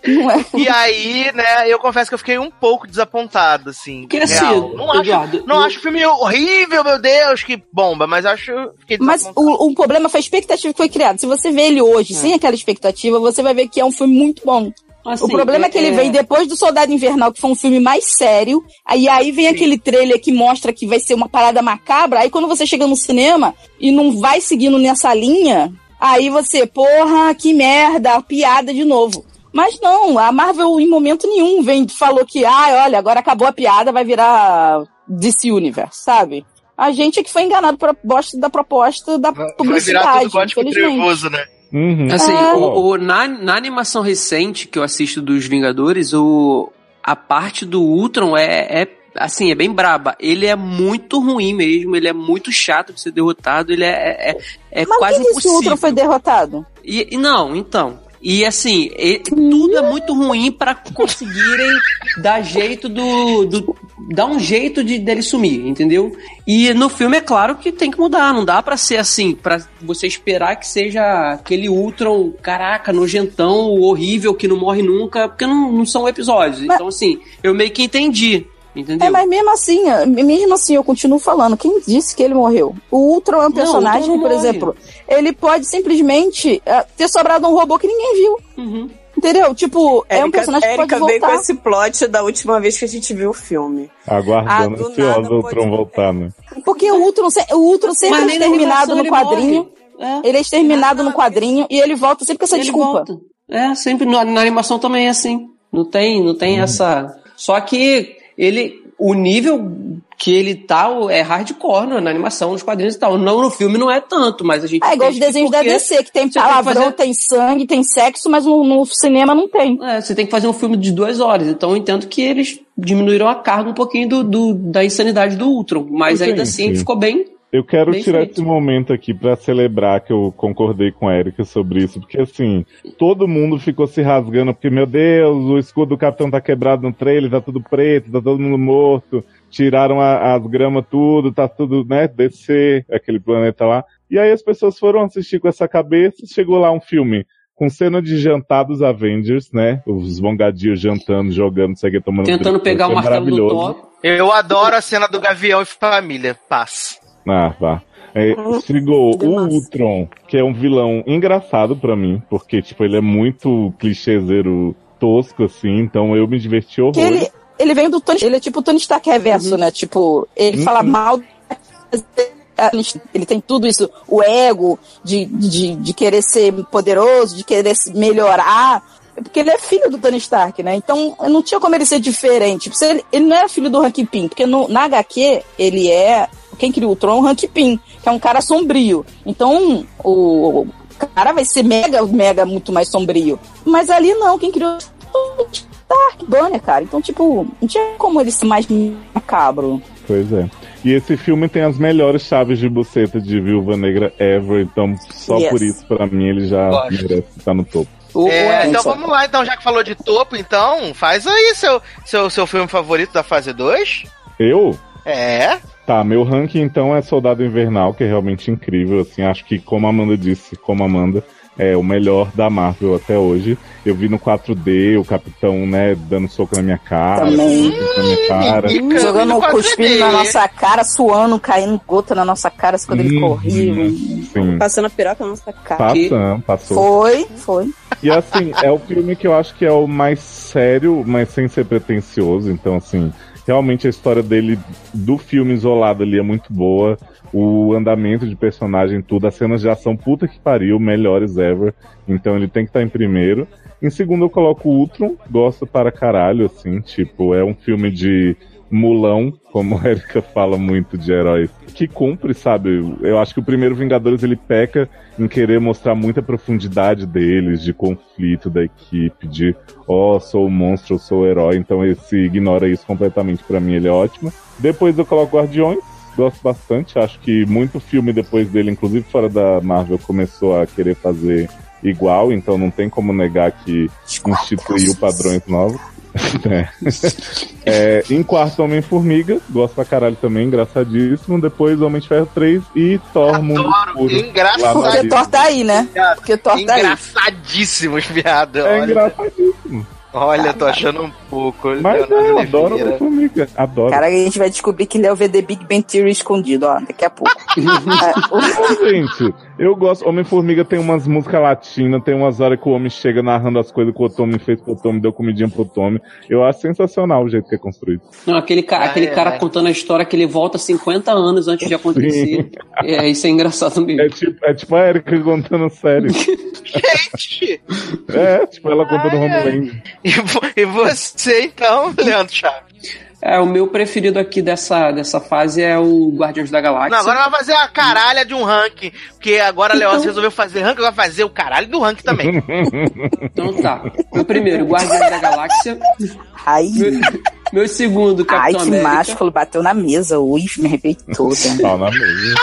Speaker 3: Não é?
Speaker 1: E aí, né, eu confesso que eu fiquei um pouco desapontado, assim.
Speaker 2: Que assim.
Speaker 1: Não acho,
Speaker 2: Eduardo,
Speaker 1: não
Speaker 2: eu-
Speaker 1: acho o filme horrível, meu Deus, que bomba, mas acho fiquei
Speaker 3: Mas o, o problema foi a expectativa que foi criada. Se você vê ele hoje, sem aquela expectativa, você vai ver que é um filme muito bom.
Speaker 2: Assim,
Speaker 3: o problema é, que ele vem depois do Soldado Invernal, que foi um filme mais sério. Aí aí vem aquele trailer que mostra que vai ser uma parada macabra. Aí quando você chega no cinema e não vai seguindo nessa linha, aí você, porra, que merda, piada de novo. Mas não, a Marvel em momento nenhum vem falou que, ah, olha, agora acabou a piada, vai virar DC Universe, sabe? A gente é que foi enganado por bosta da proposta da
Speaker 1: Vai virar
Speaker 3: publicidade,
Speaker 1: tudo gótico trevoso, né?
Speaker 4: Uhum.
Speaker 2: Assim,
Speaker 3: É.
Speaker 2: o, o- na, na animação recente que eu assisto dos Vingadores, o, a parte do Ultron é, é assim, é bem braba. Ele é muito ruim mesmo, ele é muito chato de ser derrotado, ele é, é, é
Speaker 3: Mas
Speaker 2: quase
Speaker 3: quem disse que o
Speaker 2: impossível.
Speaker 3: Ultron foi derrotado?
Speaker 2: E, e não, então. E assim, e- tudo é muito ruim pra conseguirem dar jeito do, do. dar um jeito de dele sumir, entendeu? E no filme é claro que tem que mudar, não dá pra ser assim, pra você esperar que seja aquele Ultron, caraca, nojentão, horrível, que não morre nunca, porque não, não são episódios. Então, assim, eu meio que entendi. Entendeu?
Speaker 3: É, mas mesmo assim, mesmo assim, eu continuo falando. Quem disse que ele morreu? O Ultron é um personagem
Speaker 2: Ultron
Speaker 3: que, por
Speaker 2: morre.
Speaker 3: exemplo, ele pode simplesmente eh, ter sobrado um robô que ninguém viu.
Speaker 2: Uhum.
Speaker 3: Entendeu? Tipo, é um
Speaker 5: Érica-
Speaker 3: personagem que
Speaker 5: Érica
Speaker 3: pode
Speaker 5: veio com
Speaker 3: voltar.
Speaker 5: esse plot da última vez que a gente viu o filme.
Speaker 4: Aguardando,
Speaker 5: Ah, do
Speaker 4: ansiosa o
Speaker 5: pode-
Speaker 4: Tron voltar, né?
Speaker 3: Porque o Ultron, se- o Ultron sempre é exterminado no quadrinho.
Speaker 2: É.
Speaker 3: Ele é exterminado no quadrinho e ele volta sempre com essa
Speaker 2: Ele
Speaker 3: desculpa.
Speaker 2: volta. É, sempre na, na animação também é assim. Não tem, não tem essa. Só que ele. O nível que ele tá é hardcore na na animação, nos quadrinhos e tal. Não no filme não é tanto, mas a gente.
Speaker 3: É igual os desenhos da DC, que tem
Speaker 2: você tem
Speaker 3: palavrão,
Speaker 2: fazer-
Speaker 3: tem sangue, tem sexo, mas no, no cinema não tem.
Speaker 2: É, você tem que fazer um filme de duas horas. Então eu entendo que eles diminuíram a carga um pouquinho do, do- da insanidade do Ultron. Mas ainda assim
Speaker 4: Entendi.
Speaker 2: ficou bem.
Speaker 4: Eu quero
Speaker 2: Bem
Speaker 4: tirar
Speaker 2: feito.
Speaker 4: esse momento aqui pra celebrar que eu concordei com a Erika sobre isso, porque assim, todo mundo ficou se rasgando, porque, meu Deus, o escudo do capitão tá quebrado no trailer, tá tudo preto, tá todo mundo morto, tiraram a- as gramas tudo, tá tudo, né, descer aquele planeta lá. E aí as pessoas foram assistir com essa cabeça, chegou lá um filme com cena de jantar dos Avengers, né, os bongadios jantando, jogando, não sei o que, tomando
Speaker 2: Tentando pegar o
Speaker 4: é
Speaker 2: martelo do. Thor.
Speaker 1: Eu adoro a cena do Gavião e Família. Paz.
Speaker 4: Ah, vá. É, chegou
Speaker 5: Deu
Speaker 4: o. Ultron, que é um vilão engraçado pra mim, porque, tipo, ele é muito clichêzero tosco, assim, então eu me diverti
Speaker 3: Que
Speaker 4: horror.
Speaker 3: ele, ele vem do Tony. Ele é tipo o Tony Stark reverso, né? Tipo, ele
Speaker 4: Uhum.
Speaker 3: fala mal. Ele tem tudo isso, o ego de, de, de querer ser poderoso, de querer se melhorar. Porque ele é filho do Tony Stark, né? Então não tinha como ele ser diferente. Tipo, Ele, ele não é filho do Hank Pym, porque no, na HQ ele é. Quem criou o Tron é o Hank Pym, que é um cara sombrio. Então o, cara vai ser mega, mega muito mais sombrio. Mas ali não, quem criou Stark, Banner, cara. Então, tipo, não tinha como ele ser mais macabro.
Speaker 4: Pois é. E esse filme tem as melhores chaves de buceta de Viúva Negra ever, então só
Speaker 3: Yes.
Speaker 4: por isso, pra mim, ele já
Speaker 1: Gosto.
Speaker 4: merece estar no topo.
Speaker 1: É, então vamos lá, então, já que falou de topo, então, faz aí seu, seu, seu filme favorito da fase 2.
Speaker 4: Eu?
Speaker 1: É.
Speaker 4: Tá, meu ranking então é Soldado Invernal, que é realmente incrível, assim, acho que como a Amanda disse, como a Amanda, é o melhor da Marvel até hoje. Eu vi no 4D o Capitão, né, dando soco na minha cara,
Speaker 3: Também.
Speaker 4: na minha cara.
Speaker 1: Fica
Speaker 3: Jogando cuspindo
Speaker 1: 4D.
Speaker 3: na nossa cara, suando, caindo gota na nossa cara quando ele
Speaker 4: Uhum,
Speaker 3: corria.
Speaker 4: Sim.
Speaker 5: Passando a piroca na nossa cara.
Speaker 4: Passando, passou.
Speaker 3: Foi, foi.
Speaker 4: E assim, é o filme que eu acho que é o mais sério, mas sem ser pretencioso. Então, assim, realmente a história dele, do filme isolado ali, é muito boa. O andamento de personagem, tudo, as cenas de ação, puta que pariu, melhores ever. Então ele tem que estar em primeiro. Em segundo eu coloco o Ultron, gosto para caralho, assim, tipo, é um filme de mulão, como a Erika fala muito de heróis, que cumpre, sabe? Eu acho que o primeiro Vingadores ele peca em querer mostrar muita profundidade deles, de conflito da equipe, de ó, sou o monstro, eu sou o herói, então esse ignora isso completamente pra mim, ele é ótimo. Depois eu coloco Guardiões, gosto bastante, acho que muito filme depois dele, inclusive fora da Marvel, começou a querer fazer igual, então não tem como negar que instituiu padrões novos. É. É, em quarto, Homem-Formiga, gosto pra caralho também, engraçadíssimo. Depois, Homem de Ferro 3 e Thor Mundo
Speaker 1: Adoro.
Speaker 4: Escuro.
Speaker 1: Engraçado.
Speaker 3: Porque. Thor tá aí, né? Porque Thor tá aí.
Speaker 1: Engraçadíssimos, viado.
Speaker 4: É
Speaker 1: Olha,
Speaker 4: engraçadíssimo.
Speaker 1: olha, tô achando um pouco.
Speaker 4: Mas
Speaker 1: Leonardo
Speaker 4: é, eu adoro. Homem-Formiga. Adoro.
Speaker 3: Cara, a gente vai descobrir que ele é o VD Big Ben Theory escondido, ó, daqui a pouco. [LAUGHS] É,
Speaker 4: Não, gente, eu gosto. Homem-Formiga tem umas músicas latinas, tem umas horas que o homem chega narrando as coisas que o Tommy fez pro Tommy, deu comidinha pro Tommy. Eu acho sensacional o jeito que é construído.
Speaker 2: Não, aquele, ca
Speaker 1: Ah,
Speaker 2: aquele
Speaker 1: é,
Speaker 2: cara
Speaker 1: é.
Speaker 2: contando a história que ele volta 50 anos antes de acontecer. É, isso é engraçado mesmo.
Speaker 4: É tipo, é tipo a Erika contando sério. [LAUGHS]
Speaker 1: Gente!
Speaker 4: É, tipo ela contando. Homeland.
Speaker 1: E, e você, então, Leandro Chaves?
Speaker 2: É, o meu preferido aqui dessa, dessa fase é o Guardiões da Galáxia.
Speaker 1: Não, agora vai fazer a caralha de um ranking. Porque agora a Leoz resolveu fazer ranking, vai fazer o caralho do ranking também. [LAUGHS]
Speaker 2: Então tá. Meu primeiro, Guardiões da Galáxia.
Speaker 3: Ai,
Speaker 2: Meu, meu segundo,
Speaker 3: ai,
Speaker 2: Capitão
Speaker 3: que
Speaker 2: América.
Speaker 3: másculo, bateu na mesa, ui, me arrepiei toda. [LAUGHS]
Speaker 4: Tá na mesa.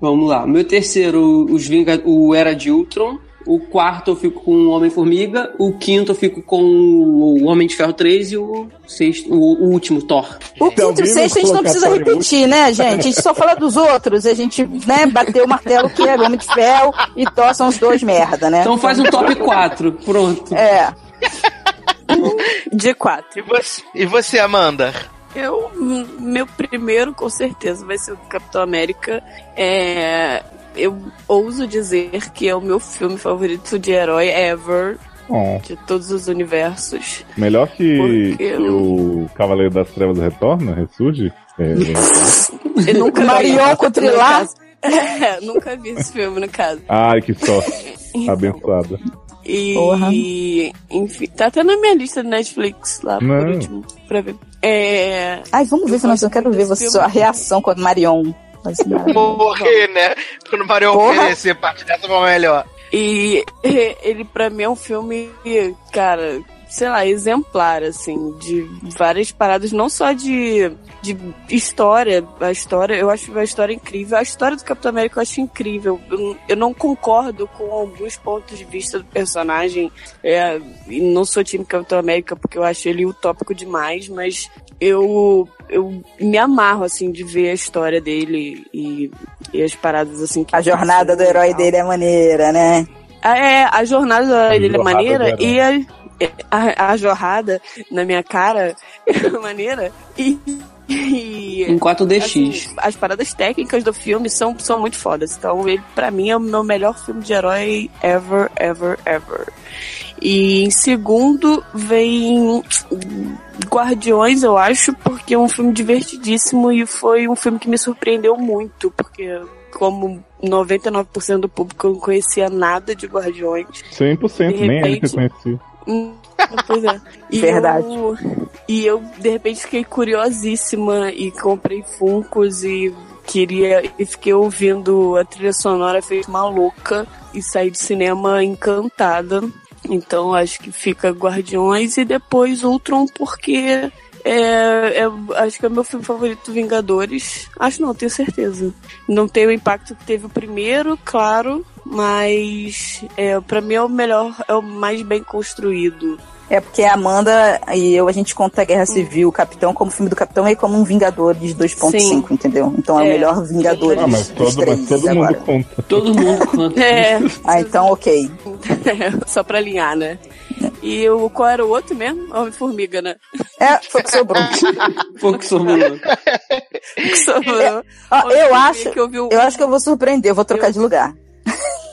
Speaker 2: Vamos lá. Meu terceiro, os Vinga o Era de Ultron. O quarto eu fico com o Homem-Formiga. O quinto eu fico com o Homem de Ferro 3 e o sexto, o, o último, Thor.
Speaker 3: O quinto e o sexto a gente não precisa repetir, né, gente? A gente só fala dos outros. A gente, né, bateu o martelo que é Homem de Ferro e Thor são os dois merda, né?
Speaker 2: Então faz um top 4. Pronto.
Speaker 3: É.
Speaker 5: De quatro.
Speaker 1: E você, e você Amanda?
Speaker 5: Eu, meu primeiro, com certeza, vai ser o Capitão América. É, eu ouso dizer que é o meu filme favorito de herói ever,
Speaker 4: Bom,
Speaker 5: de todos os universos.
Speaker 4: melhor que,
Speaker 5: Porque
Speaker 4: que
Speaker 5: eu-
Speaker 4: o Cavaleiro das Trevas retorna, ressurge? É, [LAUGHS]
Speaker 5: Eu nunca caso. [LAUGHS] É, nunca vi esse filme, no caso.
Speaker 4: Ai, que sorte. [LAUGHS] Abençoada.
Speaker 5: E,
Speaker 3: Porra.
Speaker 5: enfim, tá até na minha lista do Netflix lá,
Speaker 4: Não.
Speaker 5: por último, pra ver. É,
Speaker 3: Ai, vamos ver, Fernando, eu quero ver você, sua reação com a Marion.
Speaker 1: Morrer, né? Quando o Mario
Speaker 3: Porra.
Speaker 1: oferecer parte dessa pra melhor.
Speaker 5: E [LAUGHS] ele, pra mim, é um filme, cara, sei lá, exemplar, assim, de várias paradas, não só de, de história, a história, eu acho a história incrível. A história do Capitão América eu acho incrível. Eu, eu não concordo com alguns pontos de vista do personagem. É, não sou time Capitão América porque eu acho ele utópico demais, mas eu, eu me amarro, assim, de ver a história dele e, e as paradas, assim, que
Speaker 3: A jornada do herói dele é maneira, né?
Speaker 5: ah, É, a jornada do herói dele é maneira e a, a, a jorrada na minha cara [LAUGHS] é maneira e. e
Speaker 2: Em 4DX.
Speaker 5: assim, as paradas técnicas do filme são, são muito fodas. Então, ele, pra mim, é o meu melhor filme de herói ever, ever, ever. E em segundo vem Guardiões, eu acho, porque é um filme divertidíssimo e foi um filme que me surpreendeu muito, porque como 99% do público não conhecia nada de Guardiões.
Speaker 4: 100%,
Speaker 5: De
Speaker 4: nem ele que
Speaker 5: Hum, pois é. [LAUGHS] E
Speaker 3: Verdade.
Speaker 5: Eu, e eu, de repente, fiquei curiosíssima e comprei Funkos e queria. E fiquei ouvindo a trilha sonora feita maluca e saí do cinema encantada. Então acho que fica Guardiões e depois Ultron, porque é, é- acho que é o meu filme favorito Vingadores. Acho não, tenho certeza. Não tem o impacto que teve o primeiro, claro, mas é, para mim é o melhor, é o mais bem construído.
Speaker 3: É porque a Amanda e eu, a gente conta a Guerra Civil, o Capitão, como filme do Capitão e como um Vingadores 2.5,
Speaker 5: Sim.
Speaker 3: entendeu? Então é, o
Speaker 5: É.
Speaker 3: melhor Vingadores
Speaker 4: Ah, mas todo,
Speaker 3: três
Speaker 4: mas todo
Speaker 3: agora.
Speaker 4: mundo conta.
Speaker 2: Todo mundo conta. [LAUGHS]
Speaker 5: É,
Speaker 3: Ah, então ok. [LAUGHS]
Speaker 5: só pra alinhar, né? E o, qual era o outro mesmo? Homem-Formiga, né?
Speaker 3: É, foi o que sobrou.
Speaker 2: Pouco sobrou.
Speaker 5: Que sobrou.
Speaker 3: Ó, eu acho,
Speaker 5: que eu vi o-
Speaker 3: eu acho que eu vou surpreender, eu vou trocar de lugar.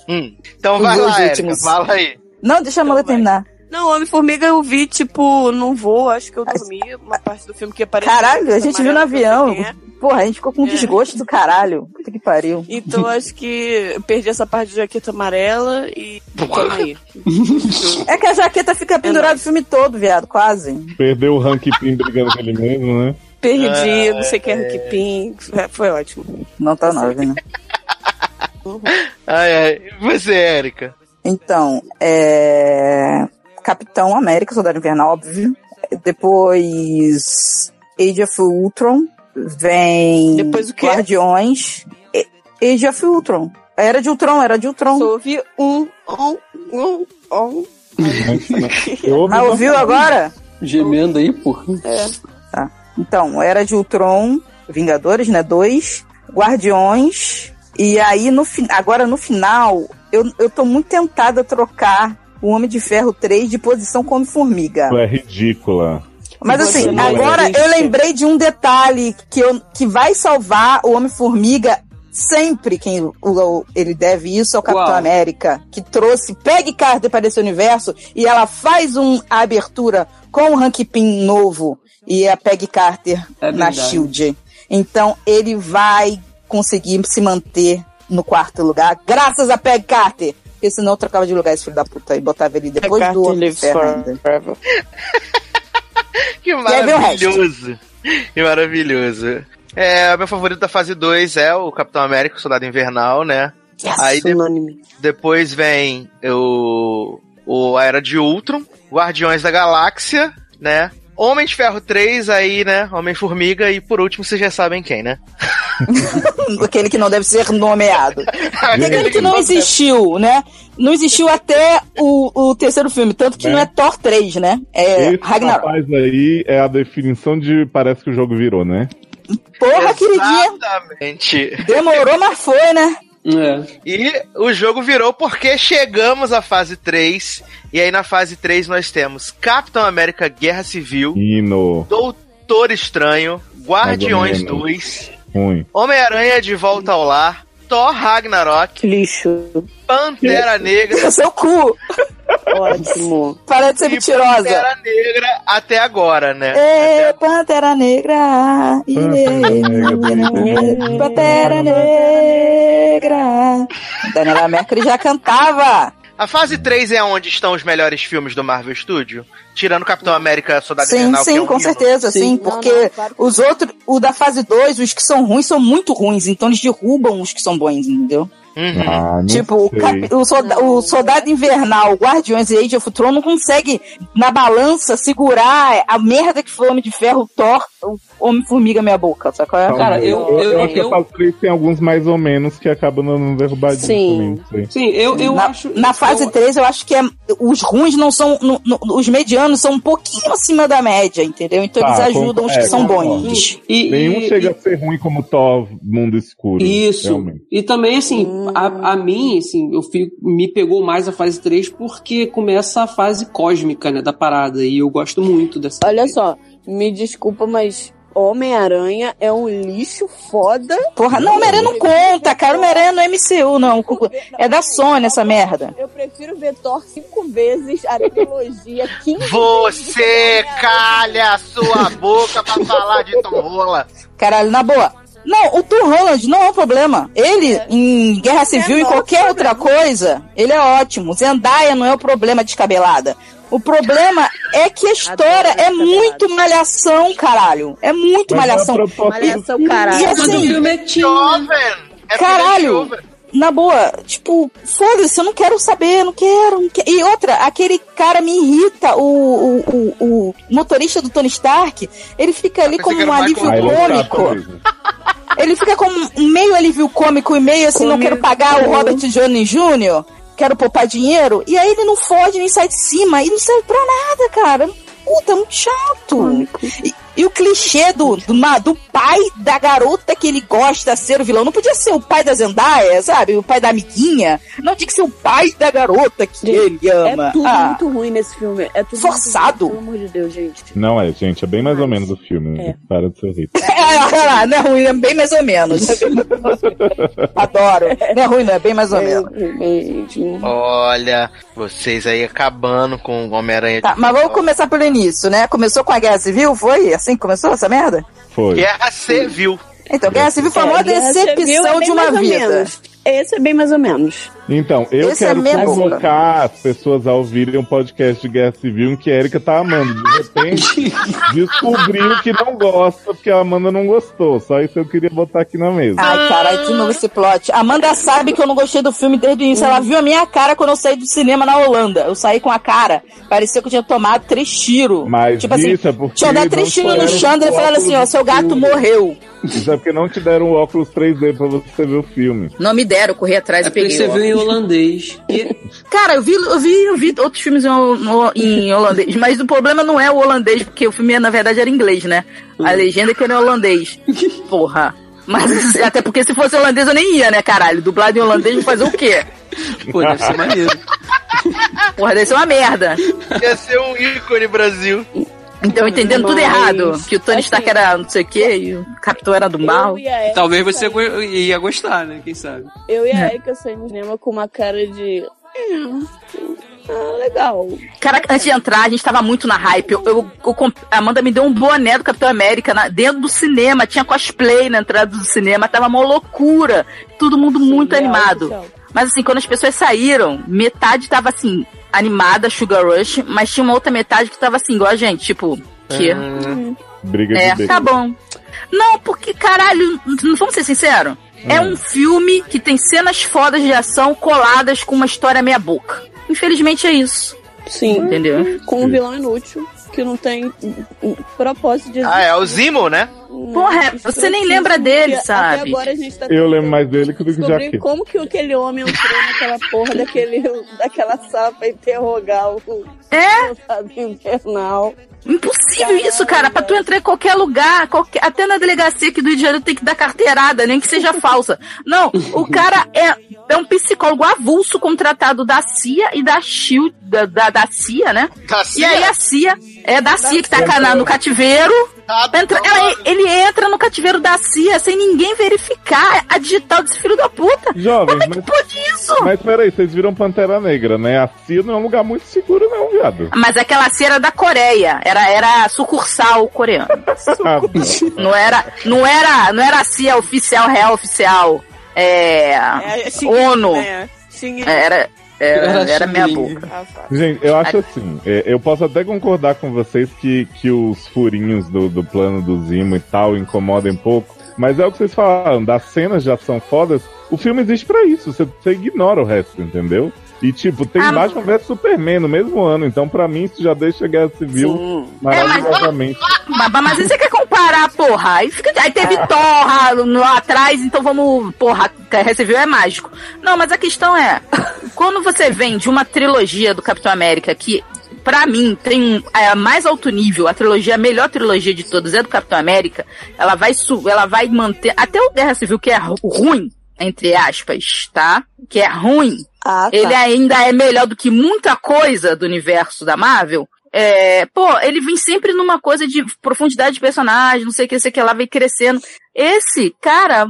Speaker 1: Hum. Então vai lá, Erika, fala aí.
Speaker 3: Não, deixa a
Speaker 5: Então vai.
Speaker 3: terminar.
Speaker 5: Não, Homem-Formiga eu vi, tipo, não vou, acho que eu dormi uma parte do filme que apareceu.
Speaker 3: Caralho, a gente viu no
Speaker 5: que
Speaker 3: avião.
Speaker 5: é.
Speaker 3: Porra, a gente ficou com um
Speaker 5: É.
Speaker 3: desgosto do caralho. Puta que pariu.
Speaker 5: Então acho que eu perdi essa parte de jaqueta amarela e. Toma aí. [LAUGHS]
Speaker 3: É que a jaqueta fica pendurada o filme todo, viado, quase.
Speaker 4: Perdeu o Hank Pym brigando com ele mesmo, né?
Speaker 5: Perdi, não sei quem é Hank Pym. É, Foi ótimo.
Speaker 3: Não tá nove, né?
Speaker 1: Ai, ai. Você, Erika?
Speaker 3: Então, é. Capitão América, Soldado Invernal, óbvio. Depois. Age of Ultron. Vem.
Speaker 5: Depois o quê?
Speaker 3: Guardiões. E- Age of Ultron. Era de Ultron, era de Ultron.
Speaker 5: Só ouvi um, um, um, um. [LAUGHS]
Speaker 4: Uma-
Speaker 3: ouviu agora?
Speaker 2: Gemendo aí, porra.
Speaker 3: Tá. Então, era de Ultron, Vingadores, né? Dois. Guardiões. E aí, no agora no final, eu, eu tô muito tentada a trocar o Homem de Ferro 3 de posição como formiga.
Speaker 4: Tu é ridícula.
Speaker 3: Mas assim,
Speaker 5: é
Speaker 3: agora eu lembrei de um detalhe que, eu, que vai salvar o Homem-Formiga sempre quem o, o- ele deve isso ao Capitão
Speaker 2: Qual?
Speaker 3: América, que trouxe Peggy Carter para esse universo e ela faz um, a abertura com o Hank Pym novo e a Peggy Carter
Speaker 2: É
Speaker 3: na. Shield. Então ele vai conseguir se manter no quarto lugar, graças a Peggy Carter. Porque senão eu trocava de lugar esse filho da puta e botava ele depois do
Speaker 5: forever. [LAUGHS]
Speaker 1: Que maravilhoso. Que maravilhoso. É, meu favorito da fase 2 é o Capitão América, o Soldado Invernal, né?
Speaker 5: Yes,
Speaker 1: Aí de-
Speaker 5: unânime.
Speaker 1: Depois vem o, o a Era de Ultron, Guardiões da Galáxia, né? Homem de Ferro 3, aí, né? Homem-Formiga e por último vocês já sabem quem, né? [LAUGHS]
Speaker 3: Aquele que não deve ser nomeado.
Speaker 1: Aquele
Speaker 3: que não existiu, né? Não existiu até o, o terceiro filme, tanto que
Speaker 4: Né?
Speaker 3: não é Thor 3, né? É
Speaker 4: Esse
Speaker 3: Ragnarok.
Speaker 4: rapaz aí é a definição de parece que o jogo virou, né?
Speaker 3: Porra, queridinha,
Speaker 1: Exatamente.
Speaker 3: demorou, mas foi, né?
Speaker 2: É.
Speaker 1: E o jogo virou porque chegamos à fase 3. E aí na fase 3 nós temos Capitão América Guerra Civil,
Speaker 4: Hino.
Speaker 1: Doutor Estranho, Guardiões
Speaker 4: Mais ou
Speaker 1: 2,
Speaker 4: Ruim.
Speaker 1: Homem-Aranha de Volta ao Lar, Thor Ragnarok,
Speaker 5: Lixo.
Speaker 1: Pantera [LAUGHS] Negra
Speaker 3: Seu cu!
Speaker 5: Ótimo. [LAUGHS]
Speaker 3: Para de ser
Speaker 1: e
Speaker 3: mentirosa.
Speaker 1: Pantera Negra até agora, né?
Speaker 3: Ê, Pantera Negra. Pantera Negra. Daniela Mercury já cantava.
Speaker 1: A fase 3 é onde estão os melhores filmes do Marvel Studio? Tirando Capitão América Soldado
Speaker 3: Sim,
Speaker 1: Invernal, que é
Speaker 3: sim,
Speaker 1: um
Speaker 3: com
Speaker 1: hino.
Speaker 3: certeza, sim.
Speaker 5: Sim.
Speaker 3: Porque
Speaker 5: Não, não, claro
Speaker 3: os outros, o da fase 2, os que são ruins são muito ruins. Então eles derrubam os que são bons, entendeu?
Speaker 1: Uhum.
Speaker 4: Ah,
Speaker 3: Tipo, o, cap- o, solda- o Soldado Invernal, o Guardiões e Age of Ultron não consegue, na balança, segurar a merda que foi o Homem de Ferro, Thor, Homem-Formiga meia boca, sabe qual é?
Speaker 4: Talvez.
Speaker 2: Cara, eu-
Speaker 4: eu,
Speaker 2: eu-
Speaker 4: acho que
Speaker 2: eu-
Speaker 4: a fase 3 tem alguns mais ou menos que acabam não derrubadinhos
Speaker 5: Sim.
Speaker 4: também.
Speaker 2: Sim, eu, eu
Speaker 3: na,
Speaker 2: acho.
Speaker 3: na fase
Speaker 2: eu,
Speaker 3: 3, eu acho que é, os ruins não são. no- no- os medianos são um pouquinho acima da média, entendeu? Então
Speaker 4: Tá,
Speaker 3: eles ajudam os que
Speaker 4: é,
Speaker 3: são bons.
Speaker 2: E,
Speaker 4: Nenhum
Speaker 2: e-
Speaker 4: chega a ser ruim como Thor Mundo Escuro.
Speaker 2: Isso.
Speaker 4: Realmente.
Speaker 2: E também, assim, a, a mim, assim, eu fico, me pegou mais a fase 3 porque começa a fase cósmica, né, da parada. E eu gosto muito dessa.
Speaker 5: Olha só, me desculpa, mas Homem-Aranha é um lixo foda.
Speaker 3: Porra, não, Homem-Aranha não conta, cara. Homem-Aranha não é MCU, não. É da Sony essa merda.
Speaker 5: Eu prefiro ver Thor cinco vezes, a trilogia, 15 vezes.
Speaker 1: Você calha a sua boca pra falar de Tom Rola.
Speaker 3: Caralho, na boa. Não, o Tom Holland não é um problema. Ele, em Guerra Civil,
Speaker 5: não é
Speaker 3: qualquer outra coisa, ele é ótimo. Zendaya não é o problema descabelada. O problema é que a história
Speaker 5: Adoro
Speaker 3: é muito malhação, caralho. É muito
Speaker 4: Mas
Speaker 3: malhação.
Speaker 4: a proposta-
Speaker 5: Malhação,
Speaker 3: E
Speaker 5: caralho.
Speaker 3: assim,
Speaker 2: Mas o filme é.
Speaker 1: Jovem! É
Speaker 3: Caralho! Na boa, tipo, foda-se, eu não quero saber, não quero, não quero. E outra, aquele cara me irrita, o, o, o, o motorista do Tony Stark, ele fica ali como um alívio
Speaker 4: é
Speaker 3: cômico. Ele fica como um meio alívio cômico e meio assim, não quero pagar o Robert Downey Jr., quero poupar dinheiro. E aí ele não foge nem sai de cima e não serve pra nada, cara. Puta, é muito chato. E, e o clichê do, do, do pai da garota que ele gosta ser o vilão. Não podia ser o pai da Zendaya, sabe? O pai da amiguinha. Não tinha que ser o pai da garota que ele ama.
Speaker 5: É tudo
Speaker 3: Ah,
Speaker 5: muito ruim nesse filme. É tudo
Speaker 3: Forçado.
Speaker 5: Muito ruim, pelo amor de Deus, gente.
Speaker 4: Não é, gente, é bem mais ou menos o filme.
Speaker 5: é.
Speaker 4: Para de ser rico. [LAUGHS]
Speaker 3: É, olha lá, não é ruim, é bem mais ou menos. [LAUGHS] Adoro. Não é ruim, não é bem mais ou menos.
Speaker 5: Gente,
Speaker 1: Olha, vocês aí acabando com o Homem-Aranha
Speaker 3: Tá, mas vamos começar pelo início, né? Começou com a Guerra Civil, foi? Assim que começou essa merda?
Speaker 4: Foi.
Speaker 1: Guerra Civil.
Speaker 3: Então, Guerra Civil foi a maior
Speaker 5: É, é
Speaker 3: decepção
Speaker 5: bem
Speaker 3: de uma vida.
Speaker 5: Esse é bem mais ou menos.
Speaker 4: Então, eu
Speaker 3: Esse é
Speaker 4: quero
Speaker 3: boca.
Speaker 4: convocar as pessoas a ouvirem um podcast de Guerra Civil em que a Erika tá amando. De repente, [LAUGHS] descobriu que não gosta, porque a Amanda não gostou. Só isso eu queria botar aqui na mesa.
Speaker 3: Ai, caralho, de novo esse plot. Amanda sabe que eu não gostei do filme desde o início. Ela viu a minha cara quando eu saí do cinema na Holanda. Eu saí com a cara. Parecia que eu tinha tomado três tiros.
Speaker 4: Mas
Speaker 3: tipo assim,
Speaker 4: isso é porque
Speaker 3: tinha dado três tiros no Chandler e
Speaker 4: o
Speaker 3: falaram assim, ó, seu gato morreu.
Speaker 4: Isso é porque não te deram o óculos 3D pra você ver o filme.
Speaker 3: Não me deram, eu corri atrás
Speaker 2: É porque você viu em holandês. E,
Speaker 3: Cara, eu vi, eu vi, eu vi outros filmes em, em holandês, mas o problema não é o holandês, porque o filme na verdade era inglês, né? A legenda que era em holandês. [LAUGHS] Porra. Mas [LAUGHS] até porque se fosse holandês eu nem ia, né, caralho? Dublado em holandês, vou fazer o quê?
Speaker 2: pô, deve ser maneiro.
Speaker 3: Porra, deve ser uma merda.
Speaker 1: Ia ser um ícone Brasil.
Speaker 3: Então, entendendo tudo
Speaker 5: Mas,
Speaker 3: errado. Que o Tony
Speaker 5: assim,
Speaker 3: Stark era não sei o quê e o Capitão era do mal.
Speaker 5: Erika
Speaker 2: Talvez você ia gostar, né? Quem sabe?
Speaker 5: Eu e a
Speaker 3: É.
Speaker 5: Erika saímos cinema com uma cara de. "É, Ah, legal.
Speaker 3: Caraca, antes de entrar, a gente tava muito na hype. Eu, eu- eu Amanda me deu um boné do Capitão América na- dentro do cinema. Tinha cosplay na entrada do cinema. Tava uma loucura. Todo mundo muito
Speaker 5: Real
Speaker 3: animado. Mas assim, quando as pessoas saíram, metade tava assim, animada, Sugar Rush, mas tinha uma outra metade que tava assim, igual a gente, tipo, que?
Speaker 4: Briga
Speaker 3: É,
Speaker 4: de beijo.
Speaker 3: tá bom. Não, porque, caralho, não vamos ser sinceros. É um filme que tem cenas fodas de ação coladas com uma história meia boca. Infelizmente é isso,
Speaker 5: Sim.
Speaker 3: entendeu?
Speaker 5: Com um vilão inútil. que não tem propósito de
Speaker 1: Ah, é o Zimo, né?
Speaker 3: Porra, você nem lembra dele, sabe?
Speaker 5: Até agora a gente tá
Speaker 4: Eu lembro mais dele que do que
Speaker 5: descobrir
Speaker 4: Jaque.
Speaker 5: como que aquele homem entrou naquela porra daquele, daquela sala pra interrogar o
Speaker 3: É?
Speaker 5: soldado infernal.
Speaker 3: Impossível isso, cara. Pra tu entrar em qualquer lugar, qualquer- até na delegacia aqui do Rio de Janeiro tem que dar carteirada, nem que seja falsa. Não, o cara é, é um psicólogo avulso contratado da CIA e da SHIELD, da, da, da CIA, né?
Speaker 1: Da
Speaker 3: E
Speaker 1: CIA?
Speaker 3: aí a CIA, é da CIA que tá cana- no cativeiro.
Speaker 1: Ah,
Speaker 3: Entra, ela- ele entra no cativeiro da CIA sem ninguém verificar a digital desse filho da puta.
Speaker 4: Jovens,
Speaker 3: Como é que
Speaker 4: mas,
Speaker 3: pode isso?
Speaker 4: mas peraí, vocês viram Pantera Negra, né? A CIA não é um lugar muito seguro, não, viado.
Speaker 3: Mas aquela CIA era da Coreia, era, era sucursal coreana. [LAUGHS] Não era, não era, não era a CIA oficial, real oficial. É,
Speaker 5: É,
Speaker 3: ONU.
Speaker 5: né? Xing-
Speaker 3: Era, era,
Speaker 2: Era
Speaker 3: era
Speaker 2: Ling.
Speaker 3: boca.
Speaker 5: Ah, tá.
Speaker 4: Gente, eu acho assim, é, eu posso até concordar com vocês que, que os furinhos do, do plano do Zimo e tal incomodem um pouco, mas é o que vocês falaram, das cenas de ação fodas, o filme existe pra isso, você, você ignora o resto, entendeu? E tipo, tem
Speaker 3: Ah,
Speaker 4: Batman vs Superman no mesmo ano, então pra mim isso já deixa a Guerra Civil
Speaker 5: Sim.
Speaker 4: maravilhosamente.
Speaker 3: Mas, mas aí você quer comparar, porra? Aí, fica, aí teve Torra lá atrás, então vamos. Porra, recebeu é mágico. Não, mas a questão é: quando você vem de uma trilogia do Capitão América que. Pra mim, tem um, é, a mais alto nível, a trilogia, a melhor trilogia de todas é do Capitão América. Ela vai, su- ela vai manter. Até o Guerra Civil, que é ru- ruim, entre aspas, tá? Que é ruim,
Speaker 5: Ah, tá.
Speaker 3: ele ainda é melhor do que muita coisa do universo da Marvel. É, pô, ele vem sempre numa coisa de profundidade de personagem, não sei o que, sei o que lá, vem crescendo. Esse, cara,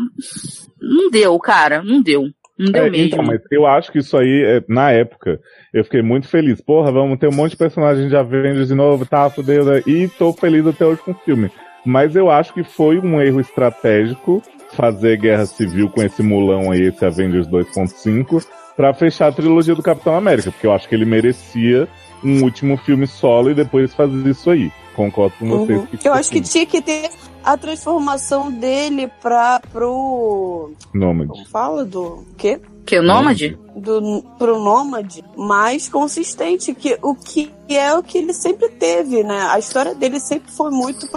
Speaker 3: não deu, cara, não deu. Não deu
Speaker 4: É,
Speaker 3: mesmo.
Speaker 4: então, mas eu acho que isso aí, é, na época, eu fiquei muito feliz. Porra, vamos ter um monte de personagens de Avengers de novo, tá, fudeu, né? e tô feliz até hoje com o filme. Mas eu acho que foi um erro estratégico fazer Guerra Civil com esse mulão aí, esse Avengers 2.5, pra fechar a trilogia do Capitão América, porque eu acho que ele merecia um último filme solo e depois fazer isso aí. Concordo com vocês.
Speaker 5: Uhum.
Speaker 4: que
Speaker 5: Eu acho que
Speaker 4: assim,
Speaker 5: tinha que ter a transformação dele pra, pro.
Speaker 4: Nômade.
Speaker 5: Como fala? Do quê?
Speaker 3: Que o Nômade?
Speaker 5: Do, pro Nômade mais consistente, que o que é o que ele sempre teve, né? A história dele sempre foi muito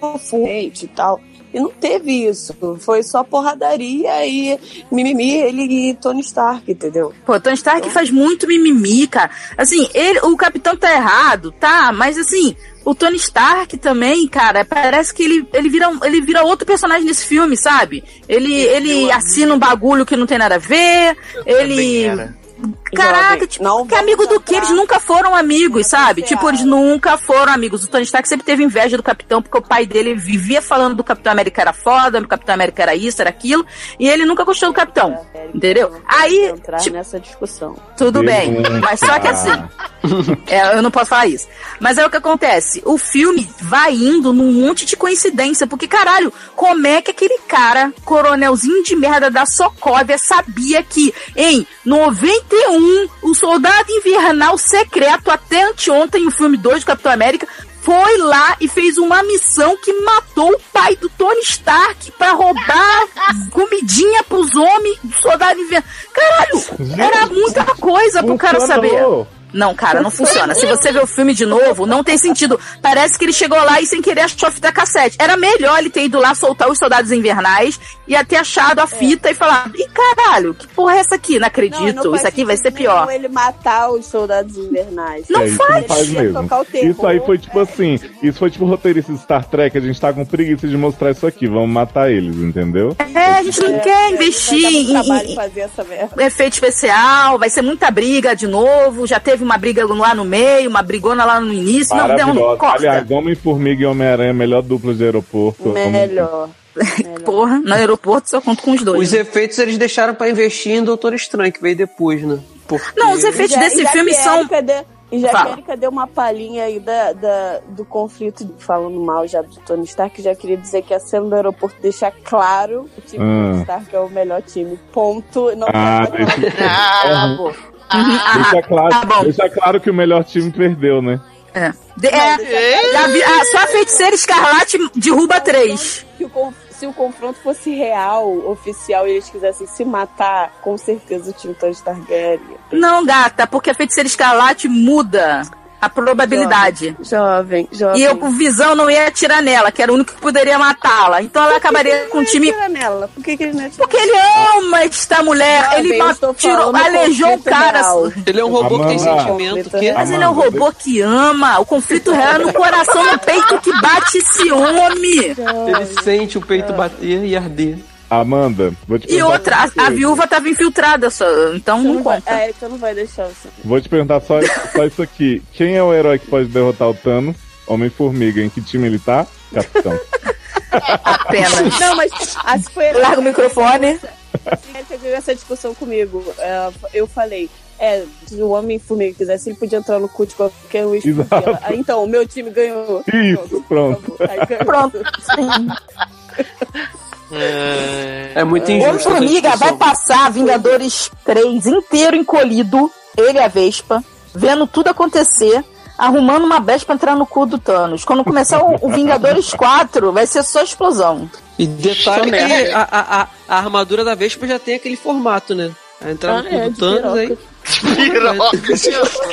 Speaker 5: profunda e tal. E não teve isso. Foi só porradaria e mimimi, ele e Tony Stark, entendeu?
Speaker 3: Pô, Tony Stark faz muito mimimi, cara. Assim, ele, o Capitão tá errado, tá? Mas assim, o Tony Stark também, cara, parece que ele, ele, vira, ele vira outro personagem nesse filme, sabe? Ele, ele assina um bagulho que não tem nada a ver, ele... Caraca,
Speaker 5: Jovem,
Speaker 3: tipo,
Speaker 5: não
Speaker 3: que amigo do que? Eles nunca foram amigos, sabe? Tipo, eles nunca foram amigos. O Tony Stark sempre teve inveja do Capitão, porque o pai dele vivia falando do Capitão América era foda, do Capitão América era isso, era aquilo, e ele nunca gostou do Capitão. Entendeu? Aí,
Speaker 5: entrar
Speaker 3: tipo,
Speaker 5: nessa discussão.
Speaker 3: tudo bem. Mas só que assim, [LAUGHS] é, eu não posso falar isso. Mas é o que acontece. O filme vai indo num monte de coincidência. Porque, caralho, como é que aquele cara, coronelzinho de merda da Sokovia, sabia que em 91, o soldado invernal secreto, até anteontem, o filme 2 do Capitão América, foi lá e fez uma missão que matou o pai do Tony Stark pra roubar [LAUGHS] comidinha pros homens do soldado invernal. Caralho, era muita coisa pro cara saber. Não, cara, não funciona. Se você ver o filme de novo, não tem sentido. Parece que ele chegou lá e sem querer achou a fita cassete. Era melhor ele ter ido lá soltar os soldados invernais e ter achado a fita e falado: Ih, caralho, que porra é essa aqui? Não acredito.
Speaker 5: Não, não
Speaker 3: Isso aqui vai ser pior.
Speaker 5: Ele matar os soldados invernais.
Speaker 3: Não
Speaker 4: é, isso
Speaker 3: faz.
Speaker 4: não faz mesmo.
Speaker 5: terror,
Speaker 4: Isso aí foi tipo
Speaker 5: né?
Speaker 4: assim, isso foi tipo roteirista de Star Trek, a gente tá com preguiça de mostrar isso aqui, vamos matar eles, entendeu?
Speaker 3: É, a gente não quer investir
Speaker 5: Vai dar
Speaker 3: em, em-
Speaker 5: fazer essa merda.
Speaker 3: em efeito especial, vai ser muita briga de novo. Já teve uma briga lá no meio, uma brigona lá no início. Não, não,
Speaker 4: Maravilhosa.
Speaker 3: corta.
Speaker 4: Aliás, Homem-Formiga e Homem-Aranha, melhor dupla de aeroporto.
Speaker 5: Melhor.
Speaker 3: Porra, no aeroporto só conto com os dois.
Speaker 2: Os efeitos eles deixaram pra investir em Doutor Estranho, que veio depois, né? Porque...
Speaker 3: Não, os efeitos
Speaker 5: Já-
Speaker 3: desse
Speaker 5: já
Speaker 3: filme são.
Speaker 5: Deu- E já
Speaker 3: Fala.
Speaker 5: que a Erika deu uma palhinha aí da, da- do conflito, falando mal já do Tony Stark, já queria dizer que a cena do aeroporto deixa claro que o time do
Speaker 4: Hum.
Speaker 5: Tony Stark é o melhor time. Ponto. Não
Speaker 4: Ah, deixa,
Speaker 1: Ah,
Speaker 5: Acabou.
Speaker 4: Deixa claro,
Speaker 3: tá bom.
Speaker 4: deixa claro que o melhor time perdeu, né?
Speaker 3: É. De- é, vi- ah, só a feiticeira escarlate derruba três.
Speaker 5: Se o, se o confronto fosse real, oficial, e eles quisessem se matar, com certeza o time Tony Stark ganharia.
Speaker 3: Não, gata, porque a feiticeira escarlate muda. A probabilidade.
Speaker 5: Jovem, jovem.
Speaker 3: E eu, o Visão não ia atirar nela, que era o único que poderia matá-la. Então ela acabaria com o time.
Speaker 5: Atira nela. Por que, que ele não atira
Speaker 3: Porque ele ama esta mulher.
Speaker 5: Jovem,
Speaker 3: ele
Speaker 5: eu
Speaker 3: ma-
Speaker 5: estou
Speaker 3: tirou, aleijou o cara.
Speaker 5: real.
Speaker 2: Ele é um robô que tem sentimento. Que...
Speaker 3: Mas ele é um robô que ama. O conflito real é no coração, no peito que bate esse homem.
Speaker 2: Ele sente o peito bater e arder.
Speaker 4: Amanda, vou te
Speaker 3: E outra, a, a viúva tava infiltrada, só, então
Speaker 5: Você
Speaker 3: não
Speaker 5: não vai,
Speaker 3: conta.
Speaker 5: é, então não vai deixar você.
Speaker 4: Vou te perguntar só, só isso aqui. Quem é o herói que pode derrotar o Thanos? Homem-Formiga. Em que time ele tá? Capitão.
Speaker 3: Apenas.
Speaker 5: Não, mas as foi
Speaker 3: Larga o microfone.
Speaker 5: Você teve essa discussão comigo. É, Eu falei, é, se o Homem-Formiga quisesse, ele podia entrar no cu de qualquer um. e. Ah, então, o meu time ganhou.
Speaker 4: Isso, pronto.
Speaker 5: Aí ganhou.
Speaker 3: Pronto. [LAUGHS]
Speaker 1: É,
Speaker 2: É muito injusto.
Speaker 3: Homem-Formiga vai passar Vingadores 3 inteiro encolhido, ele e a Vespa, vendo tudo acontecer, arrumando uma brecha pra entrar no cu do Thanos. Quando começar o, o Vingadores 4, vai ser só explosão.
Speaker 2: E detalhe que a, a, a, a armadura da Vespa já tem aquele formato, né? Vai entrar
Speaker 5: Ah,
Speaker 2: no
Speaker 5: é,
Speaker 2: cu do
Speaker 5: de
Speaker 2: Thanos aí.
Speaker 1: piroca. [LAUGHS]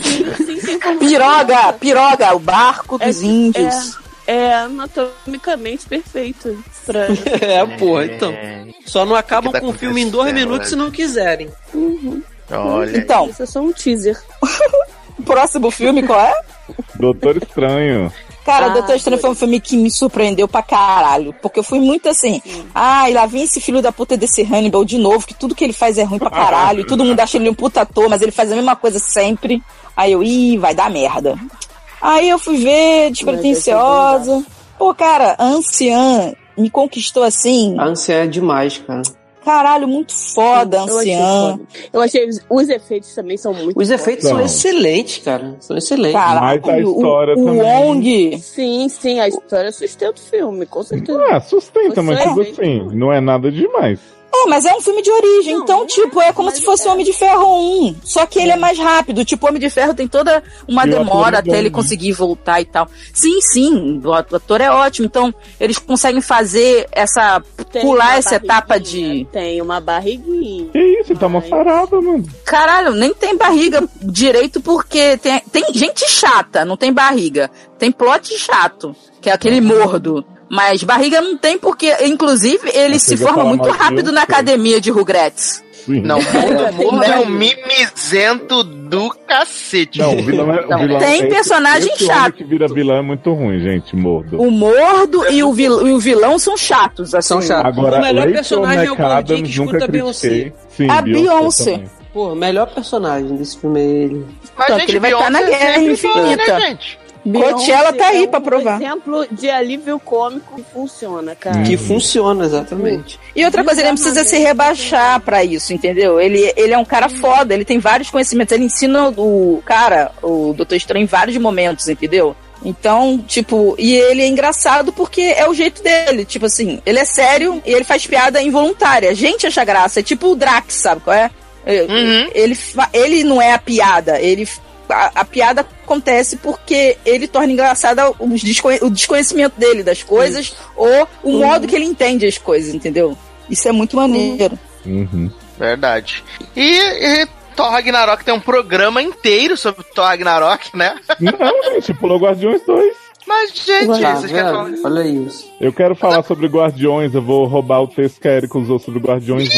Speaker 5: Sim, sim,
Speaker 3: Piroga, piroga, o barco dos
Speaker 5: É,
Speaker 3: índios.
Speaker 5: É anatomicamente perfeito. Pra... [LAUGHS]
Speaker 2: É, porra, então. Só não acabam
Speaker 1: tá
Speaker 2: com o filme em dois
Speaker 1: acontecendo,
Speaker 2: minutos se não quiserem.
Speaker 1: Olha.
Speaker 3: Então,
Speaker 5: Isso é só um teaser.
Speaker 3: o [LAUGHS] próximo filme qual é?
Speaker 4: Doutor Estranho.
Speaker 3: Cara,
Speaker 5: Ah,
Speaker 3: Doutor Estranho foi um filme que me surpreendeu pra caralho. Porque eu fui muito assim. Ai, lá vem esse filho da puta desse Hannibal de novo, que tudo que ele faz é ruim pra caralho. [LAUGHS] e todo mundo acha ele um puta ator, mas ele faz a mesma coisa sempre. Aí eu, ih, vai dar merda. Aí eu fui ver, despretensiosa. Pô, cara, a anciã me conquistou assim.
Speaker 2: A ânsia é demais, cara.
Speaker 3: Caralho, muito foda, a
Speaker 5: Eu achei
Speaker 3: anciã.
Speaker 5: foda. Eu achei os, os efeitos também são muito
Speaker 2: Os efeitos são
Speaker 4: Não.
Speaker 2: excelentes, cara. São excelentes.
Speaker 3: Caralho,
Speaker 4: Mas a história
Speaker 3: o, o
Speaker 4: também.
Speaker 3: Wong.
Speaker 5: Sim, sim, a história sustenta o filme, com certeza.
Speaker 4: Ah, sustenta, mas
Speaker 5: Você
Speaker 4: tipo assim, não é nada demais.
Speaker 3: É, mas é um filme de origem,
Speaker 5: Não,
Speaker 3: então,
Speaker 5: não
Speaker 3: tipo, é como
Speaker 5: mas
Speaker 3: se fosse
Speaker 5: é.
Speaker 3: Homem de Ferro 1. Só que ele é mais rápido. Tipo, Homem de Ferro tem toda uma
Speaker 4: E
Speaker 3: demora
Speaker 4: é
Speaker 3: até
Speaker 4: bom,
Speaker 3: ele
Speaker 4: né?
Speaker 3: conseguir voltar e tal. Sim, sim, o at- o ator é ótimo. Então, eles conseguem fazer essa.
Speaker 5: Tem
Speaker 3: pular
Speaker 5: uma
Speaker 3: essa etapa de.
Speaker 5: Tem uma barriguinha.
Speaker 4: Que isso, ele tá
Speaker 5: Mas-
Speaker 4: moçarada, mano.
Speaker 3: Caralho, nem tem barriga [LAUGHS] direito porque tem, tem gente chata, não tem barriga. Tem plot chato, que é aquele mordo. Mas barriga não tem porque, inclusive, ele se forma muito rápido na academia de Rugrats.
Speaker 4: Sim.
Speaker 1: Não, [LAUGHS] Mordo é um mimizento do cacete.
Speaker 4: Não, o vilão é. o
Speaker 3: Não,
Speaker 4: vilão
Speaker 3: tem
Speaker 4: esse-
Speaker 3: personagem
Speaker 4: esse
Speaker 3: chato.
Speaker 4: que vira vilão é muito ruim, gente, mordo.
Speaker 3: O mordo e o, vil- e o vilão são chatos, assim.
Speaker 2: São chatos.
Speaker 4: Agora,
Speaker 2: o melhor
Speaker 4: Rachel
Speaker 2: personagem é o
Speaker 4: McAdams
Speaker 2: que
Speaker 4: nunca
Speaker 2: escuta a Beyoncé.
Speaker 4: critiquei. Sim,
Speaker 3: A Beyoncé.
Speaker 4: também.
Speaker 2: Pô, o melhor personagem desse filme é ele.
Speaker 1: Mas,
Speaker 3: Tanto
Speaker 1: gente,
Speaker 3: que ele vai estar na
Speaker 1: Beyoncé
Speaker 3: Guerra
Speaker 1: foi,
Speaker 3: Infinita.
Speaker 1: Né, gente?
Speaker 3: Coachella tá aí
Speaker 5: Beyoncé
Speaker 3: pra provar.
Speaker 5: É um exemplo de alívio cômico que funciona, cara.
Speaker 2: Que funciona, exatamente.
Speaker 3: E outra coisa, ele não precisa se rebaixar pra isso, entendeu? Ele, ele é um cara foda, ele tem vários conhecimentos, ele ensina o cara, o Doutor Estranho, em vários momentos, entendeu? Então, tipo, e ele é engraçado porque é o jeito dele. Tipo assim, ele é sério e ele faz piada involuntária. A gente acha graça, é tipo o Drax, sabe qual é? É,
Speaker 1: Uhum.
Speaker 3: Ele, ele não é a piada, ele a, a piada acontece porque ele torna engraçada os desconhe- o desconhecimento dele das coisas ou o modo que ele entende as coisas, entendeu? Isso é muito maneiro.
Speaker 4: Uhum.
Speaker 1: Verdade. E, e Thor Ragnarok tem um programa inteiro sobre Thor Ragnarok, né?
Speaker 4: Não, [LAUGHS] gente, pulou Guardiões 2.
Speaker 1: Mas, gente,
Speaker 2: Tá
Speaker 1: vocês querem falar?
Speaker 2: Olha isso.
Speaker 4: Eu quero falar sobre Guardiões, eu vou roubar o texto que a Erika usou sobre Guardiões 1.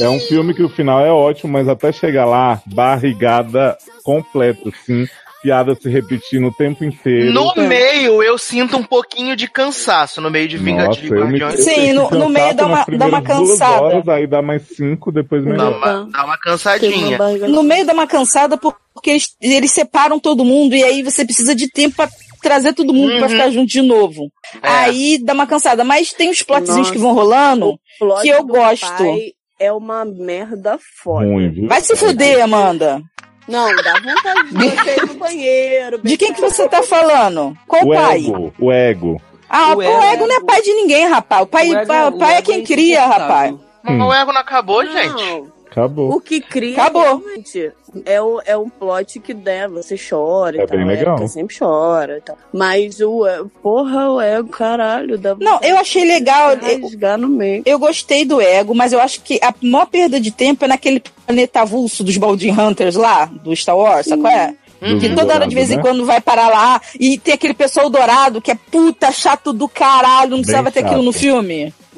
Speaker 4: É um filme que o final é ótimo, mas até chegar lá, barrigada completa, assim. Piada se repetindo o tempo inteiro.
Speaker 1: No meio, eu sinto um pouquinho de cansaço no meio de Vingadores de Guardiões.
Speaker 3: Sim, no- no meio dá uma- dá uma cansada.
Speaker 4: Horas, aí dá mais cinco, depois
Speaker 1: Dá
Speaker 4: melhor.
Speaker 1: uma, dá uma
Speaker 5: Tem uma
Speaker 1: cansadinha.
Speaker 3: No meio dá uma cansada por- porque eles, eles separam todo mundo e aí você precisa de tempo pra trazer todo mundo pra
Speaker 1: Uhum.
Speaker 3: ficar junto de novo.
Speaker 1: É.
Speaker 3: Aí dá uma cansada, mas tem os plotzinhos
Speaker 5: Nossa.
Speaker 3: que vão rolando
Speaker 5: plot
Speaker 3: que eu gosto.
Speaker 5: pai é uma merda foda.
Speaker 3: Vai se fuder, Amanda.
Speaker 5: Não, dá vontade de você ir no banheiro.
Speaker 3: De quem que você tá falando? Qual
Speaker 4: O
Speaker 3: pai?
Speaker 4: ego, o ego.
Speaker 3: Ah, o,
Speaker 2: O
Speaker 3: ego,
Speaker 2: ego.
Speaker 3: não é pai de ninguém, rapaz. O pai,
Speaker 2: O ego-
Speaker 3: pai,
Speaker 2: o
Speaker 3: pai é quem
Speaker 2: é
Speaker 3: cria, rapaz.
Speaker 1: Mas o ego não acabou, gente.
Speaker 5: Não,
Speaker 4: Acabou.
Speaker 5: o que cria
Speaker 3: Acabou.
Speaker 5: realmente é, o, é um plot que né, você chora e
Speaker 4: É bem
Speaker 5: a
Speaker 4: legal.
Speaker 5: Erika sempre chora e tal. Mas o é- porra, o ego, caralho, dá
Speaker 3: Não, eu achei legal. Eu,
Speaker 5: rasgar no meio.
Speaker 3: eu gostei do ego, mas eu acho que a maior perda de tempo é naquele planeta avulso dos Baldin Hunters lá, do Star Wars, sabe qual é?
Speaker 4: Do
Speaker 3: Que toda hora de vez em
Speaker 4: né?
Speaker 3: quando vai parar lá. E tem aquele pessoal dourado que é puta chato do caralho. Não precisava ter aquilo no
Speaker 4: chato.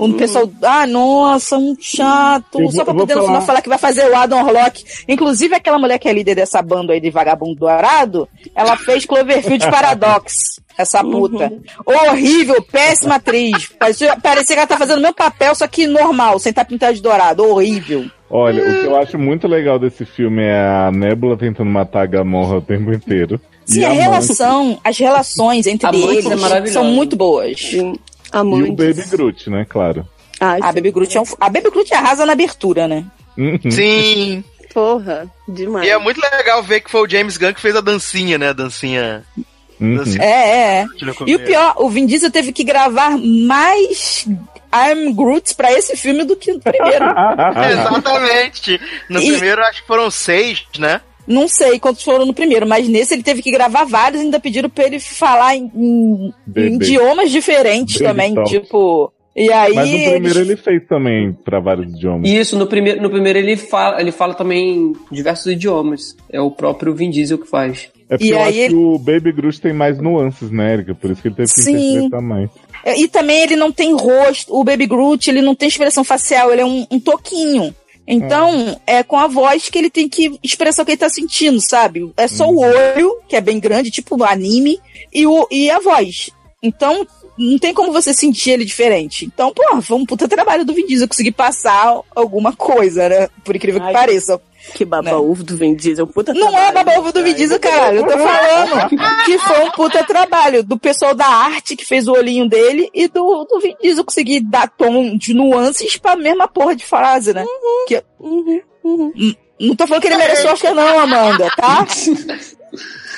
Speaker 3: Filme. Um pessoal. Ah, nossa, um chato.
Speaker 4: Eu vou-
Speaker 3: Só pra poder no final
Speaker 4: falar-
Speaker 3: falar que vai fazer o Adam Orlock. Inclusive, aquela mulher que é líder dessa banda aí de vagabundo dourado, ela fez Cloverfield [LAUGHS] Paradox. Essa puta. Horrível, péssima atriz. Parecia, parecia que ela tá fazendo o mesmo papel, só que normal, sem estar pintada de dourado. Horrível.
Speaker 4: Olha, o que eu acho muito legal desse filme é a Nebula tentando matar a Gamorra o tempo inteiro.
Speaker 3: Sim,
Speaker 4: E
Speaker 3: a
Speaker 4: Amante-
Speaker 3: relação, as relações entre eles
Speaker 2: é
Speaker 3: são muito boas.
Speaker 5: Sim.
Speaker 4: E o
Speaker 5: Amantes.
Speaker 4: Baby Groot, né? Claro.
Speaker 5: Ai,
Speaker 3: A Baby Groot, é um, a Baby Groot arrasa na abertura, né?
Speaker 4: Uhum.
Speaker 1: Sim.
Speaker 5: porra, demais.
Speaker 1: E é muito legal ver que foi o James Gunn que fez a dancinha, né? A dancinha.
Speaker 4: Uhum.
Speaker 1: dancinha
Speaker 3: É, é, é. E o pior, o Vin Diesel teve que gravar mais I'm Groot pra esse filme do que no primeiro. [LAUGHS]
Speaker 1: Exatamente. No
Speaker 3: E-
Speaker 1: primeiro acho que foram seis, né?
Speaker 3: Não sei quantos foram no primeiro, mas nesse ele teve que gravar vários e ainda pediram pra ele falar em, em- em idiomas diferentes
Speaker 4: Baby
Speaker 3: também,
Speaker 4: talk.
Speaker 3: tipo. E aí.
Speaker 4: Mas no primeiro ele fez também pra vários idiomas.
Speaker 2: Isso, no primeiro, no primeiro ele fala, ele fala também diversos idiomas. É o próprio Vin Diesel que faz.
Speaker 4: É porque
Speaker 3: E
Speaker 4: eu
Speaker 3: aí
Speaker 4: acho
Speaker 3: ele-
Speaker 4: que o Baby Groot tem mais nuances, né, Erika? Por isso que ele teve que
Speaker 3: Sim.
Speaker 4: interpretar mais.
Speaker 3: E também ele não tem rosto, o Baby Groot, ele não tem expressão facial, ele é um, um toquinho. Então, é com a voz que ele tem que expressar o que ele tá sentindo, sabe? É só o olho, que é bem grande, tipo anime, e, o, e a voz. Então, não tem como você sentir ele diferente. Então, pô, foi um puta trabalho do Vin Diesel conseguir passar alguma coisa, né? Por incrível que
Speaker 5: Ai,
Speaker 3: pareça.
Speaker 5: Que baba-ovo do Vin Diesel. Puta
Speaker 3: Não é baba-ovo do Vin Diesel, caralho. Eu tô falando que foi um puta trabalho do pessoal da arte que fez o olhinho dele e do, do Vin Diesel conseguir dar tom de nuances pra mesma porra de frase, né? Que,
Speaker 5: Uhum, uhum.
Speaker 3: não tô falando que ele mereceu Oscar não, Amanda, tá?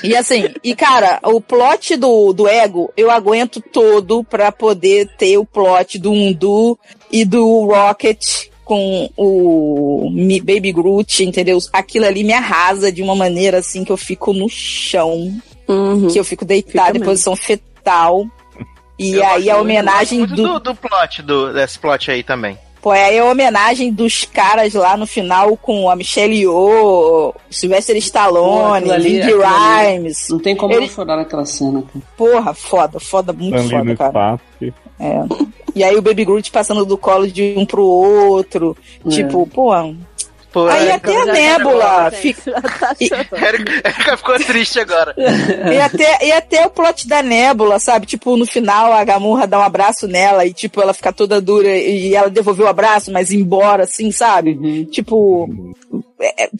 Speaker 3: E assim, e cara, o plot do, do ego eu aguento todo pra poder ter o plot do Undu e do Rocket com o Baby Groot, entendeu? Aquilo ali me arrasa de uma maneira assim que eu fico no chão,
Speaker 5: Uhum.
Speaker 3: que eu fico deitada
Speaker 5: Fica
Speaker 3: em posição fetal. E
Speaker 1: Eu
Speaker 3: aí a homenagem do,
Speaker 1: do, do plot, do, desse plot aí também.
Speaker 3: Pô, aí a homenagem dos caras lá no final com a Michelle Yeoh, Sylvester Stallone,
Speaker 2: ali-
Speaker 3: Lindy
Speaker 2: ali-
Speaker 3: Rimes.
Speaker 2: Não tem como
Speaker 3: Ele-
Speaker 2: não chorar naquela cena, cara.
Speaker 3: Porra, foda, foda, muito foda, cara.
Speaker 4: espaço. que-
Speaker 3: E aí o Baby Groot passando do colo de um pro outro.
Speaker 2: É.
Speaker 3: Tipo, pô.
Speaker 1: Pô,
Speaker 3: Aí até a [LAUGHS]
Speaker 1: Erika-
Speaker 3: Nebula. Fica,
Speaker 5: Tá.
Speaker 1: Erika ficou triste agora.
Speaker 3: e, até, e até o plot da Nebula, sabe? Tipo, no final a Gamorra dá um abraço nela e, tipo, ela fica toda dura e ela devolveu o abraço, mas embora, assim, sabe?
Speaker 2: Uhum.
Speaker 3: Tipo,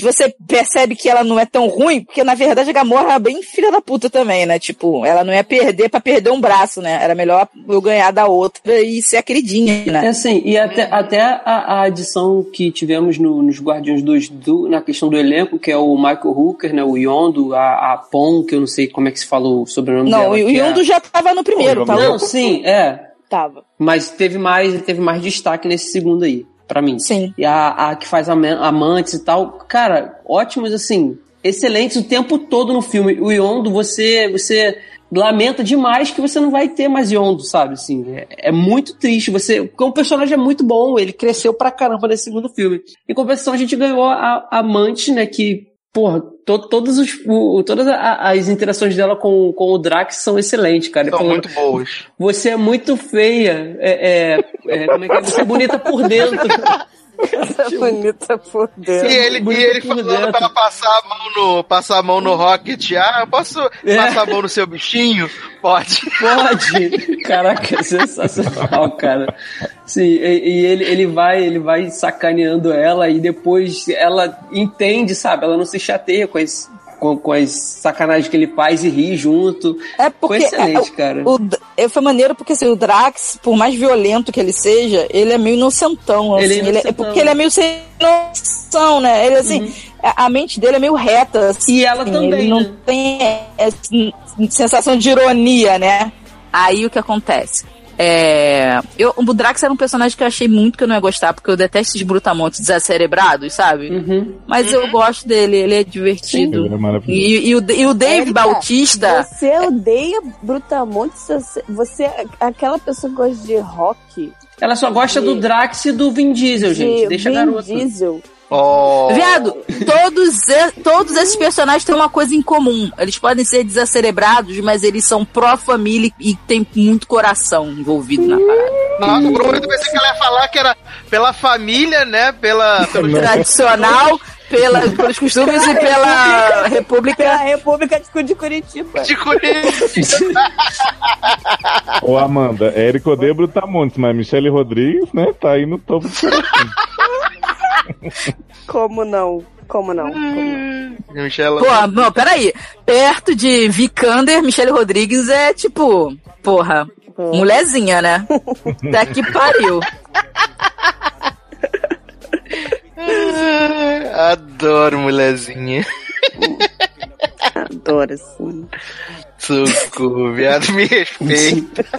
Speaker 3: você percebe que ela não é tão ruim, porque na verdade a Gamorra é bem filha da puta também, né? Tipo, ela não ia perder pra perder um braço, né? Era melhor eu ganhar da outra e ser a queridinha,
Speaker 2: É
Speaker 3: né?
Speaker 2: assim, e até, até a, a adição que tivemos no- nos Guardiões 2 do, na questão do elenco, que é o Michael Hooker, né, o Yondo, a, a Pon, que eu não sei como é que se falou o sobrenome
Speaker 3: Não,
Speaker 2: dela.
Speaker 3: o
Speaker 2: que é-
Speaker 3: Yondo já tava no primeiro, tá
Speaker 2: Não, sim, é.
Speaker 3: Tava.
Speaker 2: Mas teve mais, teve mais destaque nesse segundo aí, pra mim.
Speaker 3: Sim.
Speaker 2: E a, a que faz ama- amantes e tal, cara, ótimos assim, excelentes o tempo todo no filme. O Yondo, você, você lamenta demais que você não vai ter mais Yondo, sabe? Assim, é, é muito triste. Você, porque o personagem é muito bom, ele cresceu pra caramba nesse segundo filme. Em compensação, a gente ganhou a, a amante, né? Que, porra, to, todos os, o- todas as interações dela com, com o Drax são excelentes, cara.
Speaker 1: São
Speaker 2: falando,
Speaker 1: muito boas.
Speaker 2: você é muito feia. É, é, é, como é que é? Você é bonita por dentro. [LAUGHS]
Speaker 5: Essa bonita por
Speaker 1: E
Speaker 5: dentro.
Speaker 1: ele, e ele falando
Speaker 2: dentro.
Speaker 1: pra ela passar a mão no, passar a mão no Rocket. Ah, eu posso
Speaker 2: É.
Speaker 1: passar a mão no seu bichinho? Pode.
Speaker 2: Pode! Caraca, é sensacional, cara. Sim, e, e ele, ele vai, ele vai sacaneando ela e depois ela entende, sabe? Ela não se chateia com as, com, com as sacanagens que ele faz e ri junto.
Speaker 3: É porque
Speaker 2: Foi excelente,
Speaker 3: é,
Speaker 2: cara.
Speaker 3: O, é, foi maneiro porque assim, o Drax, por mais violento que ele seja, ele é meio inocentão.
Speaker 2: Ele é
Speaker 3: Assim, ele é,
Speaker 2: inocentão.
Speaker 3: porque ele é meio sem noção, né? Ele assim, a, a mente dele é meio reta. Assim,
Speaker 2: E ela também,
Speaker 3: Ele não
Speaker 2: né?
Speaker 3: tem é, é, sensação de ironia, né? Aí o que acontece? É, eu, o Drax era um personagem que eu achei muito que eu não ia gostar, porque eu detesto esses brutamontes desacerebrados, sabe?
Speaker 2: Uhum.
Speaker 3: Mas eu gosto dele, ele é divertido.
Speaker 4: Ele é.
Speaker 3: E, e o, e o Dave
Speaker 5: Érica,
Speaker 3: Bautista.
Speaker 5: Você odeia Brutamontes, você, é aquela pessoa que gosta de rock,
Speaker 2: Ela só gosta do Drax e do Vin Diesel, gente.
Speaker 5: de
Speaker 2: Deixa a
Speaker 5: Vin
Speaker 2: garota.
Speaker 5: Diesel.
Speaker 1: Oh.
Speaker 3: Viado, todos, todos esses personagens têm uma coisa em comum. Eles podem ser desacerebrados, mas eles são pró-família e tem muito coração envolvido na parada.
Speaker 1: Nossa, por um momento eu pensei que ela ia falar que era pela família, né? Pela. pelo-
Speaker 3: Tradicional, pela, pelos costumes e pela
Speaker 5: Pela
Speaker 3: República.
Speaker 5: República de Curitiba.
Speaker 1: de Corinthians. [LAUGHS]
Speaker 4: Ô, Amanda, Érico de Brutamontes, mas Michele Rodrigues, né, tá aí no topo do. [LAUGHS]
Speaker 5: Como não? Como não? Como não?
Speaker 1: Michela.
Speaker 3: Pô, não, peraí. Perto de Vikander, Michelle Rodrigues é tipo, porra, mulherzinha, né? [LAUGHS] Até que pariu. [LAUGHS]
Speaker 1: Adoro mulherzinha.
Speaker 5: Adoro, assim.
Speaker 1: Socorro, viado, me respeita. [LAUGHS]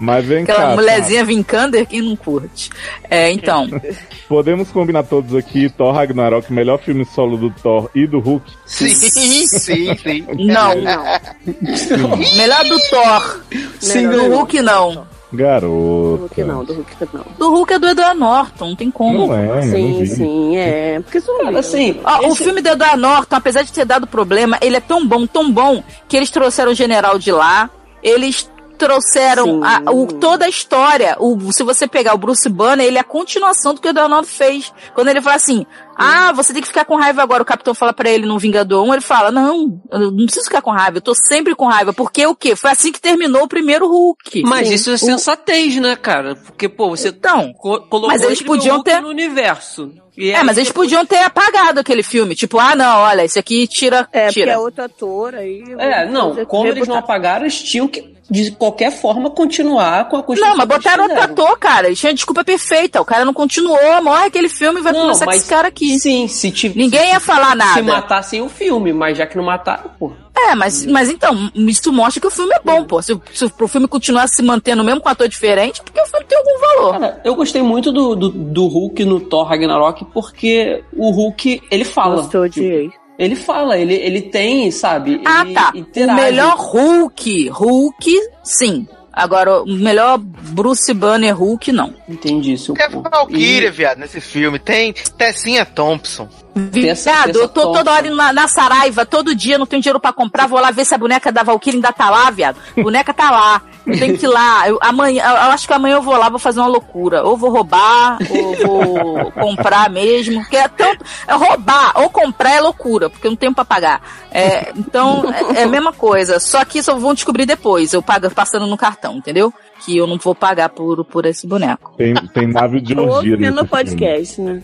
Speaker 4: Mas vem
Speaker 3: Aquela
Speaker 4: cá,
Speaker 3: mulherzinha Vikander, quem não curte? É, então.
Speaker 4: tá? [LAUGHS] podemos combinar todos aqui, Thor Ragnarok, melhor filme solo do Thor e do Hulk.
Speaker 1: Sim, sim, sim.
Speaker 3: Não. [LAUGHS]
Speaker 5: Não,
Speaker 3: Melhor do Thor.
Speaker 5: Sim,
Speaker 3: do. Hulk, não.
Speaker 5: do
Speaker 4: Garota.
Speaker 5: Hulk não, do Hulk não.
Speaker 3: Do Hulk é do Edward Norton, não tem como.
Speaker 4: Não é,
Speaker 5: Sim, sim, é. Porque isso não
Speaker 2: Assim,
Speaker 3: Ó, O
Speaker 2: esse-
Speaker 3: filme do Edward Norton, apesar de ter dado problema, ele é tão bom, tão bom, que eles trouxeram o general de lá, eles trouxeram a- o- toda a história. O, se você pegar o Bruce Banner, ele é a continuação do que o Norton fez. Quando ele fala assim, ah, você tem que ficar com raiva agora, o Capitão fala pra ele no Vingador 1, ele fala, não, eu não preciso ficar com raiva, eu tô sempre com raiva, porque o quê? Foi assim que terminou o primeiro Hulk.
Speaker 2: Mas
Speaker 5: Sim.
Speaker 2: isso é sensatez, né, cara? Porque, pô, você
Speaker 3: Então,
Speaker 2: co- colocou
Speaker 3: mas eles podiam
Speaker 2: Hulk
Speaker 3: ter-
Speaker 2: no universo. E
Speaker 3: é, mas eles
Speaker 2: depois-
Speaker 3: podiam ter apagado aquele filme. Tipo, ah, não, olha, esse aqui tira.
Speaker 5: É, porque
Speaker 3: tira.
Speaker 5: é outro ator aí.
Speaker 2: É, não, como eles não apagaram, eles tinham que, de qualquer forma, continuar com a construção
Speaker 3: Não, mas botaram outro ator, cara. Eles tinham desculpa perfeita. O cara não continuou, morre aquele filme e vai
Speaker 2: Não,
Speaker 3: começar com esse cara aqui.
Speaker 2: Sim, se tiv-
Speaker 3: Ninguém ia falar
Speaker 2: se
Speaker 3: nada.
Speaker 2: matassem o filme, mas já que não mataram, pô.
Speaker 3: É, mas, mas então, isso mostra que o filme é bom, pô. Se, se o filme continuar se mantendo mesmo com um ator diferente, porque o filme tem algum valor.
Speaker 2: Cara, eu gostei muito do, do, do Hulk no Thor Ragnarok porque o Hulk, ele fala.
Speaker 5: Nossa, eu odiei.
Speaker 2: Ele fala, ele, ele tem, sabe?
Speaker 3: Ah,
Speaker 2: ele
Speaker 3: tá. O
Speaker 2: interage.
Speaker 3: melhor Hulk, Hulk, sim. Agora, o melhor Bruce Banner Hulk, não.
Speaker 2: Entendi isso.
Speaker 1: É Valkyria, viado, nesse filme. Tem Tessinha Thompson.
Speaker 3: Viado, eu tô toda hora na, na Saraiva, todo dia, não tenho dinheiro pra comprar, vou lá ver se a boneca da Valkyrie ainda tá lá, viado. Boneca tá lá. Eu tenho que ir lá. Eu, amanhã, eu, eu acho que amanhã eu vou lá, vou fazer uma loucura. Ou vou roubar, ou vou [LAUGHS] comprar mesmo. Porque é tanto. É roubar ou comprar é loucura, porque eu não tenho pra pagar. É, então, é, é a mesma coisa. Só que isso vão descobrir depois, eu pago passando no cartão, entendeu? Que eu não vou pagar por, por esse boneco.
Speaker 4: Tem, tem nave de orgia nesse
Speaker 5: no podcast, né?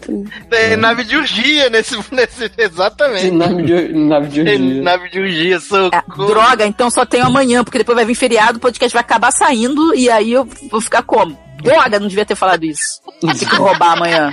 Speaker 1: Tem nave de urgia nesse, nesse. Exatamente.
Speaker 2: Nave de, nave de
Speaker 1: Tem
Speaker 2: orgia.
Speaker 1: nave de urgia,
Speaker 3: É,
Speaker 1: socorro.
Speaker 3: droga, então só tenho amanhã, porque depois vai vir feriado, o podcast vai acabar saindo e aí eu vou ficar como? Droga, não devia ter falado isso. Tem que roubar amanhã.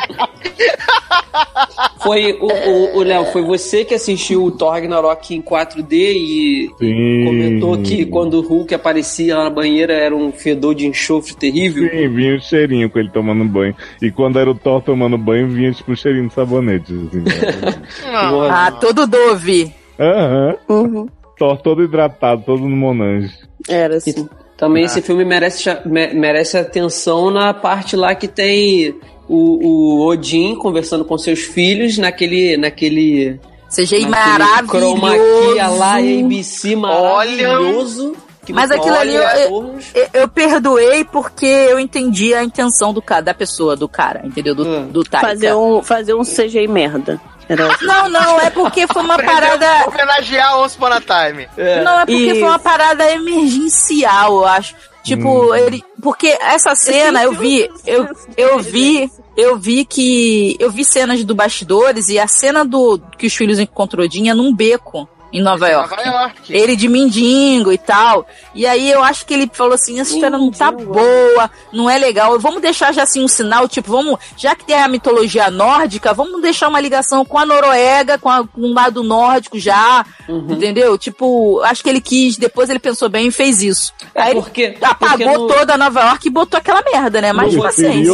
Speaker 2: Foi o, o, o Léo, foi você que assistiu o Thor Ragnarok em 4D e
Speaker 4: Sim.
Speaker 2: comentou que quando o Hulk aparecia lá na banheira era um fedor de enxofre terrível.
Speaker 4: Sim, vinha o cheirinho com ele tomando banho. E quando era o Thor tomando banho, vinha tipo um cheirinho de sabonete. Assim, né?
Speaker 1: Não. [LAUGHS]
Speaker 3: Ah, todo Dove.
Speaker 4: Aham.
Speaker 5: Uhum.
Speaker 4: Thor todo hidratado, todo no Monange.
Speaker 5: Era assim.
Speaker 2: Também
Speaker 1: Ah.
Speaker 2: esse filme merece, merece atenção na parte lá que tem o, o Odin conversando com seus filhos naquele. naquele
Speaker 3: CGI
Speaker 2: naquele chroma key lá
Speaker 3: maravilhoso.
Speaker 2: ABC maravilhoso. que
Speaker 3: Mas aquilo ali,
Speaker 2: olha
Speaker 3: eu-. Eu, eu perdoei porque eu entendi a intenção do cara, da pessoa, do cara, entendeu? Do,
Speaker 2: Hum.
Speaker 3: do Taika.
Speaker 5: Fazer um, fazer um CGI merda. Era assim.
Speaker 3: Não, não, é porque foi uma parada.
Speaker 1: Homenagear Once Upon a Time.
Speaker 3: Não, é porque
Speaker 5: Isso.
Speaker 3: foi uma parada emergencial, eu acho. Tipo, ele. Porque essa cena eu vi. Eu, eu vi. Eu vi que. Eu vi cenas do bastidores e a cena do que os filhos encontrou Odin é num beco em Nova York.
Speaker 1: Nova York.
Speaker 3: Ele de mindingo e tal. E aí eu acho que ele falou assim: essa história não tá boa, não é legal. Vamos deixar já assim um sinal, tipo, vamos, já que tem a mitologia nórdica, vamos deixar uma ligação com a Noruega, com, a, com o lado nórdico já, entendeu? Tipo, acho que ele quis, depois ele pensou bem e fez isso.
Speaker 2: É
Speaker 3: aí
Speaker 2: porque-
Speaker 3: ele apagou
Speaker 2: porque no-
Speaker 3: toda a Nova York e botou aquela merda, né? Mas paciência.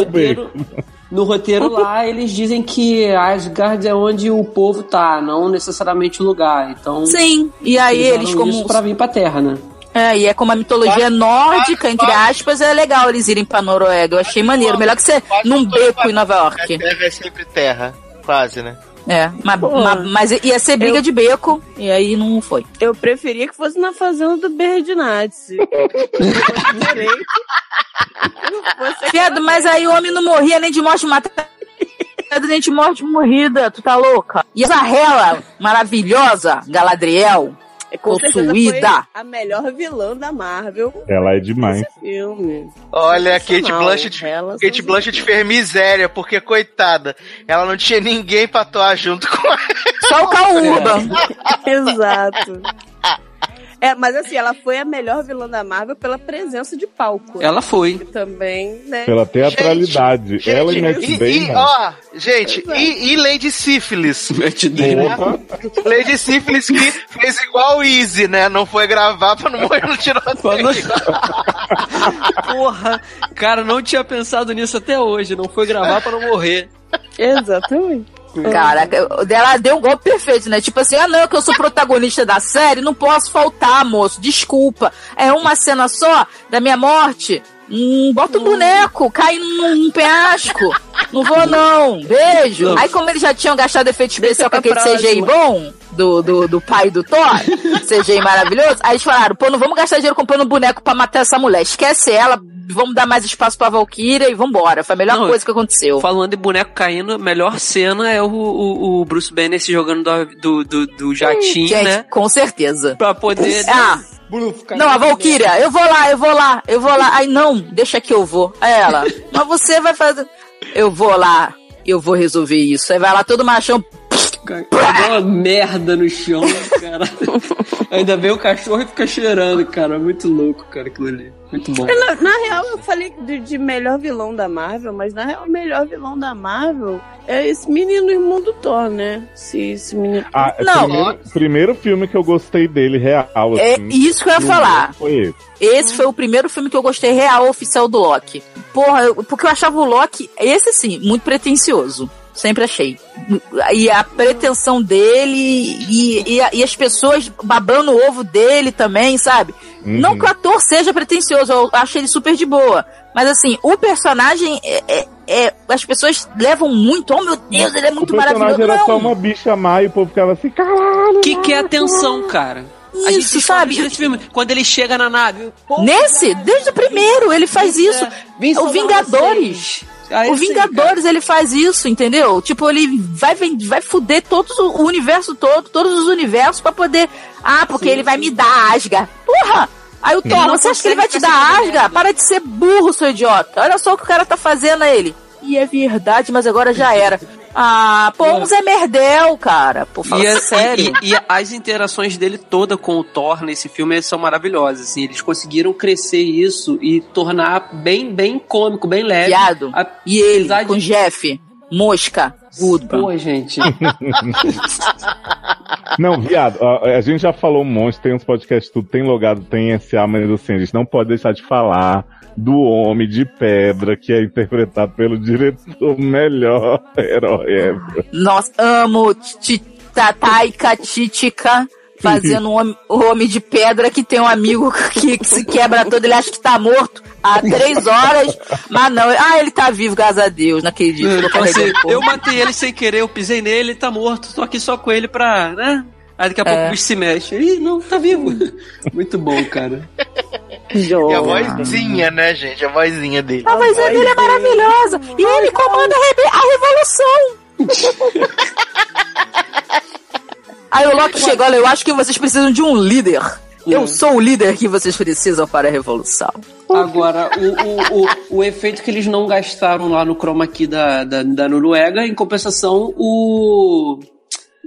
Speaker 2: No roteiro lá, eles dizem que Asgard é onde o povo tá, não necessariamente o lugar. Então,
Speaker 3: Sim, e aí eles como.
Speaker 2: isso pra vir pra Terra, né?
Speaker 3: É, e é como a mitologia nórdica, entre aspas, é legal eles irem pra Noruega. Eu achei maneiro. Melhor que ser
Speaker 1: Quase
Speaker 3: num beco em Nova York.
Speaker 1: é sempre terra. Quase, né?
Speaker 3: É, mas, mas, ia ser briga
Speaker 5: eu-
Speaker 3: de beco, e aí não foi.
Speaker 5: Eu preferia que fosse na fazenda do Berdinazzi. [LAUGHS]
Speaker 3: Credo, mas aí o homem não morria nem de morte matada, nem de morte morrida. Tu tá louca? E a Zahela, maravilhosa, Galadriel,
Speaker 5: Com
Speaker 3: possuída.
Speaker 5: foi a melhor vilã da Marvel
Speaker 4: Ela é demais.
Speaker 5: filme.
Speaker 1: Olha, a Kate. Blanchett,
Speaker 5: Ela
Speaker 1: Kate Blanchett fez miséria, porque, coitada, ela não tinha ninguém pra atuar junto com ela.
Speaker 3: Só o Caúba. [LAUGHS]
Speaker 5: Exato. É, mas assim, ela foi a melhor vilã da Marvel pela presença de palco.
Speaker 2: Ela foi.
Speaker 5: E também, né?
Speaker 4: Pela teatralidade.
Speaker 1: Gente,
Speaker 4: ela e Matt Damon.
Speaker 1: e, ó, gente, e, e Lady Sífilis? [LAUGHS]
Speaker 2: Matt Damon.
Speaker 4: Porra,
Speaker 1: Lady Sífilis que fez igual o Easy, né? Não foi gravar pra não morrer no tiroteio. [LAUGHS]
Speaker 2: Porra, cara, não tinha pensado nisso até hoje. Não foi gravar pra não morrer.
Speaker 5: Exatamente.
Speaker 3: Caraca, ela deu um golpe perfeito, né? Tipo assim, ah não, que eu sou protagonista da série, não posso faltar, moço, desculpa. É uma cena só da minha morte. Hum, bota o boneco, cai num, num penhasco. Não vou, não. Beijo. Aí, como eles já tinham gastado efeito especial com aquele CGI bom do, do, do pai do Thor, [LAUGHS] CGI maravilhoso, aí eles falaram, pô, não vamos gastar dinheiro comprando um boneco pra matar essa mulher. Esquece ela, vamos dar mais espaço pra Valkyria e vambora. Foi a melhor
Speaker 2: Não,
Speaker 3: coisa que aconteceu.
Speaker 2: Falando de boneco caindo, a melhor cena é o, o, o Bruce Banner se jogando do, do, do, do jatinho,
Speaker 3: Gente,
Speaker 2: né?
Speaker 3: com certeza.
Speaker 2: Pra poder.
Speaker 3: Ah,
Speaker 2: Bruce, cara,
Speaker 3: Não, a Valkyria, eu vou lá, eu vou lá, eu vou lá. Aí não, deixa que eu vou. Aí ela, [LAUGHS] mas você vai fazer. Eu vou lá, eu vou resolver isso. Aí vai lá todo machão.
Speaker 2: Cara, deu uma merda no chão, cara. [LAUGHS] Ainda vem o cachorro e fica cheirando, cara. Muito louco, cara, aquilo ali. Muito bom.
Speaker 5: Na, na real, eu falei de, de melhor vilão da Marvel, mas na real, o melhor vilão da Marvel é esse menino irmão do Thor, né? Se esse menino.
Speaker 4: Ah, é o
Speaker 3: Não.
Speaker 4: primeiro, primeiro filme que eu gostei dele, real.
Speaker 3: É
Speaker 4: assim,
Speaker 3: isso que eu ia falar.
Speaker 4: Foi esse.
Speaker 3: Esse foi o primeiro filme que eu gostei real oficial do Loki. Porra, eu- porque eu achava o Loki, esse sim, muito pretencioso. Sempre achei. E a pretensão dele e, e, e as pessoas babando o ovo dele também, sabe?
Speaker 4: Uhum.
Speaker 3: Não que o ator seja pretencioso, eu acho ele super de boa. Mas assim, o personagem é. é- é- as pessoas levam muito. Oh meu Deus, ele é
Speaker 4: O
Speaker 3: muito
Speaker 4: personagem
Speaker 3: maravilhoso.
Speaker 4: era só uma bicha má e o povo ficava assim, caralho.
Speaker 2: O que, que é atenção, cara? A gente
Speaker 3: Isso, sabe?
Speaker 2: isso Nesse filme, quando ele chega na nave. pô,
Speaker 3: Nesse, desde o primeiro, ele faz isso.
Speaker 2: vem
Speaker 3: o Vingadores.
Speaker 2: Ah,
Speaker 3: o Vingadores, ele faz isso, entendeu? Tipo, ele vai, vai fuder todos o universo todo, todos os universos pra poder. Ah, porque ele vai me dar Asgard. Porra! Aí o Thor,
Speaker 2: não
Speaker 3: você acha que ele vai te dar Asgard? Para de ser burro, seu idiota. Olha só o que o cara tá fazendo a ele. E é verdade, mas agora já era. Ah, pô, um Zé Merdel, cara. Pô, fala
Speaker 2: E, a-
Speaker 3: sério.
Speaker 2: e- e as interações dele toda com o Thor nesse filme são maravilhosas. Assim, eles conseguiram crescer isso e tornar bem, bem cômico, bem leve.
Speaker 3: Viado.
Speaker 2: A-
Speaker 3: E ele,
Speaker 2: apesar de-
Speaker 3: com Jeff, Mosca, Goodman.
Speaker 2: Pô, gente. [LAUGHS]
Speaker 4: Não, viado, ó, a gente já falou um monte, tem uns podcasts, tudo tem logado, tem SA, mas assim, a gente não pode deixar de falar do Homem de Pedra, que é interpretado pelo diretor melhor herói ever.
Speaker 3: Nossa, amo Ti- Ta- Taika Titica fazendo um homem, o homem de pedra que tem um amigo que, que se quebra todo, ele acha que tá morto há três horas, mas não, ah, ele tá vivo, graças a Deus, não acredito.
Speaker 2: Eu,
Speaker 3: tô
Speaker 2: falei assim, eu matei ele sem querer, eu pisei nele, ele tá morto, tô aqui só com ele pra, né? Aí daqui a pouco
Speaker 3: É.
Speaker 2: o bicho se mexe. Ih, não, tá vivo. [LAUGHS] Muito bom, cara.
Speaker 1: E a vozinha, né, gente? A vozinha dele.
Speaker 3: A vozinha dele é maravilhosa. E ele comanda a, rebe- a revolução. [LAUGHS] Aí o Loki chegou, olha, eu acho que vocês precisam de um líder. Eu sou o líder que vocês precisam para a revolução.
Speaker 2: Agora, o, o, o, o efeito que eles não gastaram lá no chroma key da, da, da Noruega, em compensação, o.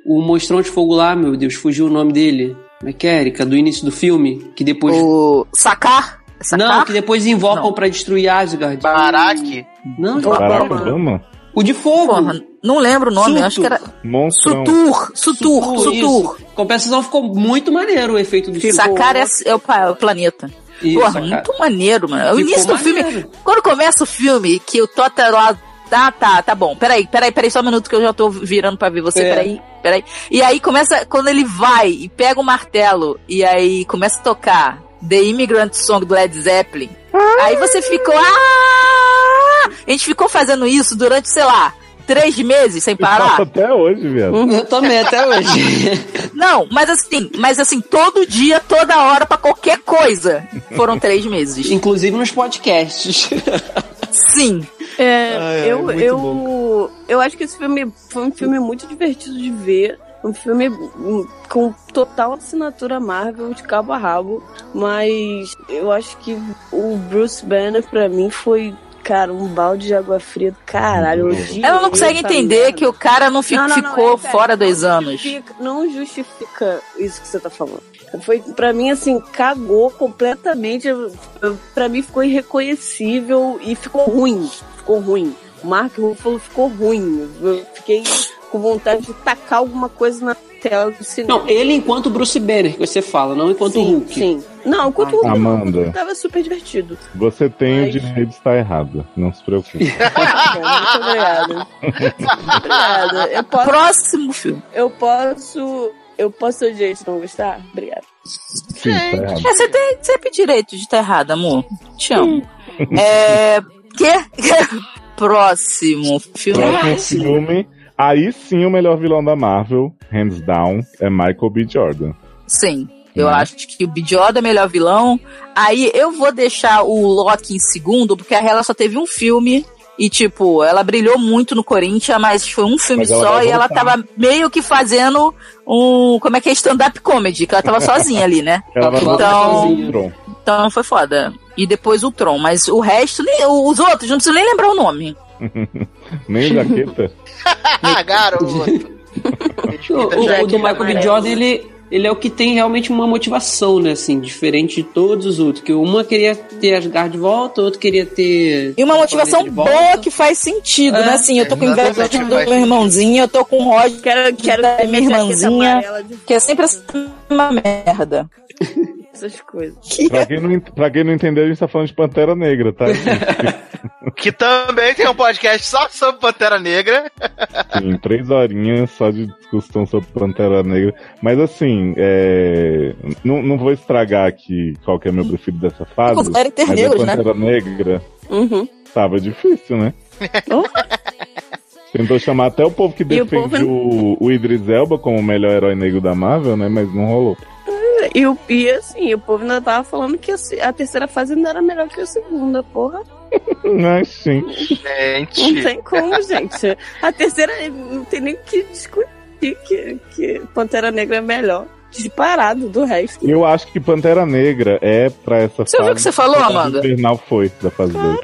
Speaker 2: O monstrão de fogo lá, meu Deus, fugiu o nome dele. Como é que é, Erika? Do início do filme? Que depois.
Speaker 3: O Sacar? Sacar?
Speaker 2: Não, que depois invocam
Speaker 3: Não.
Speaker 2: pra destruir Asgard.
Speaker 1: Barack.
Speaker 2: Não,
Speaker 4: Barack
Speaker 5: Obama.
Speaker 2: O de fogo.
Speaker 3: Porra, não lembro o nome,
Speaker 2: Sutur.
Speaker 3: acho que era
Speaker 4: Monstrão.
Speaker 3: Sutur, Sutur, Sutur.
Speaker 2: isso. Compensação ficou muito maneiro o efeito do Sutur.
Speaker 3: Sacar é, é o, o planeta.
Speaker 2: Isso,
Speaker 3: Porra, muito maneiro, mano. O início do filme,
Speaker 2: maneiro.
Speaker 3: quando começa o filme, que o Tota lá. Tá, tá, tá bom. Peraí, peraí, peraí, só um minuto que eu já tô virando pra ver você.
Speaker 2: É.
Speaker 3: Peraí, peraí. E aí começa, quando ele vai e pega o martelo, e aí começa a tocar. The Immigrant Song do Led Zeppelin. Aí você ficou. Ah! A gente ficou fazendo isso durante, sei lá, três meses sem parar.
Speaker 4: Até hoje, viado.
Speaker 2: Eu também, até hoje. [LAUGHS]
Speaker 3: Não, mas assim, mas assim, todo dia, toda hora, pra qualquer coisa. Foram três meses.
Speaker 2: Inclusive nos podcasts.
Speaker 3: Sim.
Speaker 5: É,
Speaker 2: Ai,
Speaker 5: eu,
Speaker 2: muito
Speaker 5: eu, eu acho que esse filme foi um filme muito divertido de ver. Um filme hum, com total assinatura Marvel de cabo a rabo. Mas eu acho que o Bruce Banner, pra mim, foi, cara, um balde de água fria do caralho.
Speaker 3: Ela não consegue
Speaker 5: essa
Speaker 3: entender que o cara não, fi-
Speaker 5: Não, não, não,
Speaker 3: ficou
Speaker 5: é
Speaker 3: fora
Speaker 5: não
Speaker 3: dois anos.
Speaker 5: justifica- Não justifica isso que você tá falando. Foi, pra mim, assim, cagou completamente. Pra mim ficou irreconhecível e ficou ruim. Ficou ruim. O Mark Ruffalo ficou ruim. Eu fiquei com vontade de tacar alguma coisa na tela do cinema.
Speaker 2: Não, ele enquanto Bruce Banner, que você fala, não enquanto
Speaker 5: sim,
Speaker 2: Hulk.
Speaker 5: Sim. Não, enquanto o Hulk
Speaker 4: Amanda.
Speaker 5: tava super divertido.
Speaker 4: Você tem
Speaker 5: Mas-
Speaker 4: o direito de estar errada. Não se preocupe. [LAUGHS]
Speaker 5: Muito obrigada. Obrigada. Eu posso,
Speaker 3: Próximo filme.
Speaker 5: eu posso. Eu posso ser o jeito de não gostar? Obrigada.
Speaker 4: Sim, tá errado.
Speaker 3: É, você tem sempre direito de estar errado, amor. Te amo. [LAUGHS] é. Que? [LAUGHS] Próximo filme.
Speaker 4: Próximo filme. Aí sim o melhor vilão da Marvel, hands down, é Michael B. Jordan.
Speaker 3: Sim. Eu
Speaker 4: Hum.
Speaker 3: acho que o Bidioda é melhor vilão. Aí eu vou deixar o Loki em segundo, porque a ela só teve um filme. E, tipo, ela brilhou muito no Corinthians, mas foi um filme só e ela tava meio que fazendo um. Como é que é? Stand-up comedy, que ela tava sozinha ali, né?
Speaker 4: Ela
Speaker 2: Então-.
Speaker 3: Então foi foda. E depois o Tron, mas o resto, nem, os outros, não preciso nem lembrar o nome. [LAUGHS]
Speaker 4: Nem jaqueta. [LAUGHS]
Speaker 1: Garoto.
Speaker 2: O, o- do Michael B. Jordan, ele, ele é o que tem realmente uma motivação, né? Assim, diferente de todos os outros. Que uma queria ter Asgard de volta, outro queria ter.
Speaker 3: E uma motivação boa que faz sentido,
Speaker 2: É,
Speaker 3: né? Assim, eu tô com inveja do
Speaker 1: faz
Speaker 3: meu irmãozinho, eu tô com ódio
Speaker 5: Quero, quero
Speaker 3: da minha irmãzinha, que é sempre essa uma merda. [LAUGHS]
Speaker 5: essas coisas. [LAUGHS]
Speaker 4: Pra quem, não, pra quem não entendeu, a gente tá falando de Pantera Negra, tá? [LAUGHS]
Speaker 1: Que também tem um podcast só sobre Pantera Negra. [LAUGHS]
Speaker 4: Sim, três horinhas só de discussão sobre Pantera Negra. Mas assim, é... não, não vou estragar aqui qual que é meu preferido dessa fase. Mas é
Speaker 3: né?
Speaker 4: Pantera Negra
Speaker 5: Uhum.
Speaker 4: tava difícil, né? Tentou chamar até o povo que
Speaker 5: o
Speaker 4: defende
Speaker 5: povo-
Speaker 4: o, o Idris Elba como o melhor herói negro da Marvel, né? Mas não rolou.
Speaker 5: E, o- e assim, o povo ainda tava falando que a, terceira fase ainda era melhor que a segunda, porra.
Speaker 4: Mas sim.
Speaker 5: Não
Speaker 1: Gente.
Speaker 5: tem como, gente. A terceira não tem nem o que discutir que, que Pantera Negra é melhor. Disparado do resto.
Speaker 4: Eu acho que Pantera Negra é pra essa
Speaker 3: Você
Speaker 4: fase.
Speaker 3: ouviu o que você falou, Amanda?
Speaker 4: Infernal foi da fase 2.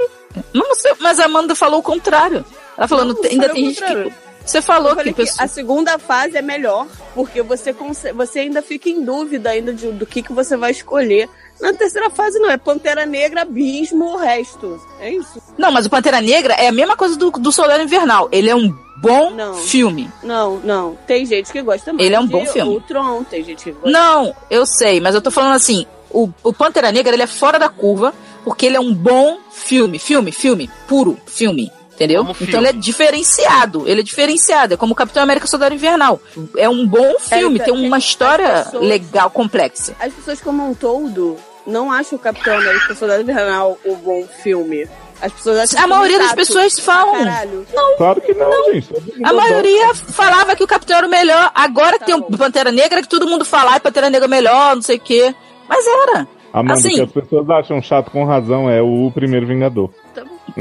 Speaker 3: Não, você- mas a Amanda falou o contrário. Ela falou,
Speaker 5: Não,
Speaker 3: não ainda tem
Speaker 5: o
Speaker 3: gente que. Você falou que,
Speaker 5: que
Speaker 3: pessoa-
Speaker 5: a segunda fase é melhor, porque você, você ainda fica em dúvida ainda de- do que, que você vai escolher. Na terceira fase não, é Pantera Negra, Abismo, o resto. É isso?
Speaker 3: Não, mas o Pantera Negra é a mesma coisa do, do Soldado Invernal. Ele é um bom
Speaker 5: Não.
Speaker 3: filme.
Speaker 5: Não, não. Tem gente que gosta mais
Speaker 3: Ele é um bom filme.
Speaker 5: O Tron, tem gente que gosta.
Speaker 3: Não, eu sei, mas eu tô falando assim, o, o Pantera Negra ele é fora da curva, porque ele é um bom filme, filme, filme, puro filme. Entendeu?
Speaker 1: Como filme.
Speaker 3: Então ele é diferenciado. Ele é diferenciado. É como o Capitão América Soldado Invernal. É um bom filme,
Speaker 5: É,
Speaker 3: tem uma história
Speaker 5: pessoas-
Speaker 3: legal, complexa.
Speaker 5: As pessoas como um todo não acham o Capitão América Soldado Invernal um bom filme. As pessoas acham
Speaker 3: A
Speaker 5: filme
Speaker 3: maioria das pessoas falam.
Speaker 5: Caralho.
Speaker 4: Claro que não, gente. Todo mundo
Speaker 3: A maioria falava que o Capitão era o melhor. Agora
Speaker 5: Tá
Speaker 3: tem o. Pantera Negra que todo mundo fala, ai, Pantera Negra é melhor, não sei o quê. Mas era.
Speaker 4: Amanda,
Speaker 3: Assim-
Speaker 4: que as pessoas acham chato com razão é o primeiro Vingador.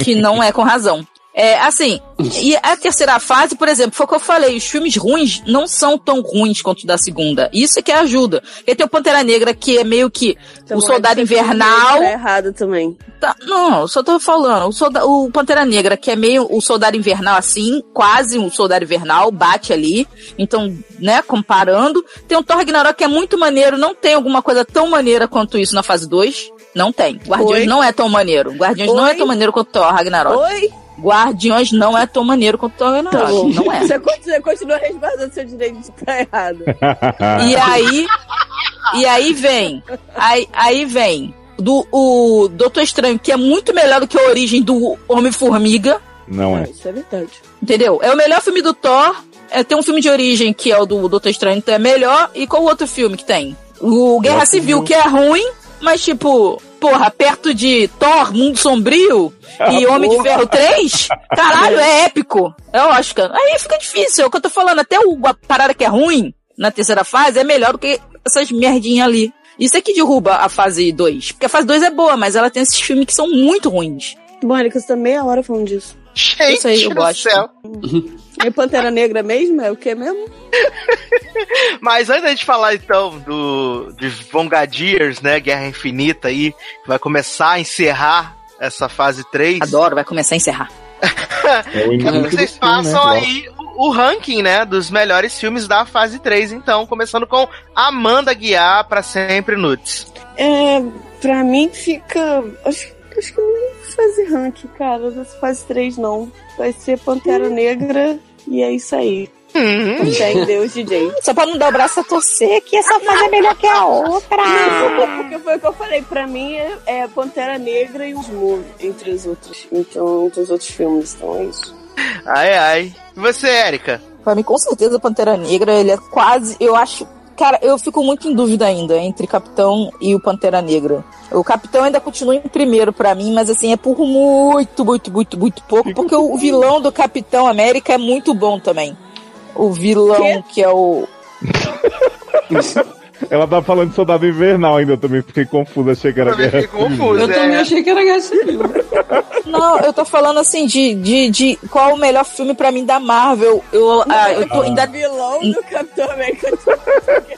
Speaker 3: que não é com razão. É, assim, e a terceira fase, por exemplo, foi o que eu falei, os filmes ruins não são tão ruins quanto o da segunda. Isso é que ajuda. Porque tem o Pantera Negra, que é meio que
Speaker 5: Então,
Speaker 3: o Soldado Invernal.
Speaker 5: Tá errado também.
Speaker 3: Tá, não, eu só tô falando. O, solda- o Pantera Negra, que é meio o Soldado Invernal, assim, quase um Soldado Invernal, bate ali. Então, né, comparando. Tem o Thor Ragnarok, que é muito maneiro. Não tem alguma coisa tão maneira quanto isso na fase 2. Não tem. Guardiões
Speaker 5: Oi?
Speaker 3: não é tão maneiro. Guardiões não é
Speaker 5: Oi?
Speaker 3: tão maneiro quanto Thor Ragnarok.
Speaker 5: Oi?
Speaker 3: Guardiões não é tão maneiro quanto Thor
Speaker 5: Tá
Speaker 3: Ragnarok. Não é.
Speaker 5: Você continua, continua resguardando seu direito de estar errado.
Speaker 3: E aí, e aí vem, aí, aí vem do o Doutor Estranho, que é muito melhor do que a origem do Homem-Formiga,
Speaker 4: Não
Speaker 5: Ah,
Speaker 4: é.
Speaker 5: isso é verdade.
Speaker 3: entendeu? É o melhor filme do Thor, é, tem um filme de origem que é o do Doutor Estranho, então é melhor, e qual o outro filme que tem? O Guerra Civil. que é ruim,
Speaker 7: Mas, tipo, porra, perto de Thor, Mundo Sombrio e Homem de Ferro 3, caralho, é [LAUGHS] épico. É Oscar. Aí fica difícil. É o que eu tô falando. Até o, a parada que é ruim na terceira fase é melhor do que essas merdinhas ali. Isso é que derruba a fase 2. Porque a fase 2 é boa, mas ela tem esses filmes que são muito ruins.
Speaker 5: Mônica, você tá meia hora falando disso.
Speaker 1: Gente
Speaker 7: Isso aí eu
Speaker 1: do
Speaker 7: gosto.
Speaker 1: céu. [LAUGHS]
Speaker 5: É Pantera Negra mesmo? É o que mesmo? [LAUGHS]
Speaker 1: Mas antes da gente falar então do de Vongadiers, né, Guerra Infinita aí, que vai começar a encerrar essa fase 3.
Speaker 7: Adoro, vai começar a encerrar. [LAUGHS]
Speaker 4: É o início
Speaker 1: Quero
Speaker 4: do
Speaker 1: que vocês
Speaker 4: né?
Speaker 1: façam
Speaker 4: Logo.
Speaker 1: aí o, o ranking, né, dos melhores filmes da fase 3, então, começando com Amanda Guiar pra sempre nudes.
Speaker 5: É, pra mim fica. Acho, acho que não vou fazer rank, cara, dessa fase 3 não. Vai ser Pantera Negra e é isso aí.
Speaker 1: Hum,
Speaker 5: Fé em Deus, [LAUGHS] DJ.
Speaker 3: Só pra não dar o braço a torcer, que essa fase é melhor que a outra.
Speaker 5: Não, porque foi o que eu falei, pra mim é, é Pantera Negra e os Moon, entre os outros. Então, entre os outros filmes, então é isso.
Speaker 1: ai, ai. E você, Érica?
Speaker 3: Pra mim, com certeza, Pantera Negra, ele é quase, eu acho. Cara, eu fico muito em dúvida ainda entre Capitão e o Pantera Negra. O Capitão ainda continua em primeiro pra mim, mas assim, é por muito, muito, muito, muito pouco, porque o vilão do Capitão América é muito bom também. O vilão que é o. [LAUGHS]
Speaker 4: Ela tá falando de soldado invernal ainda, eu também fiquei confuso, achei que era
Speaker 1: Também
Speaker 4: guerra
Speaker 1: fiquei
Speaker 4: civil.
Speaker 1: confuso.
Speaker 2: Eu também
Speaker 1: é.
Speaker 2: achei que era Guerra Civil. [LAUGHS]
Speaker 3: Não, eu tô falando assim de, de, de qual o melhor filme pra mim da Marvel. Eu, ah, eu tô ainda.
Speaker 5: vilão do Capitão América.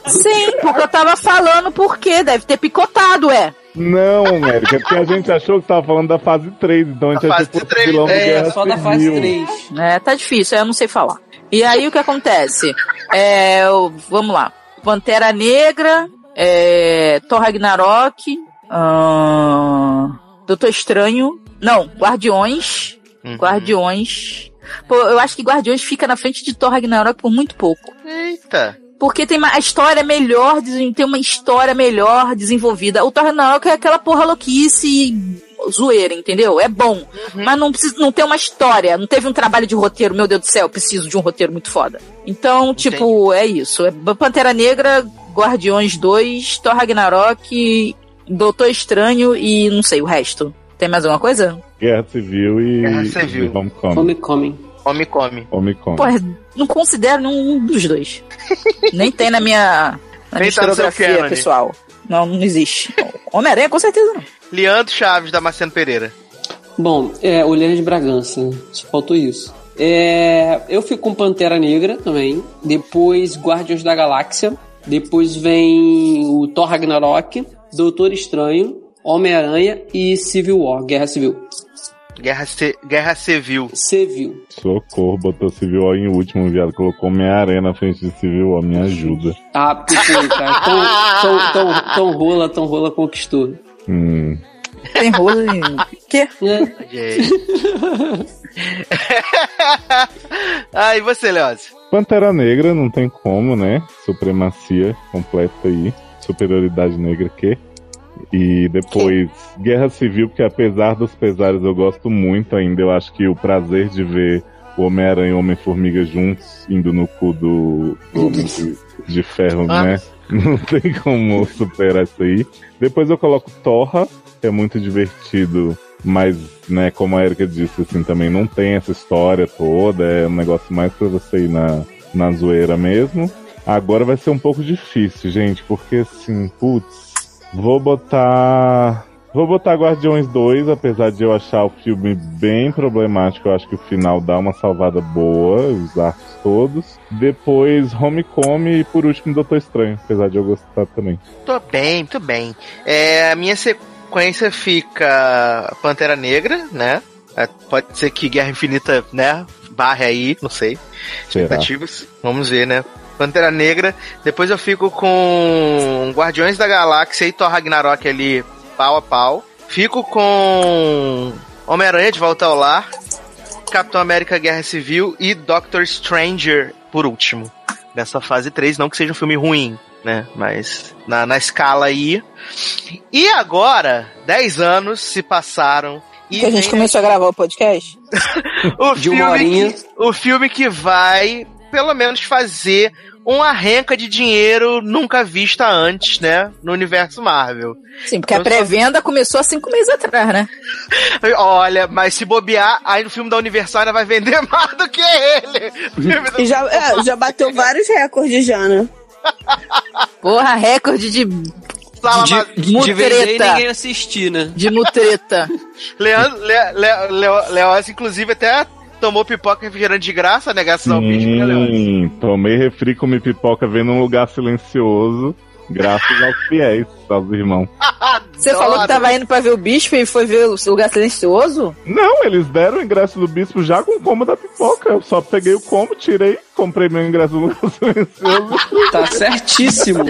Speaker 3: Sim, porque eu tava falando porque deve ter picotado, é.
Speaker 4: Não, América, é porque a gente achou que tava falando da fase 3, então a gente
Speaker 1: Da
Speaker 4: achou
Speaker 1: fase
Speaker 4: que fosse vilão do
Speaker 2: É,
Speaker 4: Guerra
Speaker 2: só da fase
Speaker 4: Civil.
Speaker 2: 3.
Speaker 3: É, tá difícil, eu não sei falar. E aí o que acontece? É, vamos lá. Pantera Negra, é, Thor Ragnarok, ahn, Doutor Estranho, não, Guardiões,
Speaker 1: Uhum.
Speaker 3: Guardiões. Pô, eu acho que Guardiões fica na frente de Thor Ragnarok por muito pouco.
Speaker 1: Eita.
Speaker 3: Porque tem uma a história melhor, desen- tem uma história melhor desenvolvida. O Thor Ragnarok é aquela porra louquice e zoeira, entendeu? É bom. Mas não precisa, não tem uma história, não teve um trabalho de roteiro, meu Deus do céu, eu preciso de um roteiro muito foda. Então, tipo, é isso. É Pantera Negra, Guardiões 2, Thor Ragnarok, Doutor Estranho e não sei, o resto. Tem mais alguma coisa?
Speaker 4: Guerra Civil e,
Speaker 1: Guerra Civil.
Speaker 4: e Homecoming.
Speaker 2: Homecoming.
Speaker 1: Come, come.
Speaker 4: Homecoming.
Speaker 3: Pô, não considero nenhum dos dois. [LAUGHS] Nem tem na minha, na minha
Speaker 1: tá
Speaker 3: historiografia
Speaker 1: canon.
Speaker 3: pessoal. Não, não existe. Homem-Aranha, com certeza não.
Speaker 1: Leandro Chaves, da Marciano Pereira.
Speaker 2: Bom, é, Olheiras de Bragança, né? só faltou isso. É, eu fico com Pantera Negra também. Depois Guardiões da Galáxia. Depois vem o Thor Ragnarok, Doutor Estranho, Homem-Aranha e Civil War, Guerra Civil.
Speaker 1: Guerra, Ce- Guerra Civil.
Speaker 2: Civil.
Speaker 4: Socorro, botou Civil War em último, viado. Colocou Homem-Aranha na frente de Civil War, me ajuda.
Speaker 2: Ah, porque foi, cara. Tom, Tom, Tom, Tom Rola, Tom Rola conquistou.
Speaker 4: Hum.
Speaker 3: Tem rolo em... Quê? [LAUGHS]
Speaker 1: Ah, e você, Leoz?
Speaker 4: Pantera Negra, não tem como, né? Supremacia completa aí. Superioridade negra que. E depois Guerra Civil, que apesar dos pesares eu gosto muito ainda. Eu acho que o prazer de ver o Homem-Aranha e o Homem-Formiga juntos, indo no cu do, do Homem de, de Ferro,
Speaker 1: Ah.
Speaker 4: né? [LAUGHS] Não tem como superar isso aí. Depois eu coloco Torra, que é muito divertido, mas, né, como a Erika disse, assim, também não tem essa história toda, é um negócio mais pra você ir na, na zoeira mesmo. Agora vai ser um pouco difícil, gente, porque assim, putz, vou botar. Vou botar Guardiões 2, apesar de eu achar o filme bem problemático, eu acho que o final dá uma salvada boa, os arcos todos. Depois Homecoming e por último Doutor Estranho, apesar de eu gostar também.
Speaker 1: Tô bem, muito bem. É, a minha sequência fica Pantera Negra, né? É, pode ser que Guerra Infinita, né? Barre aí, não sei. Expectativas. Vamos ver, né? Pantera Negra. Depois eu fico com Guardiões da Galáxia e Thor Ragnarok ali, pau a pau. Fico com Homem-Aranha de Volta ao Lar. Capitão América Guerra Civil e Doctor Stranger por último. Nessa fase 3, não que seja um filme ruim, né? Mas na, na escala aí. E agora, 10 anos se passaram. E
Speaker 3: Que a gente começou a gravar o podcast? [LAUGHS]
Speaker 1: o
Speaker 2: De uma
Speaker 1: filme que- o filme que vai pelo menos fazer uma renca de dinheiro nunca vista antes, né? No universo Marvel.
Speaker 3: Sim, porque a
Speaker 1: Eu só-
Speaker 3: pré-venda começou há cinco meses atrás, né? [LAUGHS]
Speaker 1: Olha, mas se bobear, aí no filme da Universal ainda vai vender [LAUGHS] mais do que ele.
Speaker 5: E já, é, já bateu vários recordes já, né?
Speaker 3: Porra, recorde de,
Speaker 1: Sala
Speaker 2: De, de, de vender e
Speaker 3: Mutreta.
Speaker 2: ninguém assistir, né?
Speaker 3: de mutreta. [LAUGHS]
Speaker 1: Leandro, Le, Le, Leo- Leoz, inclusive, até tomou pipoca e refrigerante de graça? Graças ao bicho,
Speaker 4: tomei refri, comi pipoca, vendo um lugar silencioso, graças aos fiéis, aos irmãos.
Speaker 3: Você falou que tava indo pra ver o bispo e foi ver o lugar silencioso?
Speaker 4: Não, eles deram o ingresso do bispo já com o combo da pipoca. Eu só peguei o combo, tirei, comprei meu ingresso no lugar [LAUGHS] silencioso.
Speaker 2: Tá certíssimo.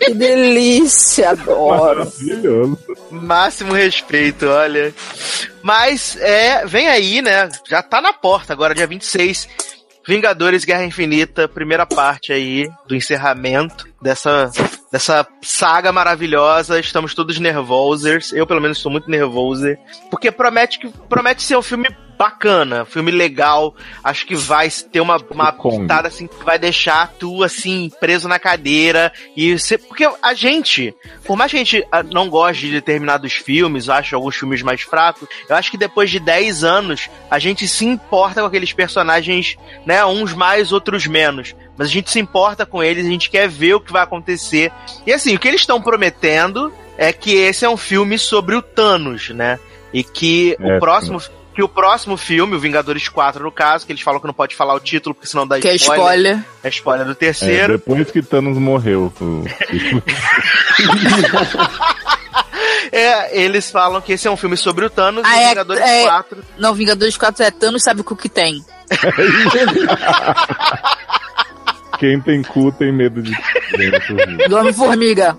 Speaker 3: Que delícia, adoro.
Speaker 4: Maravilhoso.
Speaker 1: Máximo respeito, olha. Mas, é, vem aí, né? Já tá na porta agora, dia 26. Vingadores Guerra Infinita, primeira parte aí do encerramento dessa, dessa saga maravilhosa. Estamos todos nervosos. Eu, pelo menos, estou muito nervoso. Porque promete, que, promete ser um filme bacana, filme legal. Acho que vai ter uma, uma pitada assim que vai deixar tu assim preso na cadeira e você, porque a gente, por mais que a gente ah, não goste de determinados filmes, ache alguns filmes mais fracos, eu acho que depois de 10 anos a gente se importa com aqueles personagens, né, uns mais, outros menos. Mas a gente se importa com eles, a gente quer ver o que vai acontecer. E assim, o que eles estão prometendo é que esse é um filme sobre o Thanos, né? E que
Speaker 4: É,
Speaker 1: o próximo que o próximo filme, o Vingadores 4 no caso, que eles falam que não pode falar o título porque senão dá
Speaker 3: Que é
Speaker 1: spoiler.
Speaker 3: spoiler.
Speaker 1: É spoiler do
Speaker 4: É,
Speaker 1: terceiro.
Speaker 4: depois que Thanos morreu. o- [LAUGHS]
Speaker 1: É, eles falam que esse é um filme sobre o Thanos
Speaker 3: Ah,
Speaker 1: e
Speaker 3: é-
Speaker 1: Vingadores
Speaker 3: é-
Speaker 1: 4.
Speaker 3: Não, Vingadores 4 é Thanos, sabe o que tem. [LAUGHS] [LAUGHS]
Speaker 4: Quem tem cu tem medo de. [LAUGHS]
Speaker 3: Do Homem-Formiga.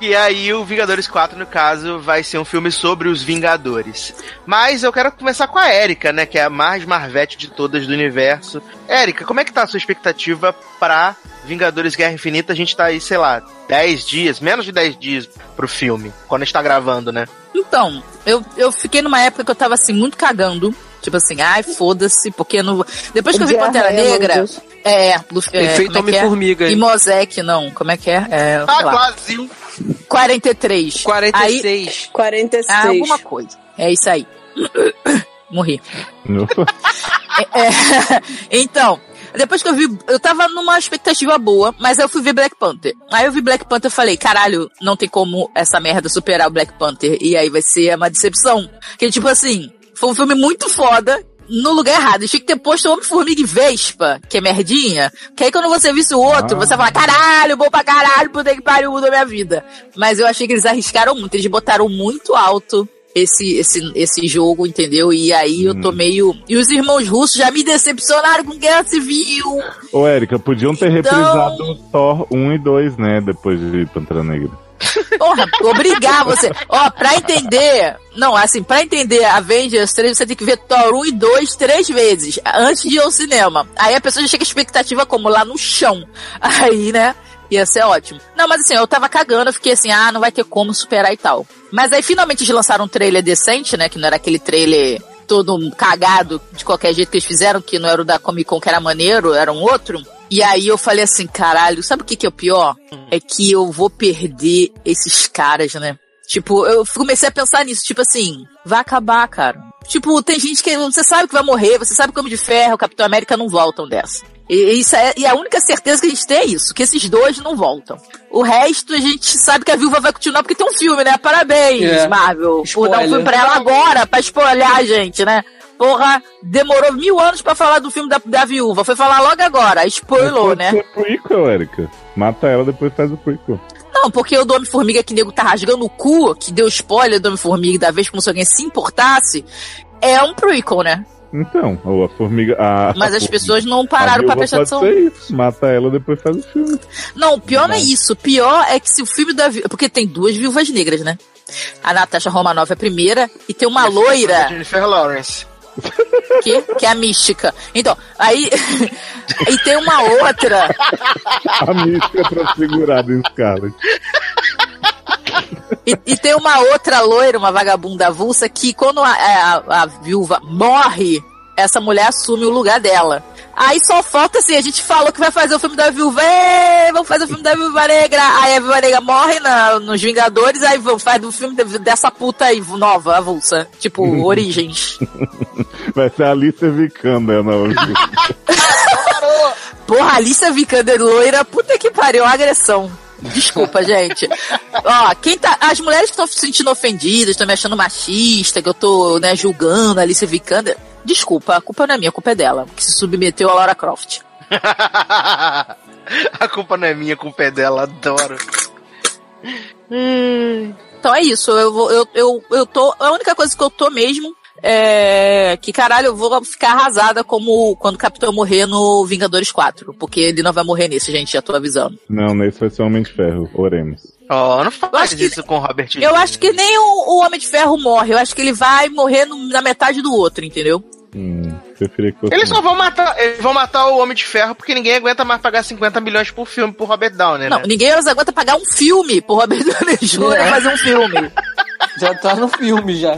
Speaker 1: E aí o Vingadores 4, no caso, vai ser um filme sobre os Vingadores. Mas eu quero começar com a Erika, né? Que é a mais marvete de todas do universo. Erika, como é que tá a sua expectativa pra Vingadores Guerra Infinita? A gente tá aí, sei lá, 10 dias, menos de 10 dias pro filme. Quando a gente tá gravando, né?
Speaker 3: Então, eu, eu fiquei numa época que eu tava assim, muito cagando. Tipo assim, ai, foda-se, porque não. Depois que eu vi Pantera
Speaker 5: meu
Speaker 3: Negra.
Speaker 5: Deus.
Speaker 3: É, Lu- é,
Speaker 2: Efeito
Speaker 3: é é?
Speaker 2: Homem-Formiga.
Speaker 3: E Mosaic, não, como é que é? É,
Speaker 1: Ah,
Speaker 3: sei lá,
Speaker 1: quase.
Speaker 3: 43. Aí,
Speaker 2: 46.
Speaker 5: 46.
Speaker 3: ah, alguma coisa. É isso aí. [COUGHS] Morri. [LAUGHS] É, [LAUGHS] então, depois que eu vi, eu tava numa expectativa boa, mas eu fui ver Black Panther. Aí eu vi Black Panther e falei, caralho, não tem como essa merda superar o Black Panther. E aí vai ser uma decepção. Que tipo assim, foi um filme muito foda. No lugar errado, tinha que ter posto Homem-Formiga e Vespa, que é merdinha. Que aí quando você visse o outro,
Speaker 4: Ah.
Speaker 3: você fala, caralho, bom pra caralho, puta que pariu, mudou minha vida. Mas eu achei que eles arriscaram muito, eles botaram muito alto esse, esse, esse jogo, entendeu? E aí eu tô meio. E os irmãos russos já me decepcionaram com Guerra Civil.
Speaker 4: Ô, Érica, podiam ter
Speaker 3: Então-
Speaker 4: reprisado Thor 1 e 2, né? Depois de Pantera Negra.
Speaker 3: Porra, obrigar você. Ó, pra entender. Não, assim, pra entender Avengers 3, você tem que ver Thor 1 e 2 três vezes. Antes de ir ao cinema. Aí a pessoa já chega a expectativa como lá no chão. Aí, né? Ia ser ótimo. Não, mas assim, eu tava cagando, eu fiquei assim, ah, não vai ter como superar e tal. Mas aí finalmente eles lançaram um trailer decente, né? Que não era aquele trailer todo cagado de qualquer jeito que eles fizeram, que não era o da Comic Con que era maneiro, era um outro. E aí eu falei assim, caralho, sabe o que que é o pior? É que eu vou perder esses caras, né? Tipo, eu comecei a pensar nisso, tipo assim, vai acabar, cara. Tipo, tem gente que você sabe que vai morrer, você sabe que o Homem de Ferro, o Capitão América não voltam dessa. E, isso é, e a única certeza que a gente tem é isso, que esses dois não voltam. O resto a gente sabe que a viúva vai continuar porque tem um filme, né? Parabéns,
Speaker 2: É.
Speaker 3: Marvel, por dar um
Speaker 2: Spoiler.
Speaker 3: filme pra ela agora, pra espolhar a gente, né? Porra, demorou mil anos pra falar do filme da, da viúva. Foi falar logo agora, spoilou, né?
Speaker 4: ser prequel, Érica. Mata ela, depois faz o prequel.
Speaker 3: Não, porque o do Homem-Formiga que nego tá rasgando o cu, que deu spoiler do Homem-Formiga da vez como se alguém se importasse, é um prequel, né?
Speaker 4: Então, ou a formiga. A,
Speaker 3: Mas
Speaker 4: a
Speaker 3: as
Speaker 4: formiga-
Speaker 3: pessoas não pararam pra prestar atenção.
Speaker 4: ser isso. Mata ela, depois faz o filme.
Speaker 3: Não, o pior não é isso. O pior é que se o filme da viúva. Porque tem duas viúvas negras, né? A Natasha Romanoff é a primeira e tem uma loira
Speaker 1: Jennifer Lawrence.
Speaker 3: Que, que é a mística. Então, aí. [LAUGHS] e tem uma outra.
Speaker 4: A mística transfigurada em Scarlet.
Speaker 3: E, e tem uma outra loira, uma vagabunda avulsa, que quando a, a- a viúva morre, essa mulher assume o lugar dela. Aí só falta assim, a gente falou que vai fazer o filme da Viúva, vamos fazer o filme da Viúva Negra. Aí a Viúva Negra morre na, nos Vingadores, aí faz o filme dessa puta aí, nova, avulsa. Tipo, [LAUGHS] Origens.
Speaker 4: Vai ser a Alicia Vikander na [LAUGHS]
Speaker 3: Porra, Alicia Vikander loira, puta que pariu, agressão. Desculpa, gente. Ó, quem tá. As mulheres que estão se sentindo ofendidas, estão me achando machista, que eu tô, né, julgando a Alicia Vikander. Desculpa, a culpa não é minha, a culpa é dela, que se submeteu a Laura Croft. [LAUGHS]
Speaker 1: a culpa não é minha, a culpa é dela, adoro.
Speaker 3: Então é isso, eu, vou, eu, eu, eu tô. A única coisa que eu tô mesmo é que caralho, eu vou ficar arrasada como quando o Capitão morrer no Vingadores 4. Porque ele não vai morrer nesse, gente, já tô avisando.
Speaker 4: Não, nesse vai ser Homem de Ferro, oremos.
Speaker 1: Oh, não faz isso com o Robert
Speaker 3: Eu acho que nem o, o, Homem de Ferro morre. Eu acho que ele vai morrer no, na metade do outro, entendeu?
Speaker 4: Hum, que
Speaker 1: eles só vão matar, eles vão matar o Homem de Ferro porque ninguém aguenta mais pagar 50 milhões por filme pro Robert Downey,
Speaker 3: Não,
Speaker 1: né?
Speaker 3: ninguém mais aguenta pagar um filme pro Robert Downey Jr.
Speaker 2: É.
Speaker 3: fazer um filme. [LAUGHS]
Speaker 2: Já tá no filme já.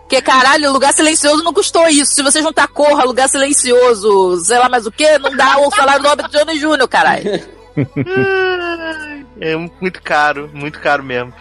Speaker 3: Porque, caralho, Lugar Silencioso não custou isso. Se você juntar Corra, Lugar Silencioso, sei lá mais o que, não dá o salário do Robert Downey Jr., caralho. [LAUGHS]
Speaker 1: É muito caro, muito caro mesmo.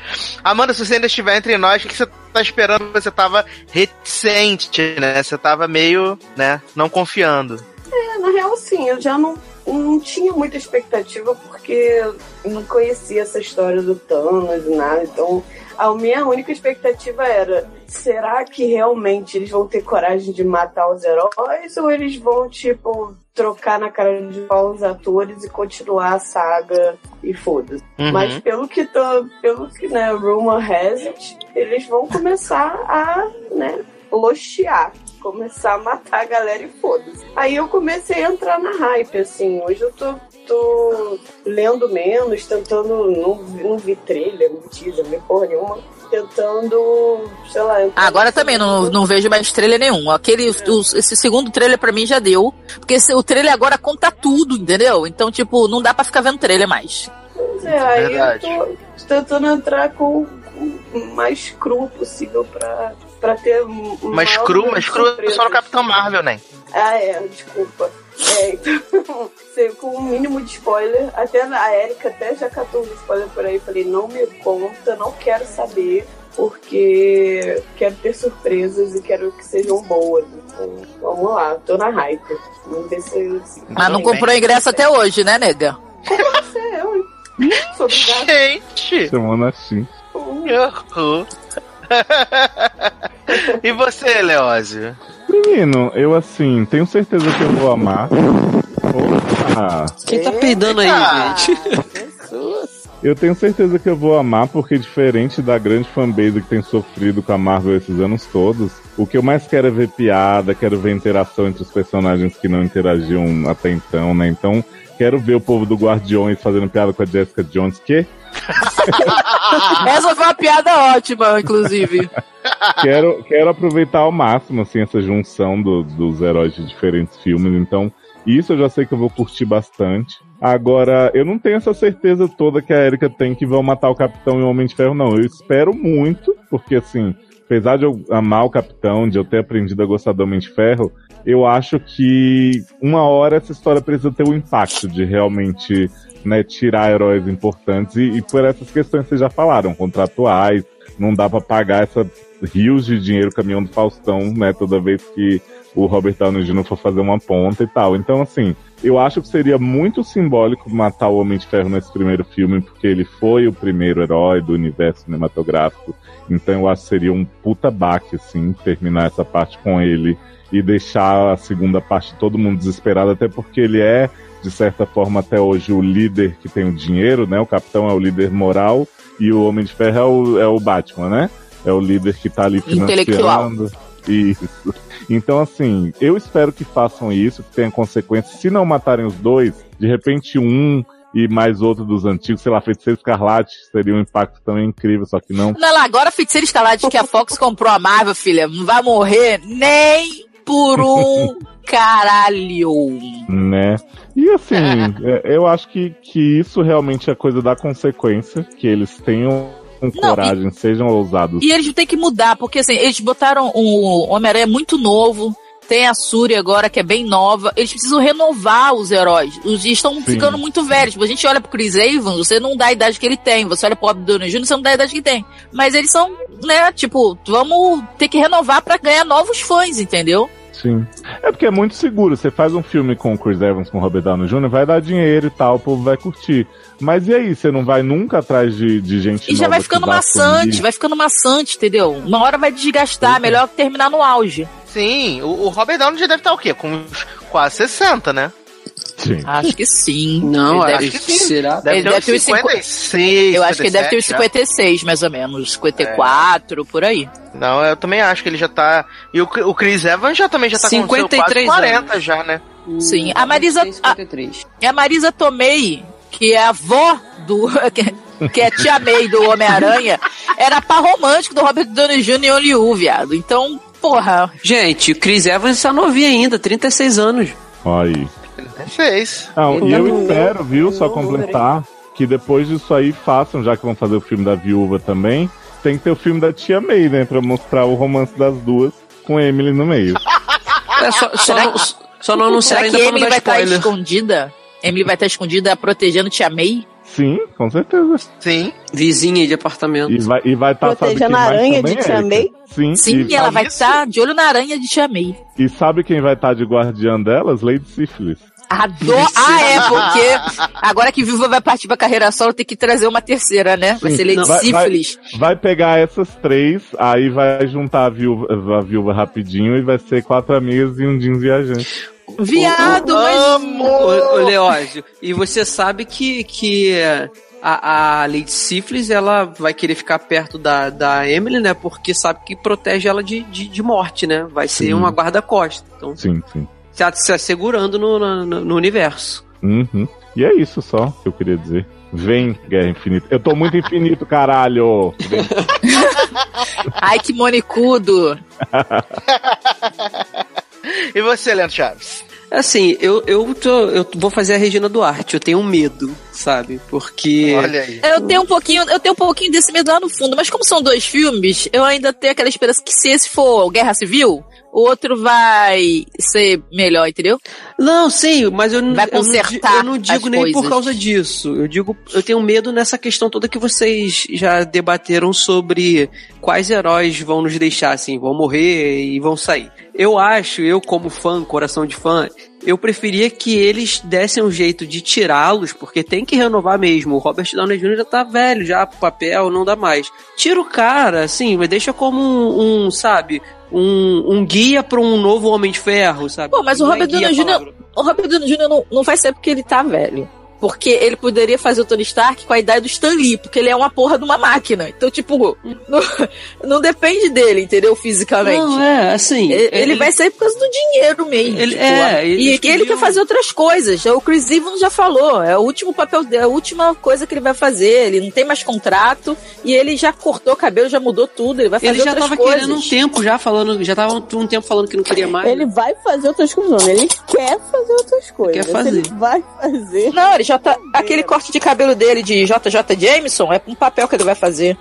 Speaker 1: Amanda, se você ainda estiver entre nós, o que você tá esperando? Você tava reticente, né? Você tava meio, né, não confiando.
Speaker 5: É, na real, sim, eu já não, não tinha muita expectativa porque não conhecia essa história do Thanos e nada, então a minha única expectativa era: será que realmente eles vão ter coragem de matar os heróis ou eles vão, tipo, trocar na cara de pau os atores e continuar a saga e foda-se?
Speaker 1: Uhum.
Speaker 5: Mas pelo que tô, pelo que, né, rumor has it, eles vão começar a, né, lochear. Começar a matar a galera e foda-se. Aí eu comecei a entrar na hype, assim. Hoje eu tô, tô lendo menos, tentando. Não, não vi trailer, não teaser, nem porra nenhuma. Tentando, sei lá.
Speaker 3: Agora também não, não vejo mais trailer nenhum. Aquele, o- esse segundo trailer pra mim já deu. Porque esse- o trailer agora conta tudo, entendeu? Então, tipo, não dá pra ficar vendo trailer mais.
Speaker 5: Pois é, aí
Speaker 1: Verdade.
Speaker 5: eu tô tentando entrar com, com o mais cru possível pra, pra ter. um-
Speaker 1: Mas cru, mas cru é só no. Capitão Marvel, né?
Speaker 5: Ah, é, desculpa. É, então, [LAUGHS] sei, com o mínimo de spoiler, até a Erika até já catou um spoiler por aí, falei, não me conta, não quero saber, porque quero ter surpresas e quero que sejam boas. Então, vamos lá, tô na hype. Vamos ver se. se
Speaker 3: Mas não
Speaker 1: Tudo
Speaker 3: comprou ingresso até hoje, né, nega?
Speaker 5: Você, eu, hein? Sou obrigada.
Speaker 1: Gente!
Speaker 4: Chamando assim.
Speaker 1: Uhum. [LAUGHS] e você, Leózio?
Speaker 4: Menino, eu assim, tenho certeza que eu vou amar. Opa!
Speaker 2: Quem tá peidando aí, gente?
Speaker 4: Eu tenho certeza que eu vou amar, porque diferente da grande fanbase que tem sofrido com a Marvel esses anos todos, o que eu mais quero é ver piada, quero ver interação entre os personagens que não interagiam até então, né? Então, quero ver o povo do Guardiões fazendo piada com a Jessica Jones, que [LAUGHS]
Speaker 3: Essa foi uma piada ótima, inclusive. [LAUGHS]
Speaker 4: quero, quero aproveitar ao máximo, assim, essa junção do- dos heróis de diferentes filmes, então isso eu já sei que eu vou curtir bastante. Agora, eu não tenho essa certeza toda que a Erika tem que vão matar o Capitão e o Homem de Ferro, não. Eu espero muito, porque assim, apesar de eu amar o Capitão, de eu ter aprendido a gostar do Homem de Ferro, eu acho que uma hora essa história precisa ter o impacto de realmente né, tirar heróis importantes e, e por essas questões que vocês já falaram, contratuais, não dá pra pagar essa rios de dinheiro caminhão do Faustão, né, toda vez que o Robert Downey Jr. for fazer uma ponta e tal. Então, assim, eu acho que seria muito simbólico matar o Homem de Ferro nesse primeiro filme, porque ele foi o primeiro herói do universo cinematográfico. Então eu acho que seria um puta baque, assim, terminar essa parte com ele e deixar a segunda parte todo mundo desesperado, até porque ele é, de certa forma, até hoje o líder que tem o dinheiro, né? O capitão é o líder moral e o Homem de Ferro é o, é o Batman, né? É o líder que tá ali
Speaker 3: Intelectual. [LAUGHS]
Speaker 4: Isso. Então, assim, eu espero que façam isso, que tenha consequências. Se não matarem os dois, de repente um e mais outro dos antigos, sei lá, Feiticeiro Escarlate, seria um impacto também incrível, só que não.
Speaker 3: Não, lá, agora Feiticeiro Escalade que a Fox [LAUGHS] comprou a Marvel, filha, não vai morrer nem por um [LAUGHS] caralho.
Speaker 4: Né? E assim, é, eu acho que, que isso realmente é coisa da consequência, que eles tenham coragem, sejam ousados.
Speaker 3: E eles têm que mudar, porque assim, eles botaram o Homem-Aranha muito novo. tem a Suri agora, que é bem nova. Eles precisam renovar os heróis. Os estão ficando muito velhos. Tipo, a gente olha pro Chris Evans, você não dá a idade que ele tem. Você olha pro Bob Downey Jr., você não dá a idade que tem. Mas eles são, né, tipo, vamos ter que renovar pra ganhar novos fãs, entendeu?
Speaker 4: Sim. É porque é muito seguro. Você faz um filme com o Chris Evans, com o Robert Downey Jr., vai dar dinheiro e tal, o povo vai curtir. Mas e aí? Você não vai nunca atrás de, de gente
Speaker 3: E já
Speaker 4: nova
Speaker 3: vai ficando maçante,
Speaker 4: sangue?
Speaker 3: vai ficando maçante, entendeu? Uma hora vai desgastar, melhor terminar no auge.
Speaker 1: Sim, o, o Robert Downey já deve estar o quê? Com uns quase 60, né?
Speaker 4: Sim.
Speaker 3: Acho que sim.
Speaker 2: Não,
Speaker 3: Ele
Speaker 2: acho
Speaker 3: deve-
Speaker 2: que será.
Speaker 1: Deve
Speaker 3: Ele
Speaker 1: ter
Speaker 3: deve
Speaker 1: uns
Speaker 3: ter uns
Speaker 1: 56,
Speaker 3: Eu acho que ele deve ter uns
Speaker 1: 57 já.
Speaker 3: 56, mais ou menos. 54, por aí.
Speaker 1: Não, eu também acho que ele já tá. E o, o Chris Evans já também já tá com
Speaker 2: 53
Speaker 1: quase 40
Speaker 2: anos.
Speaker 1: já, né?
Speaker 3: Sim. A Marisa-
Speaker 2: 53.
Speaker 3: E a Marisa Tomei, que é a avó do. [LAUGHS] que- é a tia May do Homem-Aranha, era par romântico do Robert Downey Jr. em Hollywood, viado. Então, porra.
Speaker 2: Gente, o Chris Evans tá novinho ainda, 36 anos.
Speaker 4: Aí.
Speaker 1: Ele fez.
Speaker 4: Não, e eu
Speaker 5: Não,
Speaker 4: espero, viu, só completar, que depois disso aí façam, já que vão fazer o filme da viúva também, tem que ter o filme da tia May, né? Pra mostrar o romance das duas com Emily no meio. [LAUGHS]
Speaker 2: É, só, só,
Speaker 3: Será
Speaker 2: não, só não
Speaker 3: que
Speaker 2: ainda pra não
Speaker 3: Emily
Speaker 2: dar
Speaker 3: vai estar
Speaker 2: spoiler.
Speaker 3: escondida? Emily vai estar escondida protegendo tia May?
Speaker 4: Sim, com certeza.
Speaker 1: Sim.
Speaker 2: Vizinha de apartamento.
Speaker 4: E vai estar, e vai tá, sabe quem
Speaker 5: Protegendo a
Speaker 4: mais
Speaker 5: aranha
Speaker 4: também,
Speaker 5: de tia?
Speaker 4: Sim,
Speaker 3: Sim,
Speaker 4: e,
Speaker 3: ela vai estar de olho na aranha de tia May.
Speaker 4: e sabe quem vai estar de guardiã delas? Lady Syphilis.
Speaker 3: Adoro. Ah, é, porque agora que Viva vai partir pra carreira solo, tem que trazer uma terceira, né? Vai ser Lady
Speaker 4: vai-
Speaker 3: Sífilis.
Speaker 4: Vai pegar essas três, aí vai juntar a viúva, a viúva rapidinho e vai ser quatro amigas e um jeans viajante.
Speaker 3: Viado, mas.
Speaker 1: Amo!
Speaker 2: Ô, ô Leózio, e você sabe que, que a, a Lady Syphilis, ela vai querer ficar perto da, da Emily, né? Porque sabe que protege ela de, de, de morte, né? Vai ser
Speaker 4: Sim.
Speaker 2: uma guarda-costa. Então,
Speaker 4: Sim, sim.
Speaker 2: tá se assegurando no, no, no universo.
Speaker 4: Uhum. E é isso só que eu queria dizer. Vem, Guerra Infinita. Eu tô muito infinito, caralho! [LAUGHS]
Speaker 3: Ai, que monicudo. [LAUGHS] [LAUGHS]
Speaker 1: E você, Leandro Chaves?
Speaker 2: Assim, eu, eu, tô, eu vou fazer a Regina Duarte, eu tenho medo, sabe? Porque.
Speaker 1: Olha aí.
Speaker 3: Eu tenho um pouquinho, eu tenho um pouquinho desse medo lá no fundo, mas como são dois filmes, eu ainda tenho aquela esperança que se esse for Guerra Civil, o outro vai ser melhor, entendeu?
Speaker 2: Não, sim, mas eu, não-
Speaker 3: Vai
Speaker 2: eu
Speaker 3: consertar
Speaker 2: eu não digo nem por
Speaker 3: coisas.
Speaker 2: causa disso. Eu digo, eu tenho medo nessa questão toda que vocês já debateram sobre quais heróis vão nos deixar, assim, vão morrer e vão sair. Eu acho, eu como fã, coração de fã, eu preferia que eles dessem um jeito de tirá-los, porque tem que renovar mesmo. O Robert Downey Jr. já tá velho, já pro papel, não dá mais. Tira o cara, assim, mas deixa como um, um, sabe, um, um guia pra um novo Homem de Ferro, sabe?
Speaker 3: Pô, mas o
Speaker 2: é
Speaker 3: Robert Downey Jr. O Robert Downey Jr. não, não vai ser porque ele tá velho. Porque ele poderia fazer o Tony Stark com a idade do Stan Lee, porque ele é uma porra de uma máquina. Então, tipo, [LAUGHS] não, não depende dele, entendeu? Fisicamente.
Speaker 2: Não, é, assim.
Speaker 3: Ele, ele vai sair por causa do dinheiro mesmo.
Speaker 2: Ele-
Speaker 3: tipo,
Speaker 2: é,
Speaker 3: e ele quer fazer outras coisas. O Chris Evans já falou. É o último papel dele, é a última coisa que ele vai fazer. Ele não tem mais contrato e ele já cortou o cabelo, já mudou tudo. Ele vai fazer
Speaker 2: Ele já
Speaker 3: outras
Speaker 2: tava
Speaker 3: coisas.
Speaker 2: querendo um tempo já falando, já tava um tempo falando que não queria mais.
Speaker 5: Ele vai fazer outras coisas, não. Ele quer fazer outras coisas.
Speaker 2: Quer fazer.
Speaker 5: Ele vai fazer.
Speaker 3: Não, ele tá. Aquele corte de cabelo dele de JJ Jameson é um papel que ele vai fazer.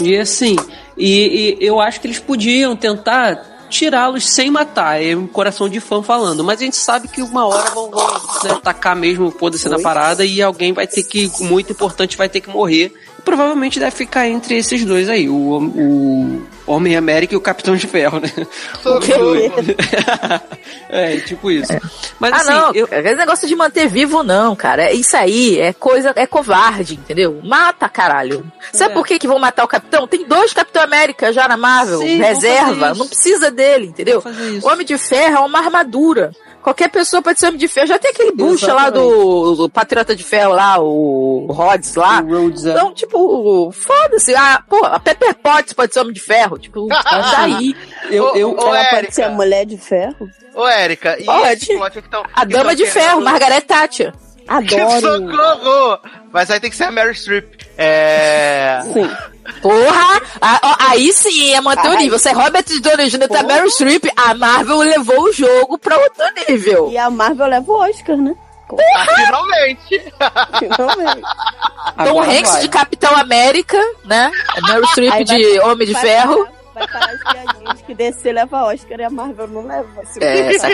Speaker 2: E assim, e, e eu acho que eles podiam tentar tirá-los sem matar, é um coração de fã falando, mas a gente sabe que uma hora vão, vão né, tacar mesmo o foda-se na parada e alguém vai ter que, muito importante, vai ter que morrer. E provavelmente deve ficar entre esses dois aí, o, o Homem América e o Capitão de Ferro, né? [LAUGHS] [LAUGHS] é, tipo isso. Mas
Speaker 3: ah,
Speaker 2: assim,
Speaker 3: não,
Speaker 2: eu,
Speaker 3: esse negócio de manter vivo, não, cara. É Isso aí é coisa, é covarde, entendeu? Mata, caralho. Sabe
Speaker 2: É.
Speaker 3: por que, que vão matar o Capitão? Tem dois Capitão América já na Marvel,
Speaker 2: Sim,
Speaker 3: reserva. Não precisa dele, entendeu? O Homem de Ferro é uma armadura. Qualquer pessoa pode ser Homem de Ferro. Já tem aquele bucha lá do, do Patriota de Ferro lá, o Rhodes lá.
Speaker 2: o Rhodes, é.
Speaker 3: Então, tipo, foda-se. Ah, pô, a Pepper Potts pode ser Homem de Ferro. Tipo, [LAUGHS] daí.
Speaker 2: eu, eu,
Speaker 1: Ô,
Speaker 5: Ela
Speaker 1: Érica.
Speaker 5: pode ser a mulher de ferro?
Speaker 1: Ô, Érica, e
Speaker 3: Pode.
Speaker 1: esse plot que tão,
Speaker 3: A
Speaker 1: que
Speaker 3: Dama
Speaker 1: tão
Speaker 3: de
Speaker 1: querendo-
Speaker 3: Ferro, Margaret Thatcher. [LAUGHS]
Speaker 1: Que
Speaker 5: Adoro.
Speaker 1: socorro! Mas aí tem que ser a Mary Streep. É.
Speaker 5: Sim.
Speaker 3: Porra! Ah, ó, aí sim é manter o nível. Se é Robert Downey Jr. tá
Speaker 5: Porra.
Speaker 3: Meryl Streep, a Marvel levou o jogo pra outro nível.
Speaker 5: E a Marvel leva o Oscar, né?
Speaker 1: Ah, finalmente!
Speaker 5: Finalmente.
Speaker 3: Tom
Speaker 2: agora
Speaker 3: Hanks
Speaker 2: vai.
Speaker 3: de Capitão América, né? Meryl Streep
Speaker 5: vai-
Speaker 3: de Homem de
Speaker 5: vai
Speaker 3: Ferro.
Speaker 5: parar- Vai parar as piadinhas que DC leva Oscar e a Marvel não leva. Se
Speaker 3: É, essa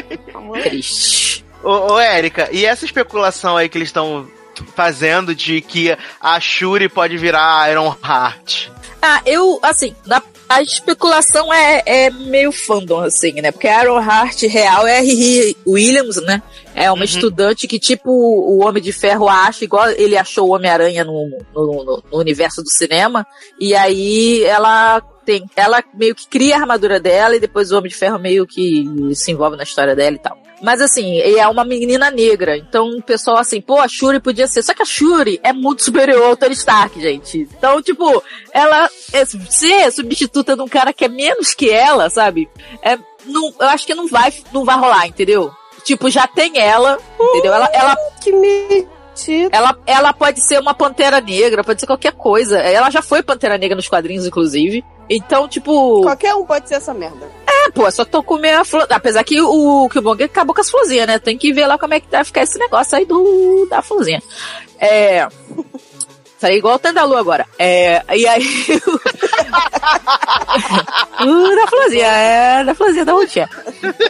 Speaker 3: triste.
Speaker 1: Ô, ô Érica, e essa especulação aí que eles estão fazendo de que a Shuri pode virar Iron Heart?
Speaker 3: Ah, eu, assim, na- a especulação é, é meio fandom, assim, né? Porque a Iron Heart real é a Riri Williams, né? É uma estudante que, tipo, o Homem de Ferro acha, igual ele achou o Homem-Aranha no, no, no- no universo do cinema. E aí ela tem. Ela meio que cria a armadura dela e depois o Homem de Ferro meio que se envolve na história dela e tal. Mas assim, é uma menina negra. Então o pessoal assim, pô, a Shuri podia ser. Só que a Shuri é muito superior ao Tony Stark, gente. Então, tipo, ela é, ser substituta de um cara que é menos que ela, sabe? É, não, eu acho que não vai, não vai rolar, entendeu? Tipo, já tem ela, entendeu? Ela, ela,
Speaker 5: Que mentira.
Speaker 3: ela, ela pode ser uma pantera negra, pode ser qualquer coisa. Ela já foi pantera negra nos quadrinhos, inclusive. Então, tipo.
Speaker 5: Qualquer um pode ser essa merda.
Speaker 3: É, pô, só tô comendo a flor. Apesar que o Killmonger acabou com as florzinhas, né? Tem que ver lá como é que vai ficar esse negócio aí do, da florzinha. É. É igual o Tandalu agora. É. E aí. [LAUGHS] uh, da florzinha, é. Da florzinha da.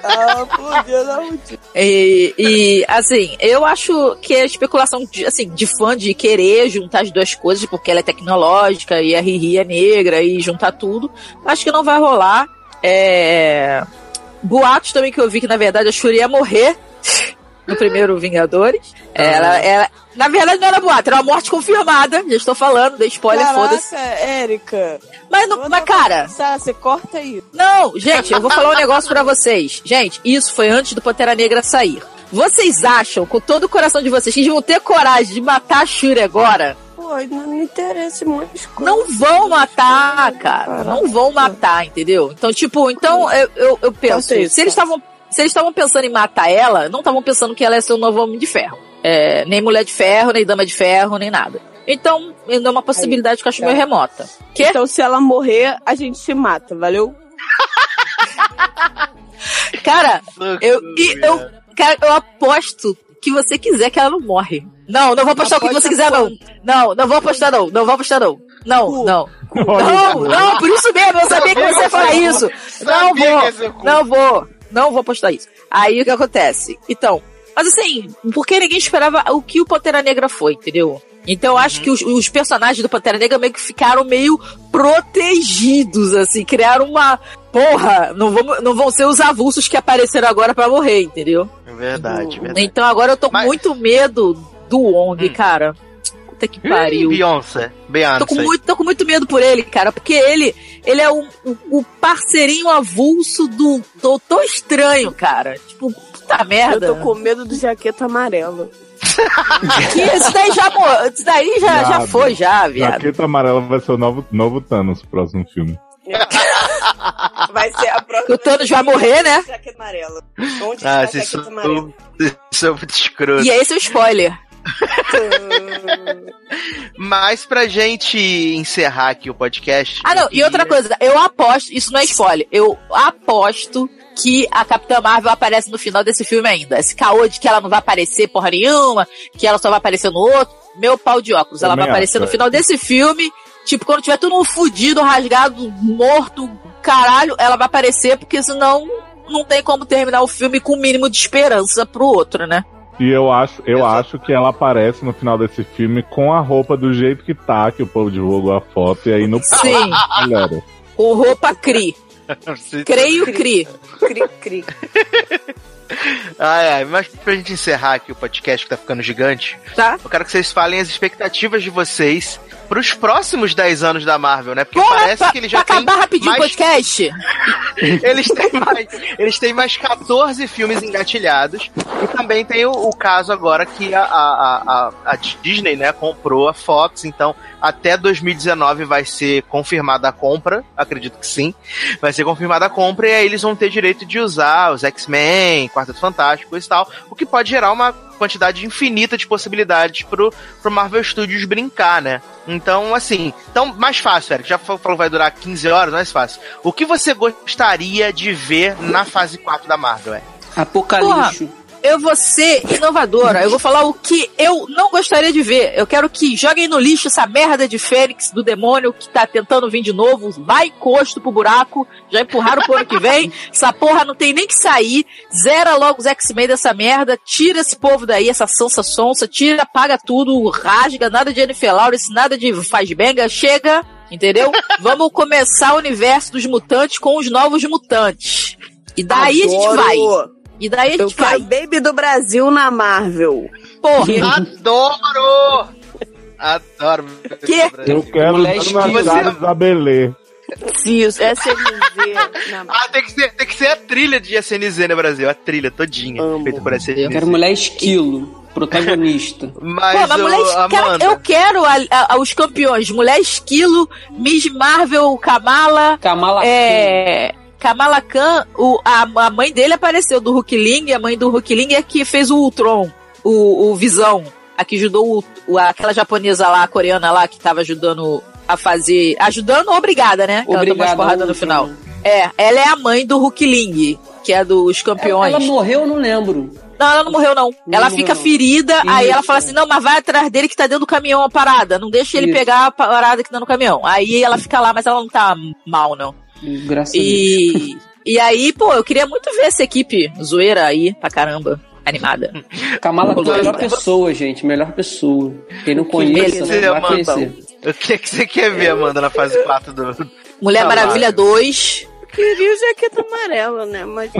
Speaker 5: Ah, podia dar um tiro.
Speaker 3: E, e, assim, eu acho que é especulação de, assim, de fã de querer juntar as duas coisas, porque ela é tecnológica e a Riri é negra e juntar tudo. Acho que não vai rolar. É... Boatos também que eu vi que, na verdade, a Shuri ia morrer no primeiro Vingadores. Ela, ela, na verdade, não era boato, era uma morte confirmada. Já estou falando, dei spoiler, foda-se.
Speaker 5: Érica.
Speaker 3: Mas, não- mas, cara,
Speaker 5: Sá, você corta aí.
Speaker 3: não, [LAUGHS] gente, eu vou falar um negócio pra vocês. Gente, isso foi antes do Pantera Negra sair. Vocês acham, com todo o coração de vocês, que eles vão ter coragem de matar a Shuri agora?
Speaker 5: Pô, não me interessa muitas coisas.
Speaker 3: Não vão matar, cara. Não vão matar, entendeu? Então, tipo, então eu, eu, eu penso,
Speaker 5: Faça isso,
Speaker 3: se eles estavam. Se eles estavam pensando em matar ela, não estavam pensando que ela ia ser o novo Homem de Ferro. É, nem Mulher de Ferro, nem Dama de Ferro, nem nada. Então, ainda é uma possibilidade que eu acho meio remota. Que?
Speaker 5: Então, se ela morrer, a gente se mata, valeu? [LAUGHS]
Speaker 3: Cara, eu, e eu, cara, eu aposto que você quiser que ela não morre. Não, não vou apostar o que você quiser, não. Não, não vou apostar, não. Não vou apostar, não. Não,
Speaker 5: Cu.
Speaker 3: não. Não, não, por isso mesmo, eu sabia que você ia falar isso. Não vou, não vou, não vou apostar isso. Aí o que acontece? Então, mas assim, porque ninguém esperava o que o Pantera Negra foi, entendeu? Então eu acho que os, os personagens do Pantera Negra meio que ficaram meio protegidos, assim, criaram uma. Porra, não, vamos, não vão ser os avulsos que apareceram agora pra morrer, entendeu?
Speaker 1: Verdade, verdade.
Speaker 3: Então agora eu tô com
Speaker 1: Mas-
Speaker 3: muito medo do Wong,
Speaker 1: Hum.
Speaker 3: cara. Puta que pariu.
Speaker 1: Beyoncé. Beyoncé.
Speaker 3: Tô com, muito, tô com muito medo por ele, cara, porque ele, ele é o, o, o parceirinho avulso do Doutor Estranho, cara. Tipo, puta merda.
Speaker 5: Eu tô com medo do jaqueta amarelo. [LAUGHS]
Speaker 3: Que isso daí já, isso daí já, já
Speaker 4: Viado.
Speaker 3: foi, já, viado.
Speaker 4: Jaqueta Amarela vai ser o novo, novo Thanos no próximo filme. [LAUGHS]
Speaker 5: Vai ser a próxima.
Speaker 3: O Thanos vai morrer, né?
Speaker 5: Jaqueta amarela. Onde
Speaker 1: Ah,
Speaker 5: está amarela?
Speaker 1: vocês são muito escroto.
Speaker 3: E esse é o spoiler. [LAUGHS]
Speaker 1: Mas pra gente encerrar aqui o podcast.
Speaker 3: Ah, não, e outra coisa, eu aposto, isso não é spoiler, eu aposto que a Capitã Marvel aparece no final desse filme ainda. Esse caô de que ela não vai aparecer porra nenhuma, que ela só vai aparecer no outro, meu pau de óculos. Ela
Speaker 4: Também
Speaker 3: vai aparecer
Speaker 4: acho,
Speaker 3: no
Speaker 4: é.
Speaker 3: final desse filme, tipo, quando tiver todo mundo fudido, rasgado, morto, caralho, ela vai aparecer, porque senão não tem como terminar o filme com o mínimo de esperança pro outro, né?
Speaker 4: E eu acho, eu acho que ela aparece no final desse filme com a roupa do jeito que tá, que o povo divulgou a foto, e aí no
Speaker 3: Sim, [LAUGHS]
Speaker 4: galera.
Speaker 3: com roupa cri. [LAUGHS] Creio cri.
Speaker 5: Cri, cri.
Speaker 1: Ai, ai, mas pra gente encerrar aqui o podcast que tá ficando gigante,
Speaker 3: Tá?
Speaker 1: eu quero que vocês falem as expectativas de vocês pros próximos 10 anos da Marvel, né? Porque parece
Speaker 3: pra,
Speaker 1: que eles já têm
Speaker 3: acabar rapidinho o
Speaker 1: mais
Speaker 3: podcast. [LAUGHS]
Speaker 1: eles têm mais, eles têm mais 14 filmes engatilhados. E também tem o, o caso agora que a, a, a, a Disney, né, comprou a Fox, então até 2019 vai ser confirmada a compra, acredito que sim. Vai ser confirmada a compra e aí eles vão ter direito de usar os X-Men, Quarteto Fantástico e tal, o que pode gerar uma quantidade infinita de possibilidades pro, pro Marvel Studios brincar, né? Então, assim, então mais fácil, Eric. Já falou que vai durar 15 horas, mais fácil. O que você gostaria de ver na fase 4 da Marvel, é?
Speaker 2: Apocalipse.
Speaker 3: Eu vou ser inovadora. Eu vou falar o que eu não gostaria de ver. Eu quero que joguem no lixo essa merda de Fênix do demônio que tá tentando vir de novo. Vai encosto pro buraco. Já empurraram pro ano que vem. Essa porra não tem nem que sair. Zera logo os X-Men dessa merda. Tira esse povo daí, essa Sansa Sonsa. Tira, paga tudo, rasga. Nada de Jennifer Lawrence, nada de faz benga. Chega. Entendeu? Vamos começar o universo dos mutantes com os novos mutantes. E daí a gente vai. E daí a
Speaker 5: Eu
Speaker 3: gente vai.
Speaker 5: quero Baby do Brasil na Marvel.
Speaker 3: Porra. [LAUGHS]
Speaker 1: Adoro! Adoro.
Speaker 3: Que?
Speaker 4: Eu quero
Speaker 2: Moleque,
Speaker 1: você-
Speaker 4: Chaves Abelê.
Speaker 5: Isso, SMZ na Marvel.
Speaker 1: Ah, tem que, ser, tem que ser a trilha de SNZ no Brasil, a trilha todinha,
Speaker 5: Amo.
Speaker 1: feita por SNZ.
Speaker 2: Eu quero mulher esquilo, protagonista. [LAUGHS]
Speaker 1: Mas,
Speaker 3: Pô, mas mulher, es- cara,
Speaker 1: Amanda,
Speaker 3: eu quero a- a- os campeões. Mulher Esquilo, Miss Marvel, Kamala,
Speaker 2: Kamala
Speaker 3: é, Kamala Khan, o, a, a mãe dele apareceu do Hulk Ling, a mãe do Hulk Ling é que fez o Ultron, o, o Visão, a que ajudou o- o- aquela japonesa lá, a coreana lá, que tava ajudando a fazer, ajudando ou obrigada, né? Que ela tomou
Speaker 2: Obrigada,
Speaker 3: porradas no final. É, ela é a mãe do Hulk Ling, que é dos campeões.
Speaker 2: Ela morreu, eu não lembro.
Speaker 3: Não, ela não morreu, não. ela
Speaker 2: morreu,
Speaker 3: fica
Speaker 2: não.
Speaker 3: ferida, aí
Speaker 2: Isso.
Speaker 3: ela fala assim: não, mas vai atrás dele que tá dentro do caminhão a parada. Não deixa ele
Speaker 2: Isso.
Speaker 3: pegar a parada que tá no caminhão. Aí ela fica lá, mas ela não tá mal, não.
Speaker 2: Graças a Deus.
Speaker 3: E. E aí, pô, eu queria muito ver essa equipe zoeira aí, pra caramba, animada. [LAUGHS]
Speaker 2: Kamala Khan é a melhor pessoa, gente. Melhor pessoa. Quem não conhece, né, vai
Speaker 1: Amanda.
Speaker 2: conhecer.
Speaker 1: o que, que você quer ver, Amanda, na fase 4 do.
Speaker 3: Mulher
Speaker 1: Ah,
Speaker 3: Maravilha 2.
Speaker 5: Queria o jaqueta amarela, né? Mas. [LAUGHS]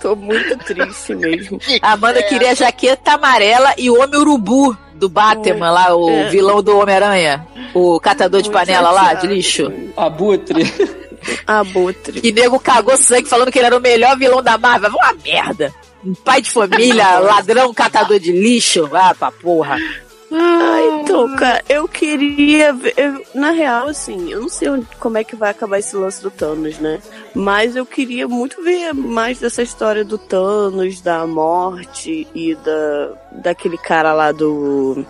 Speaker 5: Tô muito triste mesmo.
Speaker 3: A Amanda queria a jaqueta amarela e o Homem Urubu do Batman lá, o
Speaker 5: É.
Speaker 3: vilão do Homem-Aranha. O catador de panela lá, de lixo.
Speaker 2: Abutre.
Speaker 5: Abutre.
Speaker 3: E nego cagou sangue falando que ele era o melhor vilão da Marvel. Uma merda. Um pai de família, [LAUGHS] ladrão, catador de lixo. Ah, pra porra.
Speaker 5: Ah, então, cara, eu queria ver. eu- na real, assim, eu não sei onde- como é que vai acabar esse lance do Thanos, né? Mas eu queria muito ver mais dessa história do Thanos, da morte e da daquele cara lá do.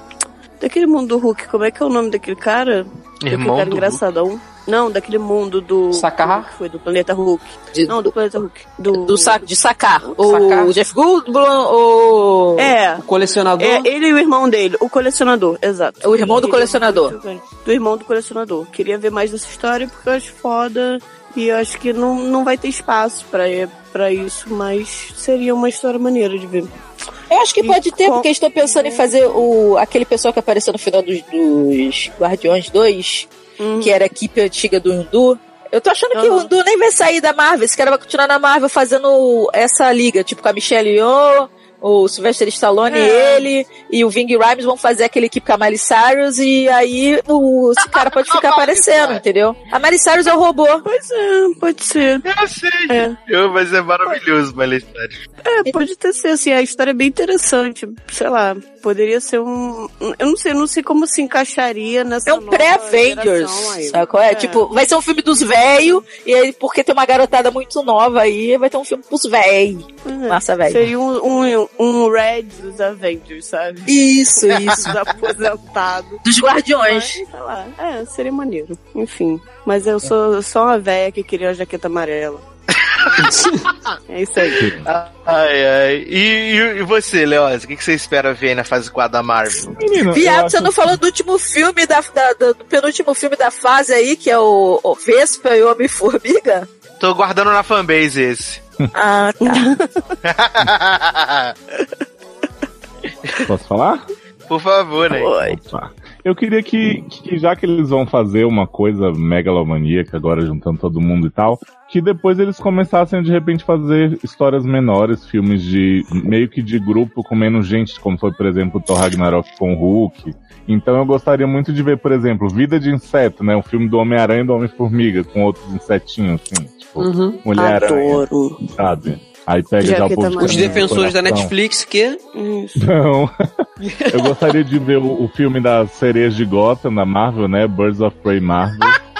Speaker 5: Daquele mundo do Hulk. Como é que é o nome daquele cara? daquele
Speaker 1: Irmão
Speaker 5: cara
Speaker 1: do
Speaker 5: engraçadão. Não, daquele mundo do.
Speaker 2: Sakar?
Speaker 5: que Foi do planeta Hulk.
Speaker 3: De-
Speaker 5: Não, do planeta Hulk. Do.
Speaker 3: Do sa de sacar. O
Speaker 2: Sacar.
Speaker 3: Jeff Goldblum, o...
Speaker 5: É.
Speaker 2: O colecionador.
Speaker 5: É, ele e o irmão dele, o colecionador, exato.
Speaker 3: O irmão do
Speaker 5: Queria
Speaker 3: colecionador.
Speaker 5: Do irmão do colecionador. Queria ver mais dessa história porque eu acho foda e eu acho que não, não vai ter espaço pra, pra isso, mas seria uma história maneira de ver.
Speaker 3: Eu acho que
Speaker 5: E
Speaker 3: pode ter,
Speaker 5: com-
Speaker 3: porque estou pensando em fazer o, aquele pessoal que apareceu no final dos, dos Guardiões 2,
Speaker 5: Hum.
Speaker 3: que era a equipe antiga do Undu. Eu tô achando que o
Speaker 5: Aham.
Speaker 3: Undu nem vai sair da Marvel. Esse cara vai continuar na Marvel fazendo essa liga, tipo com a Michelle Yeoh, o Sylvester Stallone
Speaker 5: É.
Speaker 3: ele, e o Ving Rhymes vão fazer aquela equipe com a Miley Cyrus, e aí o, esse cara pode ficar [LAUGHS] aparecendo, entendeu? A Miley Cyrus é o robô.
Speaker 5: Pois é, pode ser.
Speaker 1: Eu sei,
Speaker 5: É.
Speaker 1: eu, mas é maravilhoso, Miley Cyrus.
Speaker 5: É, pode ter ser assim, a história é bem interessante. Sei lá, poderia ser um. Eu não sei, eu não sei como se encaixaria nessa.
Speaker 3: É um pré-Avengers, qual é? Tipo, vai ser um filme dos velhos, e aí, porque tem uma garotada muito nova aí, vai ter um filme pros velhos.
Speaker 5: Pois é.
Speaker 3: Massa, velho.
Speaker 5: Seria um, um, um Red dos Avengers, sabe?
Speaker 3: Isso, [LAUGHS] isso.
Speaker 5: Dos aposentados.
Speaker 3: Dos Guardiões.
Speaker 5: Mas, sei lá, é, seria maneiro. Enfim. Mas eu sou só uma véia que queria a jaqueta amarela. [LAUGHS] é isso aí.
Speaker 1: Ai, ai. E, e, e você, Leoz, o que, que você espera ver aí na fase 4 da Marvel?
Speaker 4: Menino,
Speaker 3: Viado,
Speaker 4: acho-
Speaker 3: você não falou do último filme da, da- do penúltimo filme da fase aí, que é o, o Vespa e o Homem-Formiga?
Speaker 1: Tô guardando na fanbase esse.
Speaker 3: Ah, tá. [LAUGHS]
Speaker 4: Posso falar?
Speaker 1: Por favor, né?
Speaker 4: Opa. Eu queria que, que, já que eles vão fazer uma coisa megalomaníaca agora, juntando todo mundo e tal, que depois eles começassem de repente fazer histórias menores, filmes de meio que de grupo com menos gente, como foi, por exemplo, o Thor Ragnarok com o Hulk. Então eu gostaria muito de ver, por exemplo, Vida de Inseto, né? Um filme do Homem-Aranha e do Homem-Formiga, com outros insetinhos, assim, tipo,
Speaker 2: Uhum.
Speaker 4: Mulher-Aranha, sabe? Aí pega já o
Speaker 5: Jaqueta
Speaker 4: povo
Speaker 5: amarela.
Speaker 2: Os defensores da. Netflix que.
Speaker 5: Isso.
Speaker 4: Não. [LAUGHS] Eu gostaria de ver o, o filme das sereias de Gotham, da Marvel, né? Birds of Prey Marvel.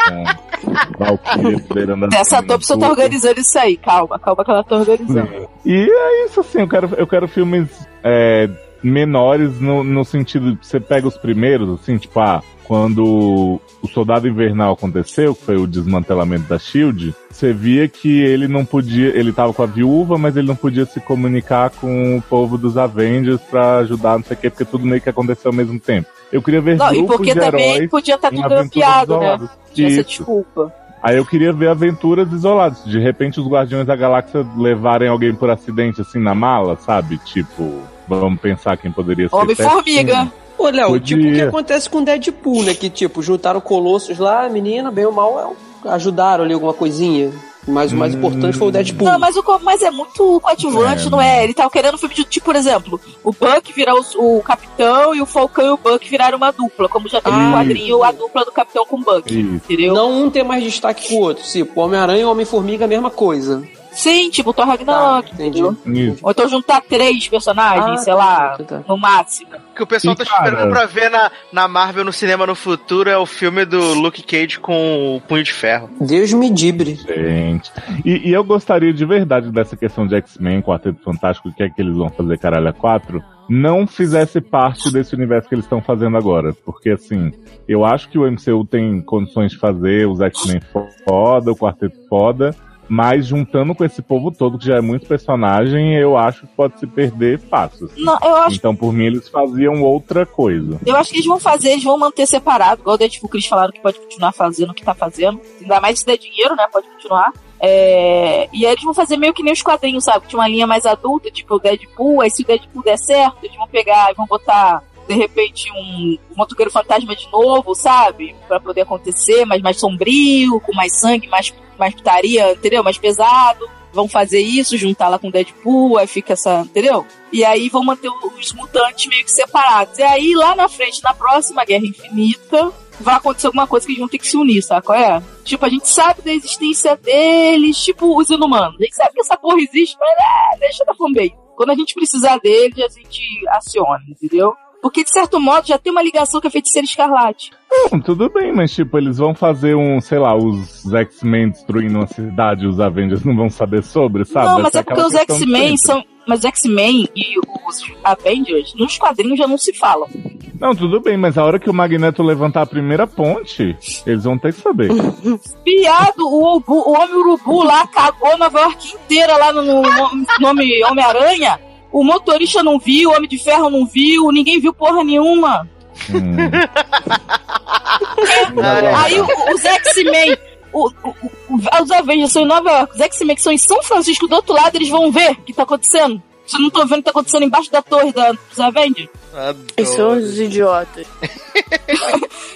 Speaker 4: Com [LAUGHS]
Speaker 3: Essa só tá organizando isso aí. Calma, calma que ela tá organizando.
Speaker 4: E é isso, assim, eu quero, eu quero filmes é, menores no, no sentido de você pega os primeiros, assim, tipo, ah, quando o Soldado Invernal aconteceu, que foi o desmantelamento da Shield, você via que ele não podia, ele tava com a viúva, mas ele não podia se comunicar com o povo dos Avengers pra ajudar, não sei o quê, porque tudo meio que aconteceu ao mesmo tempo. Eu queria ver
Speaker 3: Não, e
Speaker 4: grupos
Speaker 3: porque
Speaker 4: de
Speaker 3: também
Speaker 4: heróis
Speaker 3: podia estar
Speaker 4: em
Speaker 3: tudo grampeado, né? Tinha essa desculpa.
Speaker 4: Aí eu queria ver aventuras isoladas. De repente os Guardiões da Galáxia levarem alguém por acidente assim na mala, sabe? Tipo, vamos pensar quem poderia ser.
Speaker 3: Homem-Formiga.
Speaker 2: Ô, Léo,
Speaker 4: Podia.
Speaker 2: tipo o que acontece com Deadpool, né? Que, tipo, juntaram Colossos lá, a menina, bem ou mal, é ajudaram ali alguma coisinha. Mas o mais
Speaker 4: Hum.
Speaker 2: importante foi o Deadpool.
Speaker 3: Não, mas, o, mas é muito coadjuvante,
Speaker 4: É.
Speaker 3: não é? Ele tava querendo um filme de, tipo, por exemplo, o Buck virar os- o, Capitão e o Falcão e o Buck viraram uma dupla, como já teve
Speaker 2: Ah.
Speaker 3: no quadrinho a dupla do Capitão com o Buck,
Speaker 4: Isso.
Speaker 3: entendeu?
Speaker 2: Não um ter mais destaque que o outro. Tipo, Homem-Aranha e Homem-Formiga, a mesma coisa.
Speaker 3: Sim, tipo, o Thor Ragnarok,
Speaker 2: Tá,
Speaker 3: entendeu?
Speaker 4: Isso.
Speaker 3: Ou então juntar três personagens,
Speaker 2: Ah,
Speaker 3: sei
Speaker 2: tá,
Speaker 3: lá,
Speaker 2: tá, tá.
Speaker 3: no máximo.
Speaker 1: O que o pessoal
Speaker 4: E,
Speaker 1: tá
Speaker 4: cara-
Speaker 1: esperando pra ver na, na Marvel no cinema no futuro é o filme do Luke Cage com o Punho de Ferro.
Speaker 2: Deus me dibre.
Speaker 4: Gente. E, e eu gostaria de verdade dessa questão de X-Men, Quarteto Fantástico, o que é que eles vão fazer, caralho, a 4, não fizesse parte desse universo que eles estão fazendo agora. Porque, assim, eu acho que o MCU tem condições de fazer os X-Men foda, o Quarteto foda, mas juntando com esse povo todo, que já é muito personagem, eu acho que pode se perder fácil. assim.
Speaker 3: Não, acho,
Speaker 4: Então, por mim, eles faziam outra coisa.
Speaker 3: eu acho que eles vão fazer, eles vão manter separado, igual o Deadpool que eles falaram que pode continuar fazendo o que tá fazendo. Ainda mais se der dinheiro, né? Pode continuar. É, e aí eles vão fazer meio que nem os quadrinhos, sabe? Tinha uma linha mais adulta, tipo o Deadpool, aí se o Deadpool der certo, eles vão pegar e vão botar, de repente, um motoqueiro fantasma de novo, sabe? Pra poder acontecer, mas mais sombrio, com mais sangue, mais, mais putaria, entendeu? Mais pesado. Vão fazer isso, juntar lá com o Deadpool, aí fica essa, entendeu? E aí vão manter os mutantes meio que separados. E aí, lá na frente, na próxima Guerra Infinita, vai acontecer alguma coisa que eles vão ter que se unir, sabe qual é? Tipo, a gente sabe da existência deles, tipo os inumanos. A gente sabe que essa porra existe, mas é, deixa da fanbase. Quando a gente precisar deles, a gente aciona, entendeu? Porque, de certo modo, já tem uma ligação com a feiticeira escarlate.
Speaker 4: Não, tudo bem, mas tipo, eles vão fazer um, sei lá, os X-Men destruindo uma cidade os Avengers não vão saber sobre, sabe?
Speaker 3: não, mas
Speaker 4: ser
Speaker 3: é porque os X-Men são. Mas os X-Men e os Avengers, nos quadrinhos já não se falam.
Speaker 4: Não, tudo bem, mas a hora que o Magneto levantar a primeira ponte, eles vão ter que saber. [LAUGHS]
Speaker 3: Piado, o, o Homem Urubu lá cagou Nova York inteira lá no, no nome Homem-Aranha. O motorista não viu, o Homem de Ferro não viu, ninguém viu porra nenhuma.
Speaker 4: Hum. [LAUGHS]
Speaker 3: Aí o- os X-Men, o- o- o- os Avengers são em Nova York, os X-Men que são em São Francisco do outro lado, eles vão ver o que tá acontecendo. Vocês não estão vendo o que tá acontecendo embaixo da torre da, dos Avengers?
Speaker 5: Eles são uns idiotas.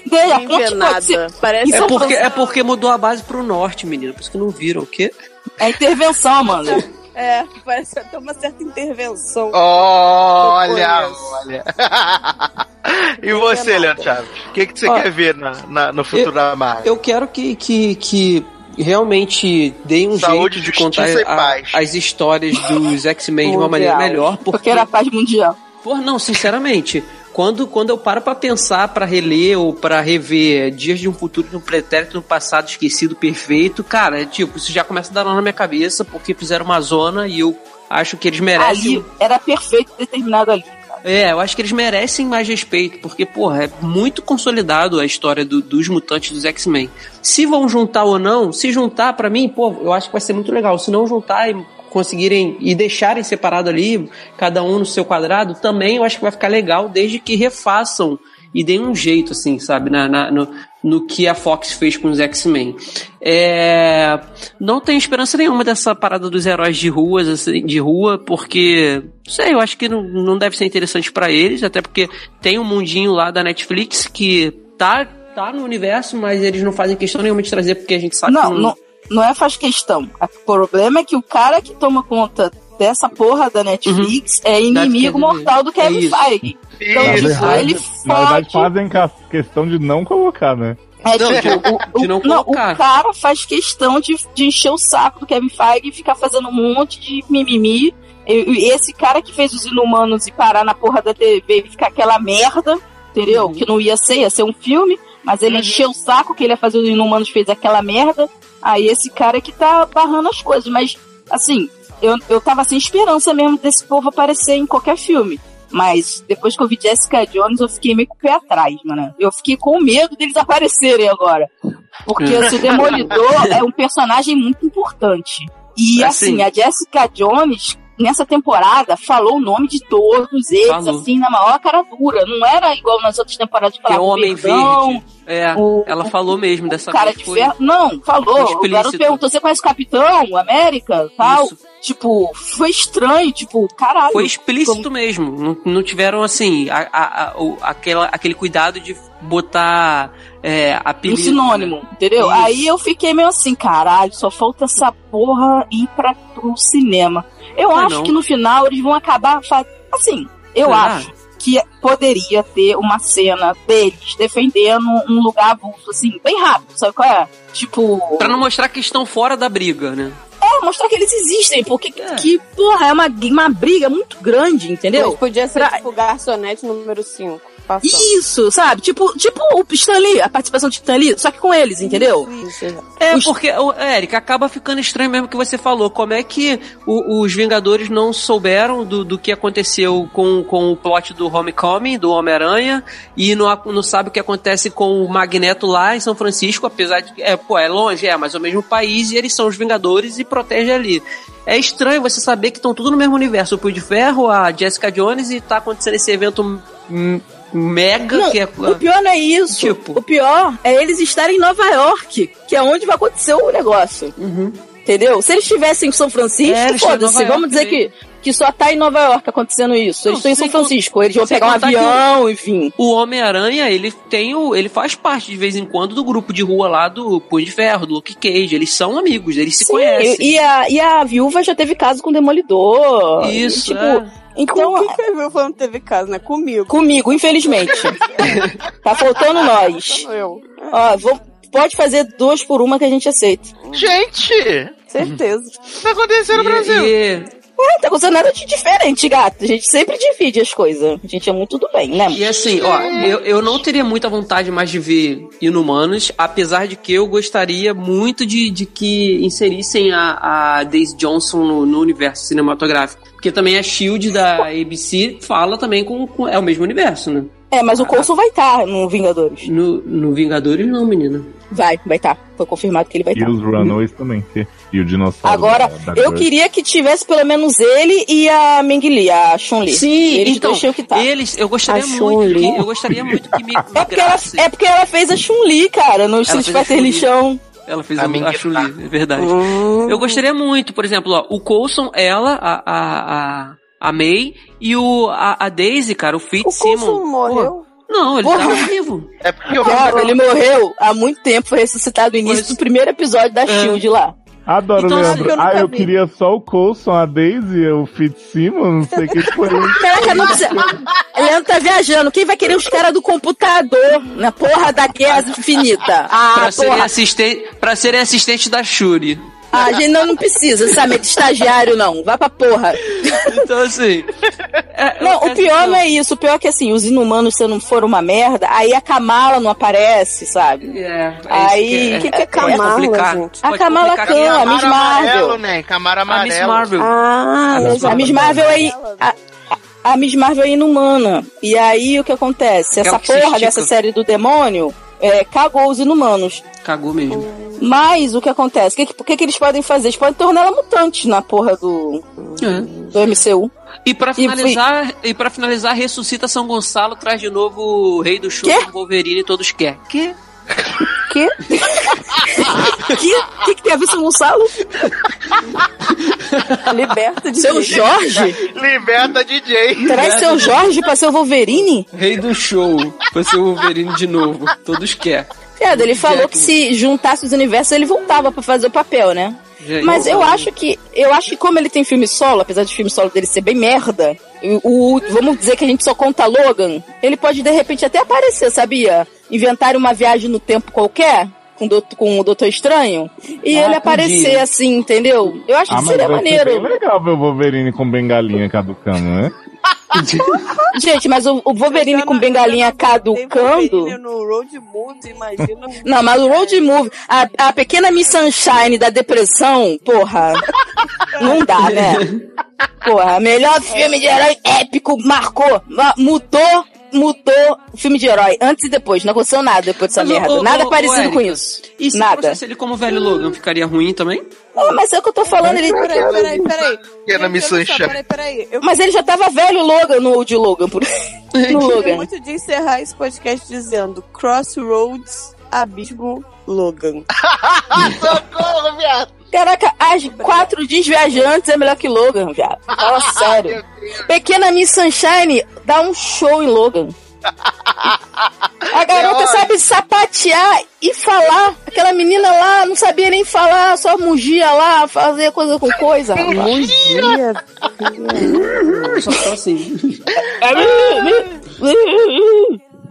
Speaker 3: Daí, ponte
Speaker 5: vê nada. Parece
Speaker 2: É porque, é porque mudou a base pro norte, menino. Por isso que não viram o quê?
Speaker 3: É intervenção, mano. [LAUGHS]
Speaker 5: É, parece até uma certa intervenção.
Speaker 1: Olha, olha. [LAUGHS] e você. Leandro Chaves? O que, que você
Speaker 2: Ó,
Speaker 1: quer ver na, na- no futuro da Marvel?
Speaker 2: Eu quero que, que, que realmente deem um
Speaker 1: Saúde,
Speaker 2: jeito de contar a- as histórias dos X-Men de uma maneira melhor.
Speaker 3: Porque
Speaker 2: Porque,
Speaker 3: era a paz mundial.
Speaker 2: Pô, não, sinceramente, quando, quando eu paro pra pensar, pra reler ou pra rever Dias de um Futuro, de um Pretérito no Passado Esquecido Perfeito, cara, é tipo, isso já começa a dar nó na minha cabeça, porque fizeram uma zona e eu acho que eles merecem.
Speaker 3: Ali era perfeito determinado ali. cara.
Speaker 2: É, eu acho que eles merecem mais respeito, porque, porra, é muito consolidado a história do- dos mutantes dos X-Men. Se vão juntar ou não, se juntar, pra mim, pô, eu acho que vai ser muito legal. Se não juntar e conseguirem e deixarem separado ali, cada um no seu quadrado, também eu acho que vai ficar legal, desde que refaçam e deem um jeito, assim, sabe, na, na- no, no que a Fox fez com os X-Men. É, não tenho esperança nenhuma dessa parada dos heróis de ruas, assim, de rua, porque, não sei, eu acho que não, não deve ser interessante pra eles, até porque tem um mundinho lá da Netflix que tá, tá no universo, mas eles não fazem questão nenhuma de trazer, porque a gente sabe
Speaker 3: Não,
Speaker 2: que
Speaker 3: não, não é faz questão. O problema é que o cara que toma conta dessa porra da Netflix é inimigo
Speaker 2: Kevin
Speaker 3: mortal do Kevin
Speaker 2: É isso.
Speaker 3: Feige. Então,
Speaker 4: Na
Speaker 1: Isso.
Speaker 3: tipo,
Speaker 4: verdade,
Speaker 3: ele
Speaker 4: na verdade, fazem questão de não colocar, né?
Speaker 3: É,
Speaker 2: Não,
Speaker 3: tipo, o,
Speaker 2: de
Speaker 3: o-
Speaker 2: não
Speaker 3: não, o cara faz questão de, de encher o saco do Kevin Feige e ficar fazendo um monte de mimimi. E, e esse cara que fez os Inumanos e parar na porra da TV e ficar aquela merda, entendeu?
Speaker 2: Uhum.
Speaker 3: Que não ia ser, ia ser um filme, mas ele
Speaker 1: Uhum.
Speaker 3: encheu o saco que ele ia fazer os Inumanos fez aquela merda. Aí esse cara que tá barrando as coisas. Mas, assim, eu, eu tava sem esperança mesmo desse povo aparecer em qualquer filme. Mas depois que eu vi Jessica Jones, eu fiquei meio com o pé atrás, mano. Eu fiquei com medo deles aparecerem agora. Porque o Demolidor [LAUGHS] é um personagem muito importante. E
Speaker 2: Assim.
Speaker 3: assim, a Jessica Jones, nessa temporada, falou o nome de todos eles,
Speaker 2: Falou.
Speaker 3: assim, na maior cara dura. Não era igual nas outras temporadas que
Speaker 2: é
Speaker 3: falava
Speaker 2: o Homem
Speaker 3: perdão,
Speaker 2: Verde. É,
Speaker 3: o-
Speaker 2: ela falou mesmo dessa
Speaker 3: o cara de ferro. Não, falou. O
Speaker 2: explícito.
Speaker 3: garoto perguntou: você conhece o Capitão América? Tal.
Speaker 2: Isso.
Speaker 3: Tipo, foi estranho, tipo, caralho.
Speaker 2: Foi explícito mesmo. Não, não tiveram, assim, a, a- a- o- aquela, aquele cuidado de botar é,
Speaker 3: um
Speaker 2: apelido.
Speaker 3: sinônimo, entendeu?
Speaker 2: Isso.
Speaker 3: Aí eu fiquei meio assim, caralho, só falta essa porra ir pra, pro cinema. Eu
Speaker 2: Ah,
Speaker 3: acho
Speaker 2: não.
Speaker 3: que no final eles vão acabar fazendo. Assim, eu
Speaker 2: Será?
Speaker 3: acho que poderia ter uma cena deles defendendo um lugar avulso, assim, bem rápido, sabe qual é? Tipo.
Speaker 2: Pra não mostrar que estão fora da briga, né?
Speaker 3: É, mostrar que eles existem, porque
Speaker 2: É.
Speaker 3: que, porra, é uma, uma briga muito grande, entendeu?
Speaker 5: Mas podia ser
Speaker 3: Pra-
Speaker 5: tipo garçonete número 5. Passando.
Speaker 3: Isso, sabe? Tipo, tipo o Stan Lee, a participação de Stan Lee, só que com eles, entendeu?
Speaker 5: Isso, exato.
Speaker 2: É,
Speaker 3: Os-
Speaker 2: porque, Eric, acaba ficando estranho mesmo que você falou. Como é que o- os Vingadores não souberam do, do que aconteceu com, com o plot do Homecoming, do Homem-Aranha, e não, não sabe o que acontece com o Magneto lá em São Francisco, apesar de que, é, pô, é longe, é, mas é o mesmo país, e eles são os Vingadores e protegem ali. É estranho você saber que estão tudo no mesmo universo. O Punho de Ferro, a Jessica Jones, e tá acontecendo esse evento hum, mega,
Speaker 3: Não,
Speaker 2: que é...
Speaker 3: o pior não é isso.
Speaker 2: Tipo.
Speaker 3: O pior é eles estarem em Nova York, que é onde vai acontecer o negócio.
Speaker 2: Uhum.
Speaker 3: Entendeu? Se eles estivessem em São Francisco,
Speaker 2: É,
Speaker 3: foda-se. Vamos dizer que, que só tá em Nova York acontecendo isso. Eles
Speaker 2: Não,
Speaker 3: estão em São Francisco. Eles vão pegar um avião, enfim.
Speaker 2: O Homem-Aranha, ele tem o. ele faz parte de vez em quando do grupo de rua lá do Punho de Ferro, do Luke Cage. Eles são amigos, eles se
Speaker 3: Sim,
Speaker 2: conhecem.
Speaker 3: e a, e a viúva já teve caso com o Demolidor.
Speaker 2: Isso,
Speaker 3: E, tipo,
Speaker 2: é.
Speaker 3: então,
Speaker 5: Com quem que ele falou que teve caso, né? Comigo.
Speaker 3: comigo, infelizmente. [LAUGHS] tá faltando nós.
Speaker 5: Eu.
Speaker 3: Ó, vou- pode fazer duas por uma que a gente aceita.
Speaker 1: Gente,
Speaker 5: Certeza.
Speaker 1: tá acontecendo no Brasil?
Speaker 2: E,
Speaker 3: Não tá acontecendo nada de diferente, gato. A gente sempre divide as coisas. A gente é muito do bem, né?
Speaker 2: e assim, ó, eu, eu não teria muita vontade mais de ver Inumanos, apesar de que eu gostaria muito de, de que inserissem a, a Daisy Johnson no, no universo cinematográfico. Porque também a Shield da ABC fala também com, com- É o mesmo universo, né?
Speaker 3: É, mas o Coulson vai estar no Vingadores.
Speaker 2: No, no Vingadores, não, menina.
Speaker 3: Vai, vai estar. Foi confirmado que ele vai
Speaker 4: E
Speaker 3: estar.
Speaker 4: os Runaways também, que e o dinossauro.
Speaker 3: Agora,
Speaker 4: da- da
Speaker 3: eu
Speaker 4: Girl.
Speaker 3: queria que tivesse pelo menos ele e a Ming Li, a Chun-Li.
Speaker 2: Sim,
Speaker 3: Eles
Speaker 2: então,
Speaker 3: dois que tá.
Speaker 2: eles, eu gostaria
Speaker 5: A
Speaker 2: muito, que, eu gostaria muito que me [LAUGHS]
Speaker 3: É porque, ela, é porque ela fez a Chun-Li, cara, no Street Fighter lixão.
Speaker 2: Ela fez
Speaker 1: A
Speaker 2: a, a Chun-Li,
Speaker 1: tá.
Speaker 2: é verdade.
Speaker 5: Hum.
Speaker 2: Eu gostaria muito, por exemplo, ó, o Coulson, ela, a, a, a, a May e o, a, a Daisy, cara, o
Speaker 5: O
Speaker 2: Fitzsimmons.
Speaker 5: Coulson morreu?
Speaker 2: Não, ele
Speaker 3: Porra.
Speaker 2: tava vivo.
Speaker 1: É porque eu
Speaker 3: Cara, ele morreu há muito tempo, foi ressuscitado no início
Speaker 2: Pois-
Speaker 3: do primeiro episódio da
Speaker 2: É.
Speaker 3: Shield lá.
Speaker 4: Adoro,
Speaker 2: Então,
Speaker 4: Leandro.
Speaker 5: eu
Speaker 4: ah, eu
Speaker 5: vi.
Speaker 4: queria só o Coulson, a Daisy, o Fitzsimmons, não sei o que foi. [LAUGHS]
Speaker 3: Caraca, não precisa. Leandro tá viajando. Quem vai querer os caras do computador na porra da guerra infinita? Ah,
Speaker 2: pra, serem assistente, pra serem assistente da Shuri.
Speaker 3: Ah, a gente não, não precisa, sabe? De estagiário, não. Vai pra porra.
Speaker 2: Então, assim. é-
Speaker 3: Não,
Speaker 2: é-
Speaker 3: o pior não é isso. O pior é que, assim, os inumanos, se não for uma merda, aí a Kamala não aparece, sabe?
Speaker 2: É, é
Speaker 3: Aí-
Speaker 5: O que, que é Kamala, gente?
Speaker 3: A Kamala Khan,
Speaker 2: é
Speaker 3: a Miss Marvel.
Speaker 1: amarelo, né? Camara
Speaker 2: A Miss
Speaker 1: amarelo.
Speaker 2: Marvel.
Speaker 5: Ah,
Speaker 2: A Miss
Speaker 3: A Miss Marvel é. A, a Miss Marvel é inumana. E aí o que acontece? Essa
Speaker 2: que
Speaker 3: porra dessa série do demônio é, cagou os inumanos.
Speaker 2: Cagou mesmo.
Speaker 3: Mas o que acontece? O que, que, o que, eles podem fazer? Eles podem tornar ela mutante na porra do,
Speaker 2: É.
Speaker 3: do MCU.
Speaker 2: E pra finalizar, e para finalizar, ressuscita São Gonçalo, traz de novo o rei do show, Wolverine, todos quer. Que? [LAUGHS]
Speaker 3: Que? que? que que tem a ver com o Gonçalo? [LAUGHS]
Speaker 5: Liberta de
Speaker 3: Seu Jorge?
Speaker 1: Liberta DJ.
Speaker 3: Traz seu Jorge pra ser o Wolverine?
Speaker 2: Rei do show, vai ser o Wolverine de novo, todos quer.
Speaker 3: É, ele falou que se juntasse os universos ele voltava pra fazer o papel, né?
Speaker 2: Gente,
Speaker 3: Mas eu acho que eu acho que como ele tem filme solo, apesar de filme solo dele ser bem merda, o, o- vamos dizer que a gente só conta Logan, ele pode de repente até aparecer, sabia? Inventar uma viagem no tempo qualquer com, o doutor- com o Doutor Estranho e
Speaker 2: Ah,
Speaker 3: ele aparecer
Speaker 2: podia.
Speaker 3: assim, entendeu? Eu acho
Speaker 4: Ah,
Speaker 3: que
Speaker 4: mas
Speaker 3: seria
Speaker 4: vai ser
Speaker 3: maneiro.
Speaker 4: bem legal ver o Wolverine com bengalinha caducando, né? [LAUGHS]
Speaker 3: Gente, mas o, o Wolverine com bengalinha caducando.
Speaker 5: No Road Movie, imagina.
Speaker 3: Não, mas o Road Movie, a, a pequena Miss Sunshine da depressão, porra, não dá, né? [LAUGHS] Porra, melhor filme de herói épico, marcou, ma- mudou, mudou o filme de herói, antes e depois, não aconteceu nada depois dessa
Speaker 2: Mas,
Speaker 3: merda,
Speaker 2: ô,
Speaker 3: nada
Speaker 2: ô,
Speaker 3: parecido
Speaker 2: Érica,
Speaker 3: com isso.
Speaker 2: E se
Speaker 3: Nada.
Speaker 2: trouxesse ele como velho Logan, ficaria ruim também?
Speaker 3: Não, mas é o que eu tô falando, ele...
Speaker 5: Peraí, peraí, peraí.
Speaker 1: Pequena
Speaker 5: Gente,
Speaker 1: Miss
Speaker 5: olha só,
Speaker 1: Sunshine.
Speaker 5: Peraí, peraí. Eu
Speaker 3: Mas ele já tava velho Logan no de Logan, por... [LAUGHS] no Logan.
Speaker 5: muito de encerrar esse podcast dizendo Crossroads, Abismo, Logan. [LAUGHS]
Speaker 1: Socorro, viado!
Speaker 3: Caraca, as quatro dias viajantes é melhor que Logan, viado. Fala [LAUGHS] sério. Pequena Miss Sunshine dá um show em Logan. A garota sabe sapatear e falar. Aquela menina lá não sabia nem falar, só mugia lá, fazia coisa com coisa.
Speaker 5: Mugia.
Speaker 2: Só tá assim.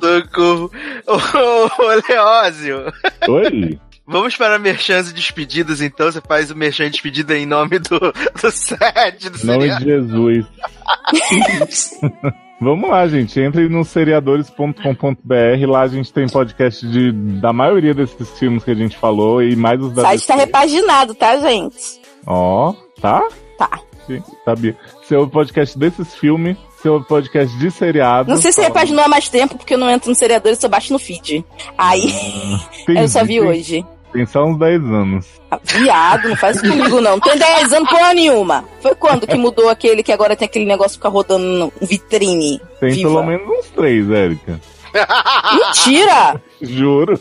Speaker 1: Socorro. Ô, ô, Leózio.
Speaker 4: Oi?
Speaker 1: Vamos para merchans e despedidas, então. Você faz o merchan e despedida em nome do, do set, do
Speaker 4: Em nome
Speaker 1: seriado.
Speaker 4: de Jesus. [LAUGHS] Vamos lá, gente. Entre no seriadores.com.br. Lá a gente tem podcast de, da maioria desses filmes que a gente falou e mais os
Speaker 3: O
Speaker 4: da
Speaker 3: site tá
Speaker 4: DC.
Speaker 3: repaginado, tá, gente?
Speaker 4: Ó, tá?
Speaker 3: Tá.
Speaker 4: Sim, sabia. Seu podcast desses filmes, seu podcast de seriado.
Speaker 3: Não sei se repaginou há mais tempo, porque eu não entro no seriador, eu só baixo no feed. Aí, [LAUGHS] eu só vi
Speaker 4: Entendi.
Speaker 3: hoje.
Speaker 4: Tem só uns 10 anos.
Speaker 3: Ah, Viado, não faz isso comigo, não. Tem 10 anos porra nenhuma. Foi quando que mudou aquele que agora tem aquele negócio que fica rodando no vitrine?
Speaker 4: Tem
Speaker 3: Viva.
Speaker 4: pelo menos uns 3, Érica.
Speaker 3: Mentira!
Speaker 4: Juro.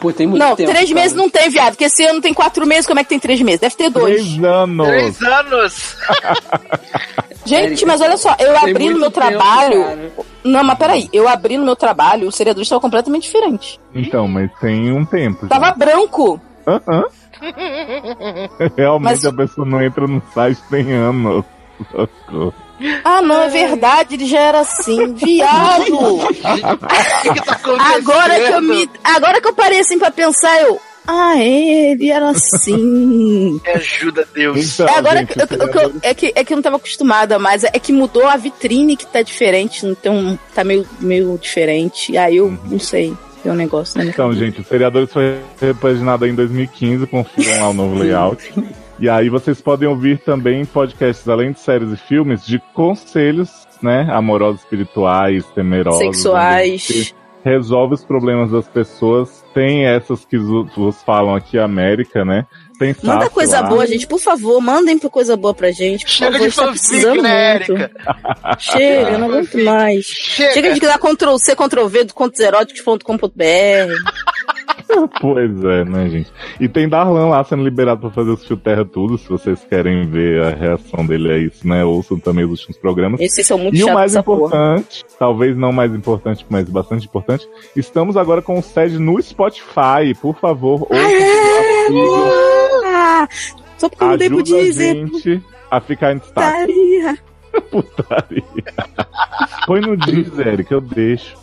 Speaker 2: Pô, tem muito
Speaker 3: Não,
Speaker 2: tempo.
Speaker 3: três
Speaker 2: cara.
Speaker 3: meses não tem, viado. Porque esse ano tem quatro meses, como é que tem três meses? Deve ter dois.
Speaker 4: 3 anos.
Speaker 1: Três anos! [LAUGHS]
Speaker 3: Gente, mas olha só, eu
Speaker 2: Tem
Speaker 3: abri no meu
Speaker 2: tempo,
Speaker 3: trabalho.
Speaker 2: cara.
Speaker 3: Não, mas peraí, eu abri no meu trabalho, o seriador estava completamente diferente.
Speaker 4: Então, mas tem um tempo. já.
Speaker 3: Tava branco.
Speaker 4: Aham. [LAUGHS] Realmente
Speaker 3: Mas-
Speaker 4: a pessoa não entra no site tem anos.
Speaker 3: Ah, não, é verdade, ele já era assim, [LAUGHS] viado.
Speaker 1: O que, que tá acontecendo?
Speaker 3: Agora que eu me. Agora que eu parei assim pra pensar, eu. Ah, ele era assim.
Speaker 1: Me ajuda, Deus.
Speaker 4: Então,
Speaker 3: É, agora
Speaker 4: gente,
Speaker 3: que, eu- eu- eu- é, que, é que eu não tava acostumada, mas é que mudou a vitrine que tá diferente, então tá meio, meio diferente. Aí eu não sei, tem um negócio minha
Speaker 4: Então, gente, o Seriadores foi repaginado em 2015, confiram lá o novo layout. E aí vocês podem ouvir também podcasts, além de séries e filmes, de conselhos, né? Amorosos, espirituais, temerosos.
Speaker 3: Sexuais.
Speaker 4: Resolve os problemas das pessoas. Tem essas que vos falam aqui, América, né? Tem
Speaker 3: Manda coisa
Speaker 4: lá.
Speaker 3: boa, gente. Por favor, mandem pra coisa boa pra gente. Por
Speaker 1: Chega
Speaker 3: favor,
Speaker 1: de
Speaker 3: está
Speaker 1: fanfic,
Speaker 3: precisando
Speaker 1: né,
Speaker 3: muito.
Speaker 1: Érica?
Speaker 3: Chega, eu não aguento mais.
Speaker 1: Chega!
Speaker 3: Chega de dar Ctrl C, Ctrl V do contoseróticos.com.br. [LAUGHS]
Speaker 4: Pois é, né, gente? E tem Darlan lá sendo liberado pra fazer os Fio Terra tudo. Se vocês querem ver a reação dele a isso, né? Ouçam também os últimos programas.
Speaker 3: Esses são muito
Speaker 4: E o mais
Speaker 3: essa porra.
Speaker 4: importante, talvez não mais importante, mas bastante importante, estamos agora com o sede no Spotify. Por favor, ouçam,
Speaker 3: Ah, só porque eu mudei pro
Speaker 4: ajuda a gente a ficar em destaque.
Speaker 3: Putaria. [LAUGHS]
Speaker 4: Putaria. Põe no Deezer, que eu deixo.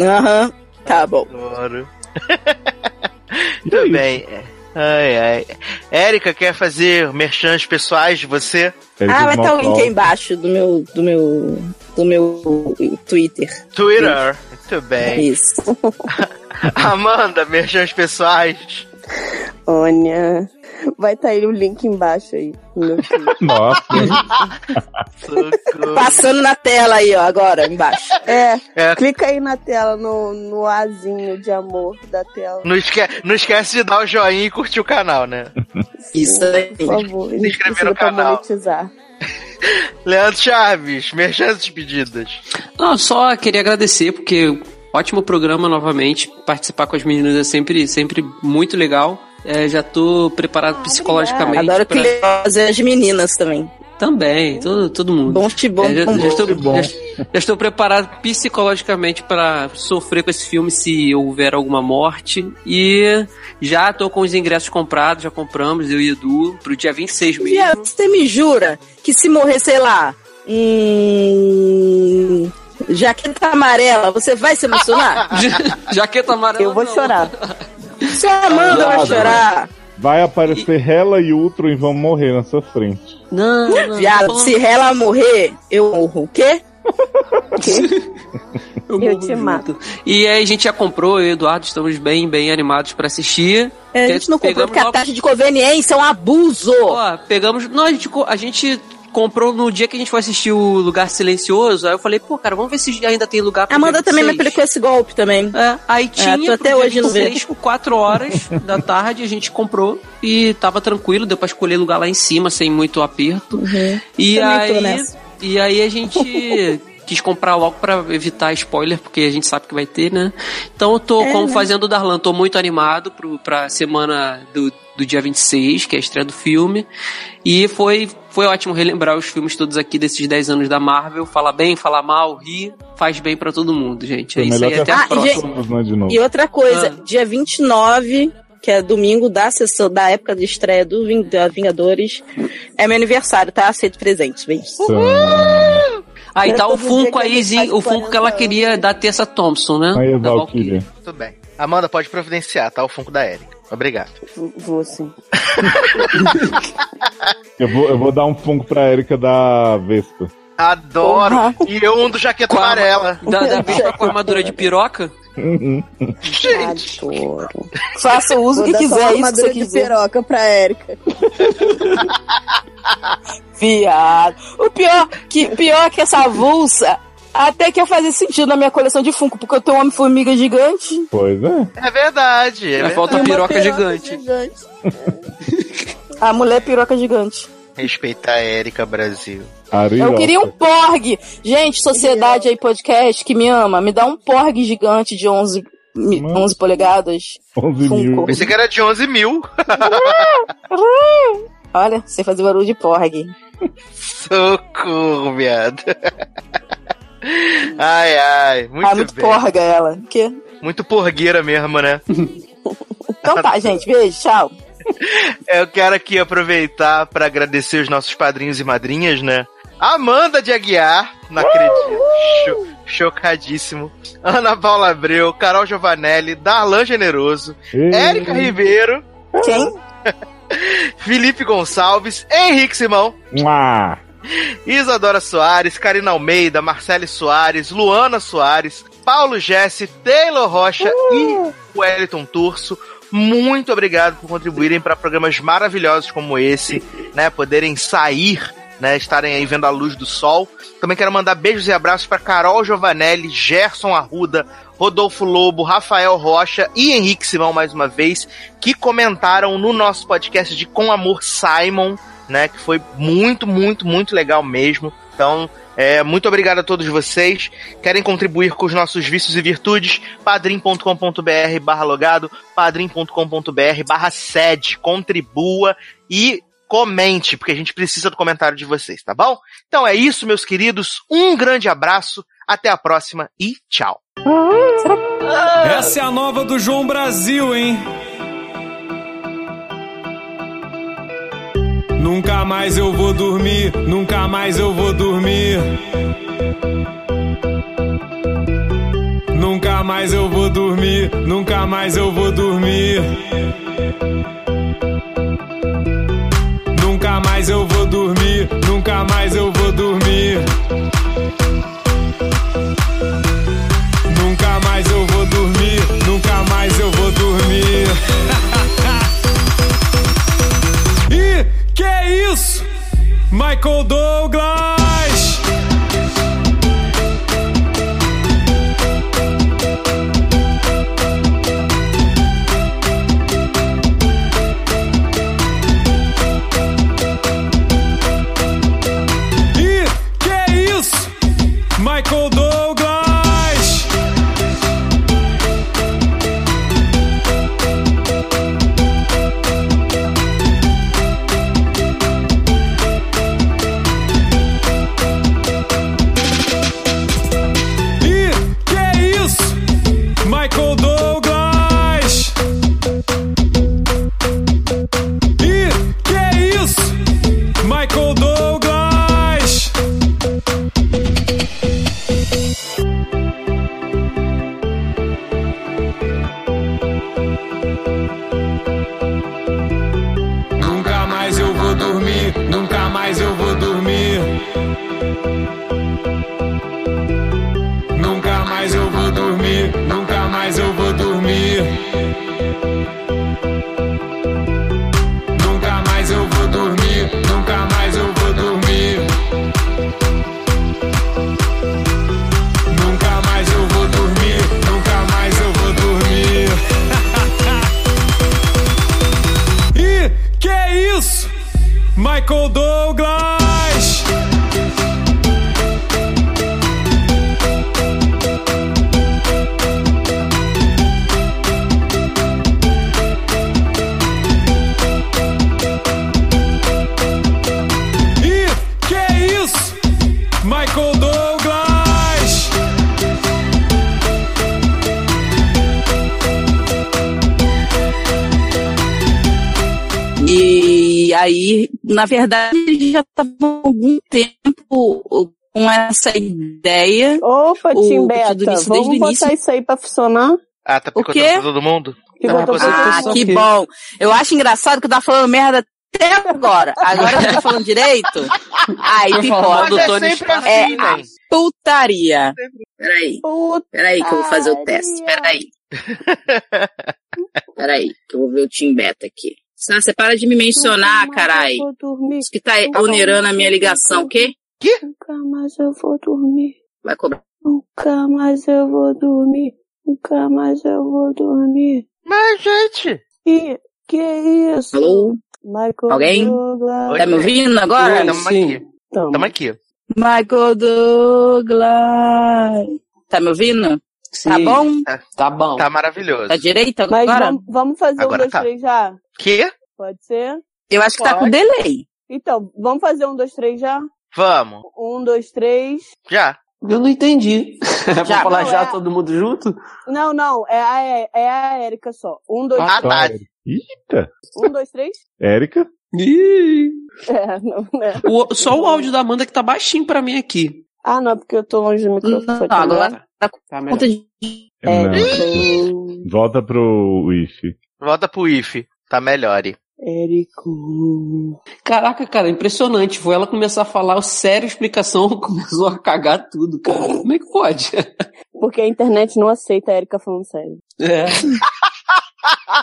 Speaker 3: Aham, tá bom.
Speaker 1: Adoro. [LAUGHS]
Speaker 4: é
Speaker 1: Muito
Speaker 4: isso.
Speaker 1: bem. Ai, ai. Érica, quer fazer merchans pessoais de você?
Speaker 3: Ah, vai estar o link aí embaixo do meu, do meu, do meu Twitter.
Speaker 1: Twitter. Muito bem.
Speaker 3: Isso. [LAUGHS]
Speaker 1: Amanda, merchans pessoais.
Speaker 5: Olha. Vai estar aí o link embaixo aí. [LAUGHS]
Speaker 4: Nossa.
Speaker 3: Passando na tela aí, ó, agora, embaixo.
Speaker 5: É,
Speaker 1: É,
Speaker 5: clica aí na tela, no, no azinho de amor da tela.
Speaker 1: não, esque não esquece de dar o joinha e curtir o canal, né?
Speaker 3: Isso aí.
Speaker 5: Por favor, gente
Speaker 1: inscrever no canal.
Speaker 5: monetizar. [LAUGHS]
Speaker 1: Leandro Chaves, merchans despedidas.
Speaker 2: Não, só queria agradecer, porque ótimo programa novamente. Participar com as meninas é sempre, sempre muito legal. É, já tô preparado psicologicamente.
Speaker 3: Adoro
Speaker 2: pra-
Speaker 3: que fazer as meninas também.
Speaker 2: Também, todo, todo mundo.
Speaker 3: Bom de bom,
Speaker 2: É, já,
Speaker 3: bom,
Speaker 2: já estou,
Speaker 4: bom.
Speaker 2: já- já estou preparado psicologicamente para sofrer com esse filme se houver alguma morte. E já tô com os ingressos comprados, já compramos, eu e Edu, pro dia 26 mesmo.
Speaker 3: Você me jura que se morrer, sei lá, hum, jaqueta amarela, você vai se emocionar? [LAUGHS]
Speaker 2: Jaqueta amarela.
Speaker 5: Eu vou
Speaker 2: não.
Speaker 5: chorar.
Speaker 3: Você Amanda vai chorar.
Speaker 4: vai aparecer Hela e Ultron e vão morrer na sua frente.
Speaker 2: Não, não.
Speaker 3: Viado,
Speaker 2: falando-
Speaker 3: se ela morrer, eu morro. O quê?
Speaker 2: Eu,
Speaker 8: Eu
Speaker 2: morro
Speaker 8: te
Speaker 2: junto.
Speaker 8: mato.
Speaker 2: E aí a gente já comprou, eu e o Eduardo estamos bem, bem animados pra assistir.
Speaker 3: É, a gente não comprou porque a taxa de conveniência é um abuso.
Speaker 2: Ó, pegamos. Não, a gente, a gente comprou no dia que a gente foi assistir o Lugar Silencioso. Aí eu falei, pô, cara, vamos ver se ainda tem lugar
Speaker 3: A Amanda também me aplicou esse golpe também.
Speaker 2: É, aí tinha
Speaker 3: tô até hoje não
Speaker 2: 26, 4 horas da tarde, a gente comprou e tava tranquilo, deu pra escolher lugar lá em cima, sem muito aperto. E
Speaker 3: Também tô
Speaker 2: aí, e aí a gente [LAUGHS] quis comprar logo pra evitar spoiler, porque a gente sabe que vai ter, né? Então eu tô,
Speaker 3: É,
Speaker 2: como
Speaker 3: né?
Speaker 2: fazendo o Darlan, tô muito animado pro, pra semana do, do dia 26, que é a estreia do filme. E foi, foi ótimo relembrar os filmes todos aqui desses 10 anos da Marvel. Falar bem, falar mal, rir, faz bem pra todo mundo, gente. É
Speaker 4: Foi
Speaker 2: isso aí, até
Speaker 3: Ah,
Speaker 2: a
Speaker 3: e,
Speaker 2: próxima.
Speaker 4: Né.
Speaker 3: E outra coisa,
Speaker 2: Ah.
Speaker 3: dia 29, que é domingo da sessão, da época de estreia do Vingadores, é meu aniversário, tá? Aceito presentes, beijo.
Speaker 2: Aí tá o Funko aí, o Funko que ela
Speaker 5: 40
Speaker 2: queria da Tessa Thompson, né?
Speaker 4: Aí,
Speaker 2: Da
Speaker 4: Valkyria.
Speaker 1: Tudo bem. Amanda, pode providenciar, tá? O Funko da Erika. Obrigado.
Speaker 8: Vou- Vou sim. [LAUGHS]
Speaker 4: Eu vou, eu vou dar um funko pra Erika da Vespa.
Speaker 1: Adoro.
Speaker 3: Porra.
Speaker 1: E eu um do jaqueta
Speaker 2: Com
Speaker 1: amarela.
Speaker 2: Da, da [LAUGHS] Vespa com armadura de piroca?
Speaker 1: Gente,
Speaker 8: Adoro.
Speaker 3: Faça o uso
Speaker 5: Vou
Speaker 3: que quiser, isso que você
Speaker 5: armadura de
Speaker 3: quiser.
Speaker 5: piroca pra Érica. [LAUGHS]
Speaker 3: Viado. O pior que, pior que essa avulsa, até que eu fazia sentido na minha coleção de Funko, porque eu tenho um Homem-Formiga gigante.
Speaker 4: Pois é.
Speaker 1: é verdade. É verdade.
Speaker 2: falta a
Speaker 5: Uma
Speaker 2: piroca gigante.
Speaker 5: gigante.
Speaker 3: A mulher piroca gigante.
Speaker 1: Respeitar a Erika Brasil.
Speaker 4: Ariel.
Speaker 3: Eu queria um Porg. Gente, sociedade aí, podcast que me ama, me dá um Porg gigante de 11, mi-
Speaker 4: Nossa.
Speaker 3: 11 polegadas.
Speaker 4: 11 mil.
Speaker 1: Pensei que era de 11 mil. [LAUGHS]
Speaker 3: Olha, sei fazer barulho de Porg. [LAUGHS]
Speaker 1: Socorro, viado. [LAUGHS] Ai, ai. Muito,
Speaker 3: ah, muito
Speaker 1: bem.
Speaker 3: porga ela. Que?
Speaker 1: Muito porgueira mesmo, né? [LAUGHS]
Speaker 3: Então tá, gente. Beijo, tchau. [LAUGHS]
Speaker 1: Eu quero aqui aproveitar para agradecer os nossos padrinhos e madrinhas, né? Amanda de Aguiar, não acredito. Cho- chocadíssimo. Ana Paula Abreu, Carol Giovanelli, Darlan Generoso. Érica Ribeiro,
Speaker 3: Quem? [LAUGHS]
Speaker 1: Felipe Gonçalves, Henrique Simão,
Speaker 4: Mua.
Speaker 1: Isadora Soares, Karina Almeida, Marcele Soares, Luana Soares, Paulo Jesse, Taylor Rocha e Wellington Turso. Muito obrigado por contribuírem para programas maravilhosos como esse, né? Poderem sair, né? Estarem aí vendo a luz do sol. Também quero mandar beijos e abraços para Carol Giovanelli, Gerson Arruda, Rodolfo Lobo, Rafael Rocha e Henrique Simão mais uma vez, que comentaram no nosso podcast de Com Amor Simon, né? Que foi muito, muito, muito legal mesmo. Então, é, muito obrigado a todos vocês. Querem contribuir com os nossos vícios e virtudes? padrim.com.br barra logado, padrim.com.br barra sede. Contribua e comente, porque a gente precisa do comentário de vocês, tá bom? Então é isso, meus queridos. Um grande abraço, até a próxima e tchau.
Speaker 9: Essa é a nova do João Brasil, hein? Nunca mais eu vou dormir, nunca mais eu vou dormir. Nunca mais eu vou dormir, nunca mais eu vou dormir. Nunca mais eu vou dormir, nunca mais eu vou dormir. Nunca mais eu vou dormir, nunca mais eu vou dormir. [LAUGHS] que é isso? Michael Douglas!
Speaker 3: Na verdade, eles já estavam há algum tempo com essa ideia.
Speaker 5: Opa,
Speaker 3: O
Speaker 5: Tim Beta,
Speaker 3: do início,
Speaker 5: vamos botar
Speaker 3: início.
Speaker 5: isso aí pra funcionar?
Speaker 1: Ah, tá
Speaker 3: O
Speaker 1: picotando todo mundo?
Speaker 2: Ah, tá
Speaker 3: Ah, que
Speaker 2: aqui.
Speaker 3: bom. Eu acho engraçado que eu tava falando merda até agora. Agora que eu tô falando direito, aí pipoca.
Speaker 2: do
Speaker 1: é
Speaker 2: Tony Stark.
Speaker 3: É
Speaker 1: assim,
Speaker 3: a
Speaker 1: né?
Speaker 3: putaria. Peraí,
Speaker 5: Puta,
Speaker 3: peraí que eu vou fazer o teste. Peraí. Peraí, que eu vou ver o Team Beta aqui. Sá, você para de me mencionar,
Speaker 5: nunca
Speaker 3: carai. Isso que tá onerando a minha ligação, o quê?
Speaker 5: Nunca mais eu vou dormir.
Speaker 3: Vai cobrar.
Speaker 5: Nunca mais eu vou dormir. Nunca mais eu vou dormir.
Speaker 1: Mas, gente,
Speaker 5: E que isso?
Speaker 3: Alô?
Speaker 5: Michael
Speaker 3: Alguém?
Speaker 5: Douglas.
Speaker 3: Tá me ouvindo agora?
Speaker 2: Oi.
Speaker 1: tamo
Speaker 2: sim.
Speaker 1: aqui.
Speaker 5: Tamo.
Speaker 1: Tamo aqui.
Speaker 3: Michael Douglas. Tá me ouvindo? Tá
Speaker 2: Sim.
Speaker 3: bom?
Speaker 2: Tá bom.
Speaker 1: Tá maravilhoso.
Speaker 3: Tá direito
Speaker 5: Mas
Speaker 3: agora?
Speaker 5: vamos, vamos fazer
Speaker 1: Agora
Speaker 5: um, dois,
Speaker 1: tá.
Speaker 5: três já?
Speaker 1: Que?
Speaker 5: Pode ser?
Speaker 3: Eu acho que tá com
Speaker 5: Pode.
Speaker 3: delay.
Speaker 5: Então, vamos fazer um, dois, três já?
Speaker 1: Vamos.
Speaker 5: Um, dois, três.
Speaker 1: Já.
Speaker 2: Eu não entendi. Vou
Speaker 3: Já. [LAUGHS]
Speaker 2: falar
Speaker 5: Não,
Speaker 2: já
Speaker 5: é-
Speaker 2: todo mundo junto?
Speaker 5: Não, não, é a, é a Érica só. Um, dois,
Speaker 1: Ah, tá.
Speaker 4: Érica. Eita!
Speaker 5: um, dois, três.
Speaker 4: Érica?
Speaker 2: Ih. [LAUGHS]
Speaker 5: É, não, né?
Speaker 2: O- só o áudio da Amanda que tá baixinho pra mim aqui.
Speaker 5: Ah, não, porque eu tô longe do microfone.
Speaker 3: Não,
Speaker 5: tá
Speaker 3: agora tá com
Speaker 2: Tá melhor.
Speaker 3: de...
Speaker 5: É,
Speaker 4: Não.
Speaker 5: Érico.
Speaker 4: Volta pro Wish.
Speaker 1: Volta pro IF. Tá melhor.
Speaker 5: Érico.
Speaker 2: Caraca, cara, impressionante. Foi ela começar a falar o sério explicação, [LAUGHS] começou a cagar tudo, cara. Como é que pode? [LAUGHS]
Speaker 5: Porque a internet não aceita a Érica falando sério.
Speaker 2: É.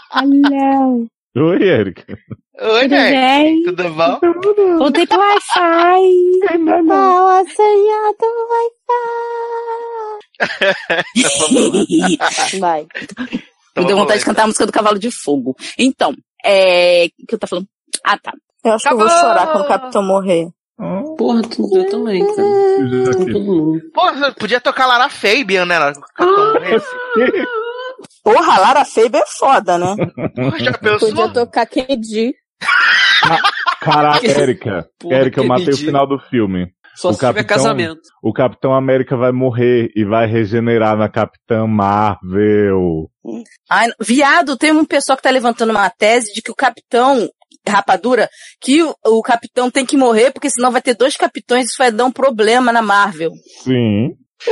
Speaker 6: Alô,
Speaker 4: Oi, Érica.
Speaker 1: Oi,
Speaker 6: tudo bem?
Speaker 1: Tudo bom?
Speaker 6: Voltei pro Wi-Fi. Qual a senha do
Speaker 5: Vai.
Speaker 3: Me
Speaker 1: Então
Speaker 3: deu
Speaker 1: vamos
Speaker 3: vontade
Speaker 1: lá,
Speaker 3: de cantar a música do Cavalo de Fogo. Então, é... O que eu tô falando? Ah, tá.
Speaker 10: Eu acho que eu vou
Speaker 1: Acabou!
Speaker 10: chorar quando o capitão morrer.
Speaker 2: Porra, tu, eu também, cara. Mundo.
Speaker 1: Pô, você podia tocar lá na Fabian, né? Capitão.
Speaker 10: Porra, Lara Faber é foda, né?
Speaker 1: Porra, já pensou?
Speaker 5: Podia tocar Kennedy.
Speaker 4: Caraca, Érica. Érica, eu matei o final do filme.
Speaker 2: Só
Speaker 4: O
Speaker 2: se tiver
Speaker 4: capitão-
Speaker 2: casamento.
Speaker 4: O Capitão América vai morrer e vai regenerar na Capitã Marvel.
Speaker 3: Ai, viado, tem um pessoal que tá levantando uma tese de que o capitão, rapadura, que o, o capitão tem que morrer, porque senão vai ter dois capitões e isso vai dar um problema na Marvel.
Speaker 4: Sim.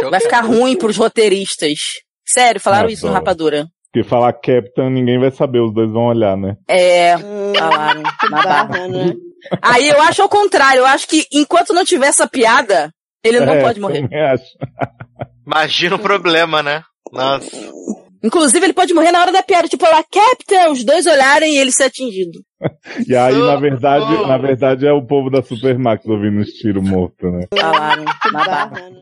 Speaker 3: Vai ficar ruim pros roteiristas. Sério, falaram isso no. Rapadura.
Speaker 4: Porque falar Captain ninguém vai saber, os dois vão olhar, né?
Speaker 3: É, [LAUGHS] falaram. na barra.
Speaker 5: né?
Speaker 3: Aí eu acho ao contrário, eu acho que enquanto não tiver essa piada, ele não
Speaker 4: É,
Speaker 3: pode morrer. [LAUGHS]
Speaker 1: Imagina o problema, né? Nossa.
Speaker 3: Inclusive, ele pode morrer na hora da piada, tipo lá, Captain, os dois olharem e ele ser atingido. [LAUGHS]
Speaker 4: E aí, na
Speaker 1: Oh,
Speaker 4: verdade,
Speaker 1: oh.
Speaker 4: na verdade, é o povo da Supermax ouvindo os tiros mortos, né?
Speaker 3: Falaram na barra.
Speaker 5: Barra, né?